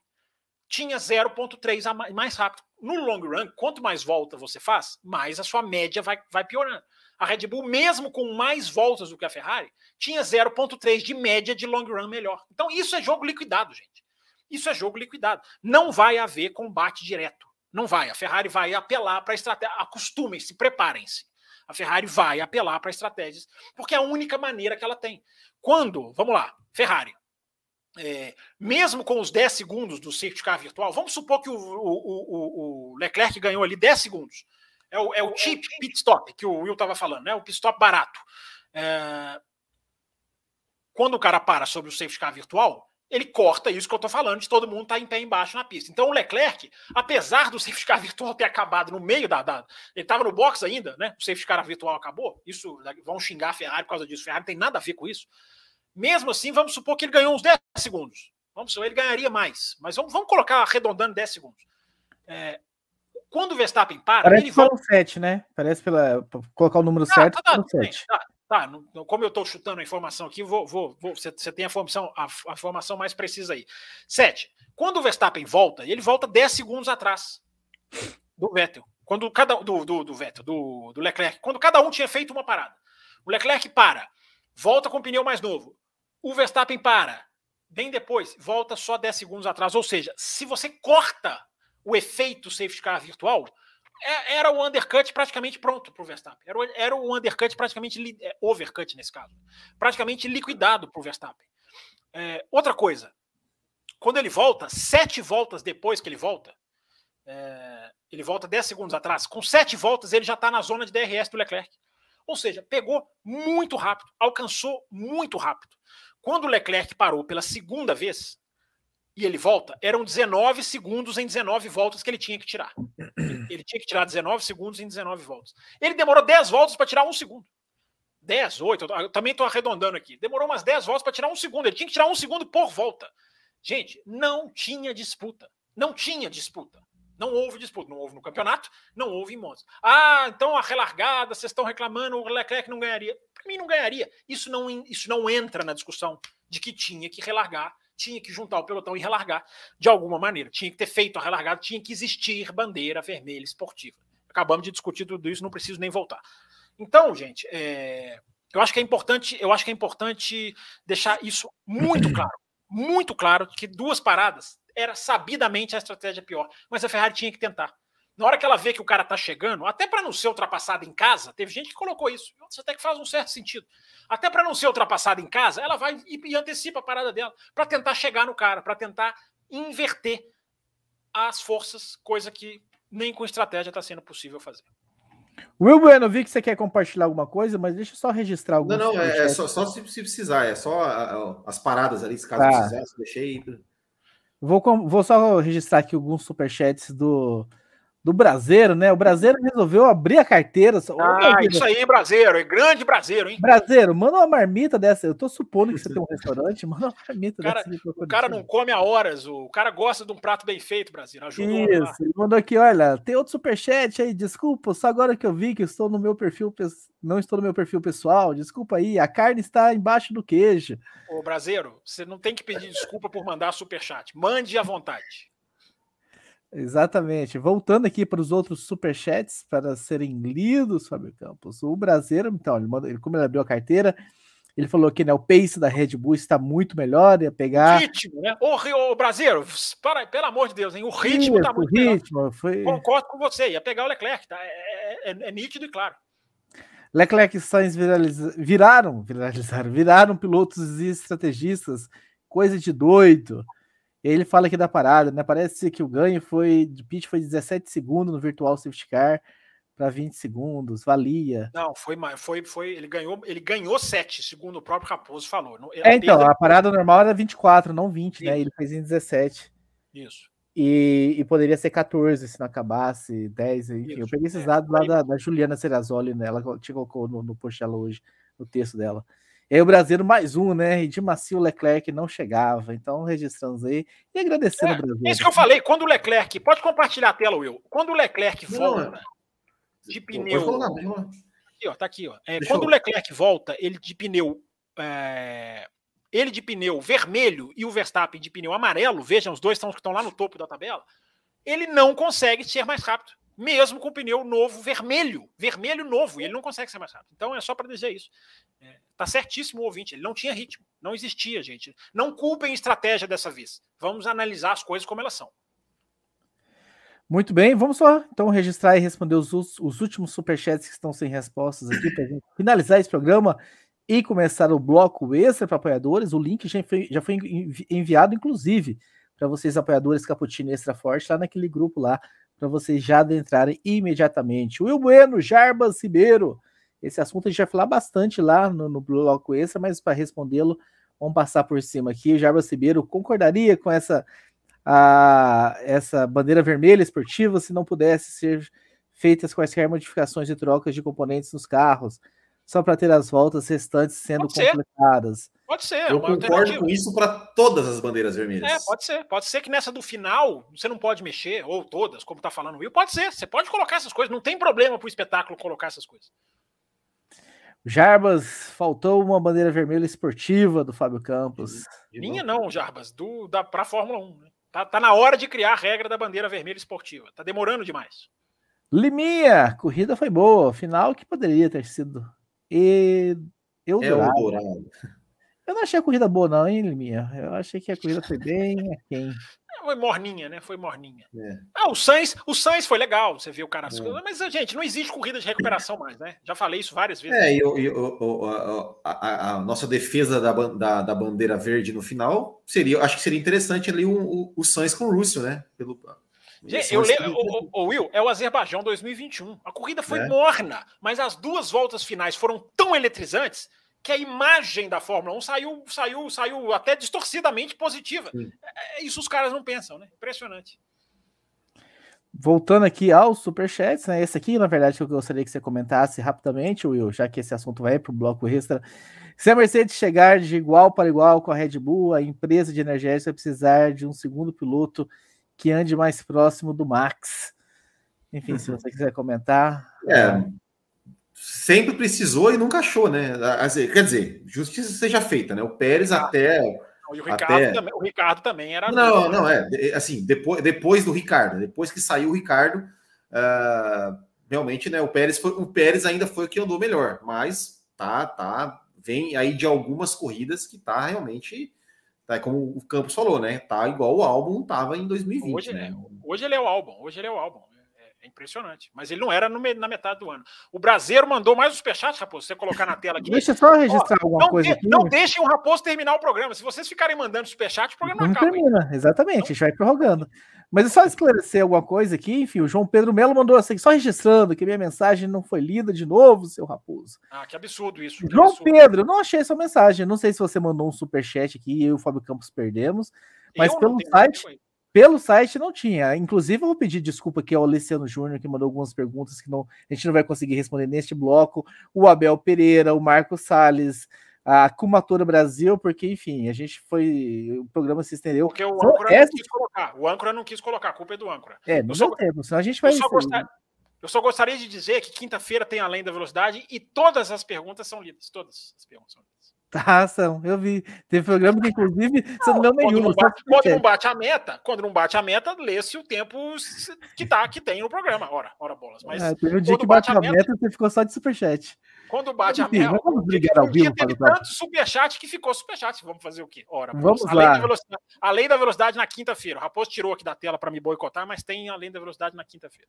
tinha 0,3 mais rápido no long run, quanto mais volta você faz, mais a sua média vai, vai piorando. A Red Bull, mesmo com mais voltas do que a Ferrari, tinha 0,3 de média de long run melhor. Então, isso é jogo liquidado, gente. Isso é jogo liquidado. Não vai haver combate direto. Não vai. A Ferrari vai apelar para a estratégia. Acostumem-se, preparem-se. A Ferrari vai apelar para estratégias, porque é a única maneira que ela tem. Quando, vamos lá, Ferrari, é, mesmo com os 10 segundos do safety car virtual, vamos supor que o, o, o, o Leclerc ganhou ali 10 segundos. É o, é o cheap pit stop que o Will estava falando, né? o pit stop barato. É, quando o cara para sobre o safety car virtual, ele corta isso que eu estou falando, de todo mundo estar tá em pé embaixo na pista. Então o Leclerc, apesar do safety car virtual ter acabado no meio da. da ele estava no box ainda, né? O safety car virtual acabou. Isso vão xingar a Ferrari por causa disso. Ferrari não tem nada a ver com isso. Mesmo assim, vamos supor que ele ganhou uns 10 segundos. Vamos supor, ele ganharia mais. Mas vamos, vamos colocar arredondando 10 segundos. É, quando o Verstappen para.
Parece ele volta... 7, né? Parece pela. Colocar o número ah, 7. Tá, tá, 7.
Tá, tá, como eu estou chutando a informação aqui, vou, vou, vou você, você, tem a informação, a, a informação mais precisa aí. 7. Quando o Verstappen volta, ele volta 10 segundos atrás do Vettel. Quando cada do, do, do Vettel, do, do Leclerc, quando cada um tinha feito uma parada. O Leclerc para, volta com o pneu mais novo. O Verstappen para. Bem depois, volta só 10 segundos atrás. Ou seja, se você corta o efeito safety car virtual, é, era o undercut praticamente pronto para o Verstappen. Era, o, era o undercut praticamente é, overcut nesse caso, praticamente liquidado para o Verstappen. É, outra coisa, quando ele volta, sete voltas depois que ele volta, É, ele volta 10 segundos atrás. Com 7 voltas, ele já está na zona de DRS do Leclerc. Ou seja, pegou muito rápido, alcançou muito rápido. Quando o Leclerc parou pela segunda vez e ele volta, eram 19 segundos em 19 voltas que ele tinha que tirar. Ele tinha que tirar 19 segundos em 19 voltas. Ele demorou 10 voltas para tirar um segundo. 10, 8, eu também estou arredondando aqui. Demorou umas 10 voltas para tirar um segundo. Ele tinha que tirar um segundo por volta. Gente, não tinha disputa. Não tinha disputa. Não houve disputa, não houve no campeonato, não houve em Monza. Ah, então a relargada, vocês estão reclamando, o Leclerc não ganharia. Para mim, não ganharia. Isso não, isso não entra na discussão de que tinha que relargar, tinha que juntar o pelotão e relargar de alguma maneira. Tinha que ter feito a relargada, tinha que existir bandeira vermelha esportiva. Acabamos de discutir tudo isso, não preciso nem voltar. Então, gente, é, eu acho que é importante, eu acho que é importante deixar isso muito claro, muito claro que duas paradas era sabidamente a estratégia pior. Mas a Ferrari tinha que tentar. Na hora que ela vê que o cara tá chegando, até para não ser ultrapassada em casa, teve gente que colocou isso. Isso até que faz um certo sentido. Até para não ser ultrapassada em casa, ela vai e, e antecipa a parada dela para tentar chegar no cara, para tentar inverter as forças, coisa que nem com estratégia está sendo possível fazer.
Will Bueno, vi que você quer compartilhar alguma coisa, mas deixa eu só registrar alguma
Não, não, é, é só, só, se, se precisar, é só as paradas ali, se caso tá. precisasse, deixei.
Vou, vou só registrar aqui alguns superchats do, do Brasileiro, né? O Brasileiro resolveu abrir a carteira.
Ah, isso aí, Brasileiro, é grande Brasileiro, hein?
Brasileiro, manda uma marmita dessa. Eu tô supondo que você tem um restaurante, manda uma marmita
cara, dessa. O cara não come há horas, o cara gosta de um prato bem feito, Brasileiro.
Ajuda isso, ele mandou aqui, olha, tem outro superchat aí, desculpa, só agora que eu vi que estou no meu perfil, não estou no meu perfil pessoal, desculpa aí, a carne está embaixo do queijo.
Ô, Brasileiro, você não tem que pedir desculpa por mandar superchat, mande à vontade.
Exatamente. Voltando aqui para os outros superchats para serem lidos, Fábio Campos. O brasileiro, então, ele, mandou, ele como ele abriu a carteira, ele falou que né, o pace da Red Bull está muito melhor, ia pegar. O
ritmo, né? Brasileiro, para, pelo amor de Deus, hein? o ritmo está muito ritmo melhor. Foi... Concordo com você, ia pegar o Leclerc, tá? É, é, é, é nítido e claro.
Leclerc e Sainz viraliza... viraram, viralizaram, viraram pilotos e estrategistas, coisa de doido. Ele fala aqui da parada, né? Parece que o ganho foi de pitch foi 17 segundos no virtual safety car para 20 segundos, valia.
Não, foi mais, foi, foi, ele ganhou, ele ganhou 7, segundo o próprio Raposo falou.
É, então, a parada normal era 24, não 20, Sim. né? Ele fez em 17.
Isso.
E, e, poderia ser 14 se não acabasse, 10, enfim. Isso. Eu peguei esses é, dados lá da, da, Juliana Serrazoli, né? Ela te colocou no, no post dela hoje, no texto dela. E aí o Brasileiro mais um, né? E de macio o Leclerc não chegava. Então, registramos aí e agradecendo
é,
o Brasil.
É isso que eu falei, quando o Leclerc. Pode compartilhar a tela, Will. Quando o Leclerc volta de pneu. Aqui, ó, tá aqui, ó. É, quando eu... o Leclerc volta, ele de pneu. É, ele de pneu vermelho e o Verstappen de pneu amarelo, vejam, os dois estão, estão lá no topo da tabela. Ele não consegue ser mais rápido mesmo com o pneu novo vermelho, vermelho novo, e ele não consegue ser mais rápido. Então é só para dizer isso. É, tá certíssimo o ouvinte, ele não tinha ritmo, não existia, gente. Não culpem estratégia dessa vez. Vamos analisar as coisas como elas são.
Muito bem, vamos só então registrar e responder os, os últimos superchats que estão sem respostas aqui para finalizar esse programa e começar o bloco extra para apoiadores. O link já foi, já foi enviado, inclusive, para vocês, apoiadores Caputino Extra Forte, lá naquele grupo lá para vocês já adentrarem imediatamente. Will Bueno, Jarbas Ribeiro. Esse assunto a gente vai falar bastante lá no, no bloco extra, mas para respondê-lo, vamos passar por cima aqui. Jarbas Ribeiro concordaria com essa, a, essa bandeira vermelha esportiva se não pudesse ser feitas quaisquer modificações e trocas de componentes nos carros, só para ter as voltas restantes sendo pode completadas. Ser.
Pode ser.
Eu concordo com isso para todas as bandeiras vermelhas.
É, pode ser. Pode ser que nessa do final você não pode mexer, ou todas, como está falando o Will. Pode ser. Você pode colocar essas coisas. Não tem problema para o espetáculo colocar essas coisas.
Jarbas, faltou uma bandeira vermelha esportiva do Fábio Campos.
Minha não, Jarbas, do, da, para a Fórmula 1. Né? Tá, tá na hora de criar a regra da bandeira vermelha esportiva. Tá demorando demais.
Liminha, corrida foi boa. Final que poderia ter sido e eu
é Dourado.
Eu não achei a corrida boa, não, hein, Liminha? Eu achei que a corrida foi bem aquém.
Foi morninha, né? Foi morninha. É. Ah, o Sainz, o Sainz foi legal, você viu o cara. É. Mas, gente, não existe corrida de recuperação mais, né? Já falei isso várias vezes.
É, e, e o, a, a, a, nossa defesa da, da, da, bandeira verde no final seria, acho que seria interessante ali o, o, o Sainz com o Russell, né? Pelo,
Gente, eu lembro, o, o, Will, é o Azerbaijão 2021. A corrida foi é. morna, mas as duas voltas finais foram tão eletrizantes que a imagem da Fórmula 1 saiu, saiu, saiu até distorcidamente positiva. É, é, isso os caras não pensam, né? Impressionante.
Voltando aqui aos superchats, né? Esse aqui, na verdade, que eu gostaria que você comentasse rapidamente, Will, já que esse assunto vai para o bloco extra. Se a Mercedes chegar de igual para igual com a Red Bull, a empresa de energética vai precisar de um segundo piloto que ande mais próximo do Max. Enfim, se você quiser comentar.
É, sempre precisou e nunca achou, né? Quer dizer, justiça seja feita, né? O Pérez ah, até.
E o Ricardo, até... também, o Ricardo também era.
Não, não, é. Assim, depois, depois do Ricardo, depois que saiu o Ricardo, uh, realmente, né? O Pérez, foi, o Pérez ainda foi o que andou melhor, mas tá, tá. Vem aí de algumas corridas que tá realmente Tá, como o Campos falou, né? Tá igual o álbum tava em 2020.
Hoje,
né?
hoje ele é o álbum, hoje ele é o álbum. É, impressionante. Mas ele não era no, na metade do ano. O Brasileiro mandou mais um superchat, Raposo. Você colocar na tela aqui.
Deixa só registrar Ó, alguma
não
coisa.
De, aqui. Não deixem o Raposo terminar o programa. Se vocês ficarem mandando superchat, o programa não,
não acaba. termina, exatamente. Então, a gente vai prorrogando. Mas é só esclarecer alguma coisa aqui, enfim, o João Pedro Melo mandou assim, só registrando que minha mensagem não foi lida de novo, seu raposo.
Ah, que absurdo isso. Que
João
absurdo.
Pedro, não achei sua mensagem. Não sei se você mandou um super chat aqui e eu e o Fábio Campos perdemos, mas eu pelo site, pelo site não tinha. Inclusive, eu vou pedir desculpa aqui ao Luciano Júnior, que mandou algumas perguntas que não, a gente não vai conseguir responder neste bloco. O Abel Pereira, o Marco Salles, a Kumatora Brasil, porque, enfim, a gente foi. O programa se estendeu.
Porque o âncora essa... não quis colocar. O âncora não quis colocar, a culpa é do âncora.
É, não tempo, senão a gente vai.
Eu só, gostar... eu só gostaria de dizer que quinta-feira tem Além da Velocidade e todas as perguntas são lidas. Todas as perguntas são lidas.
Tá, são, eu vi. Teve programa que, inclusive, você não deu nenhum.
Quando, não bate, quando não bate a meta, quando não bate a meta, lê-se o tempo que, tá, que tem no programa. Ora, ora bolas. Mas
é, teve um dia que bate a meta, meta, você ficou só de superchat.
Quando bate a meta. Vamos brigar ao vivo, teve tanto superchat que ficou superchat. Vamos fazer o quê? Ora,
vamos
além
lá.
Da velocidade, além da velocidade na quinta-feira. O Raposo tirou aqui da tela para me boicotar, mas tem além da velocidade na quinta-feira.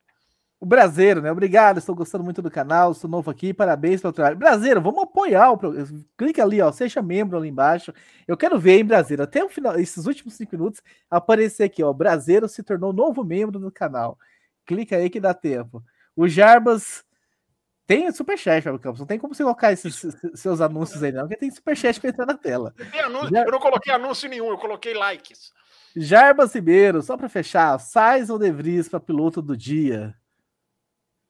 O Brasileiro, né? Obrigado, estou gostando muito do canal, sou novo aqui, parabéns pelo trabalho. Brasileiro, vamos apoiar o programa. Clica ali, ó, seja membro ali embaixo. Eu quero ver, hein, Brasileiro, até o final, esses últimos cinco minutos, aparecer aqui, ó. O Brasileiro se tornou novo membro do canal. Clica aí que dá tempo. O Jarbas tem superchat, Fábio Campos. Não tem como você colocar esses seus anúncios aí, não, porque tem superchat pra entrar na tela.
Anúncio, Eu não coloquei anúncio nenhum, eu coloquei likes.
Jarbas Ribeiro, só para fechar, Sais ou De Vries para piloto do dia?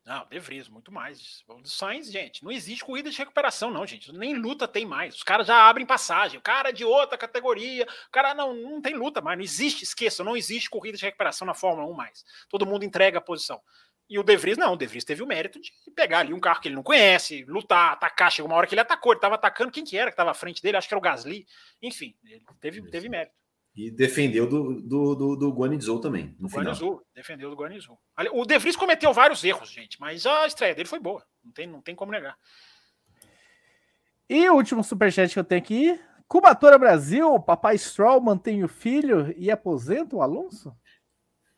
Não, De Vries, muito mais. O Sainz, gente, não existe corrida de recuperação, não, gente. Nem luta tem mais. Os caras já abrem passagem. O cara é de outra categoria. O cara não, não tem luta mais. Não existe, esqueça, não existe corrida de recuperação na Fórmula 1 mais. Todo mundo entrega a posição. E o De Vries, não. O De Vries teve o mérito de pegar ali um carro que ele não conhece, lutar, atacar. Chegou uma hora que ele atacou. Ele estava atacando quem que era que estava à frente dele. Acho que era o Gasly. Enfim, ele teve, teve mérito.
E defendeu do, do, do, do Guanizou também, no
Guanizou, final. defendeu do Guanizou. O De Vries cometeu vários erros, gente, mas a estreia dele foi boa. Não tem, não tem como negar.
E o último superchat que eu tenho aqui. Cubatora Brasil, papai Stroll mantém o filho e aposenta o Alonso?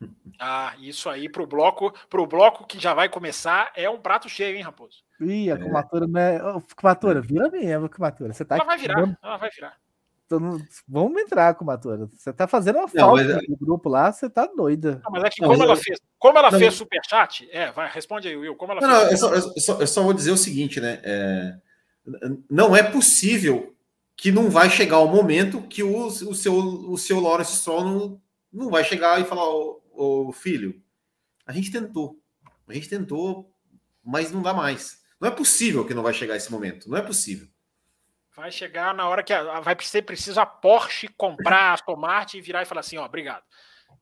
Ah, isso aí pro bloco, pro bloco que já vai começar é um prato cheio, hein, Raposo?
Ih, a é. Cubatora, né? Cubatora, vira mesmo, Cubatora. Você tá
ela vai virar, ela vai virar.
Então, vamos entrar, Kumatora. Você tá fazendo uma falta no é grupo lá, você tá doida.
Não, mas é que não, como, ela eu... fez, como ela não, fez superchat, é, vai, responde aí, Will. Como ela
não,
fez
não, eu, só, eu, só, eu só vou dizer o seguinte, né? É, não é possível que não vai chegar o momento que o, o seu, o seu Lawrence Stroll não, não vai chegar e falar, ô, ô, filho, a gente tentou, a gente tentou, mas não dá mais. Não é possível que não vai chegar esse momento, não é possível.
Vai chegar na hora que a, vai ser preciso a Porsche comprar a Aston Martin e virar e falar assim, ó, obrigado.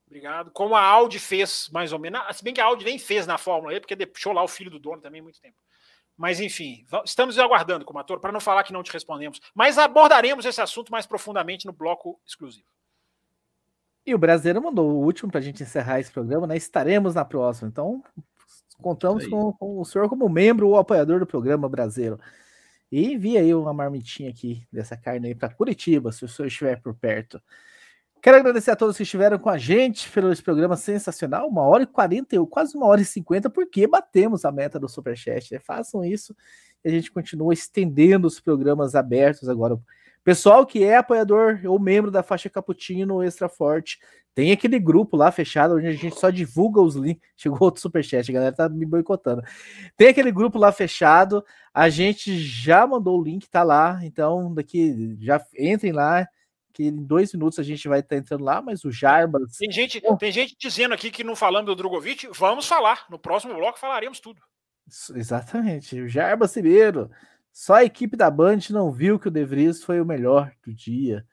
Obrigado. Como a Audi fez, mais ou menos. Se bem que a Audi nem fez na Fórmula E, porque deixou lá o filho do dono também muito tempo. Mas, enfim, estamos aguardando, como ator, para não falar que não te respondemos. Mas abordaremos esse assunto mais profundamente no bloco exclusivo.
E o brasileiro mandou o último para a gente encerrar esse programa, né? Estaremos na próxima. Então, contamos com, com, o senhor como membro ou apoiador do programa brasileiro. E envia aí uma marmitinha aqui dessa carne aí para Curitiba, se o senhor estiver por perto. Quero agradecer a todos que estiveram com a gente pelo esse programa sensacional, uma hora e quarenta, quase uma hora e cinquenta, porque batemos a meta do Superchat. Né? Façam isso e a gente continua estendendo os programas abertos agora Pessoal que é apoiador ou membro da faixa Cappuccino Extra Forte, tem aquele grupo lá fechado onde a gente só divulga os links. Chegou outro superchat, a galera tá me boicotando. Tem aquele grupo lá fechado, a gente já mandou o link, tá lá. Então, daqui já entrem lá, que em dois minutos a gente vai estar tá entrando lá, mas o Jarbas.
Tem gente, tem gente dizendo aqui que não falamos do Drogovic. Vamos falar. No próximo bloco falaremos tudo.
Exatamente. O Jarbas Ribeiro. Só a equipe da Band não viu que o De Vries foi o melhor do dia.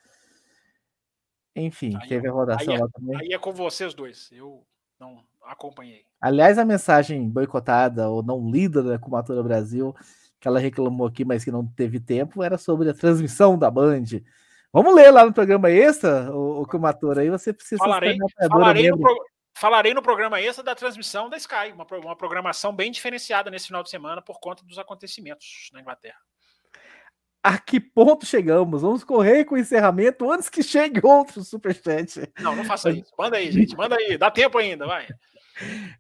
Enfim, aí, teve a rodação é lá também.
Aí é com vocês dois. Eu não acompanhei.
Aliás, a mensagem boicotada ou não lida da Cumatura Brasil, que ela reclamou aqui, mas que não teve tempo, era sobre a transmissão da Band. Vamos ler lá no programa extra, o, o Kumatora, aí você precisa
falarei, falarei no, pro, falarei, no programa extra da transmissão da Sky, uma, uma programação bem diferenciada nesse final de semana por conta dos acontecimentos na Inglaterra
a que ponto chegamos? Vamos correr com o encerramento antes que chegue outro superchat.
Não, não faça isso. Manda aí, gente. Manda aí. Dá tempo ainda, vai.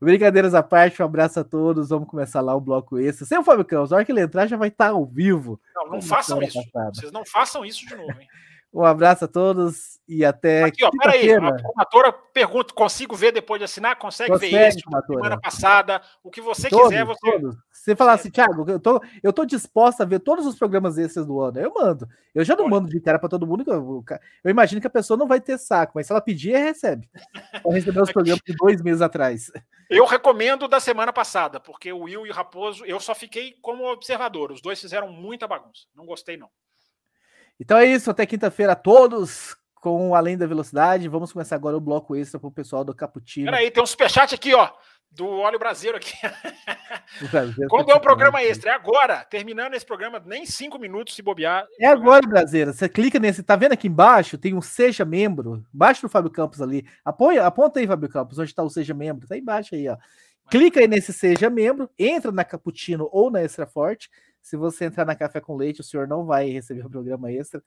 Brincadeiras à parte, um abraço a todos. Vamos começar lá o bloco esse. Sem o Fábio Campos, a hora que ele entrar já vai estar ao vivo.
Não, não façam isso. Passada. Vocês não façam isso de novo, hein?
Um abraço a todos e até.
Aqui, ó, peraí, a formatora pergunta: consigo ver depois de assinar? Consegue, Consegue ver isso? Semana passada, o que você todos, quiser, você. Todos.
Você falar assim, Thiago, eu tô, eu tô disposta a ver todos os programas esses do ano. Eu mando. Eu já não Olha. mando de cara para todo mundo. Eu, eu, imagino que a pessoa não vai ter saco, mas se ela pedir, recebe. Para receber os programas de dois meses atrás.
Eu recomendo da semana passada, porque o Will e o Raposo, eu só fiquei como observador. Os dois fizeram muita bagunça. Não gostei, não.
Então é isso, até quinta-feira a todos com Além da Velocidade. Vamos começar agora o bloco extra para o pessoal do Caputino.
Peraí, tem um superchat aqui, ó, do Óleo Brasileiro aqui. Quando é o programa extra? É agora. Terminando esse programa, nem cinco minutos se bobear.
É agora, Brasileiro. Você clica nesse, tá vendo aqui embaixo? Tem um Seja Membro, embaixo do Fábio Campos ali. Apoia, aponta aí, Fábio Campos, onde está o Seja Membro. Tá embaixo aí, ó. Clica aí nesse Seja Membro, entra na Caputino ou na Extra Forte se você entrar na Café com Leite, o senhor não vai receber o programa extra.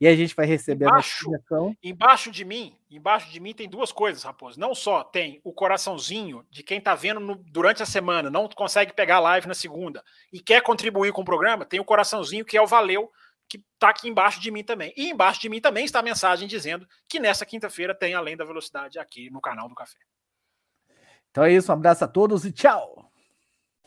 E a gente vai receber
embaixo, a notificação. Embaixo de mim, embaixo de mim tem duas coisas, Raposo. Não só tem o coraçãozinho de quem está vendo no, durante a semana, não consegue pegar a live na segunda e quer contribuir com o programa, tem o coraçãozinho que é o Valeu, que está aqui embaixo de mim também. E embaixo de mim também está a mensagem dizendo que nessa quinta-feira tem Além da Velocidade aqui no canal do Café.
Então é isso, um abraço a todos e tchau!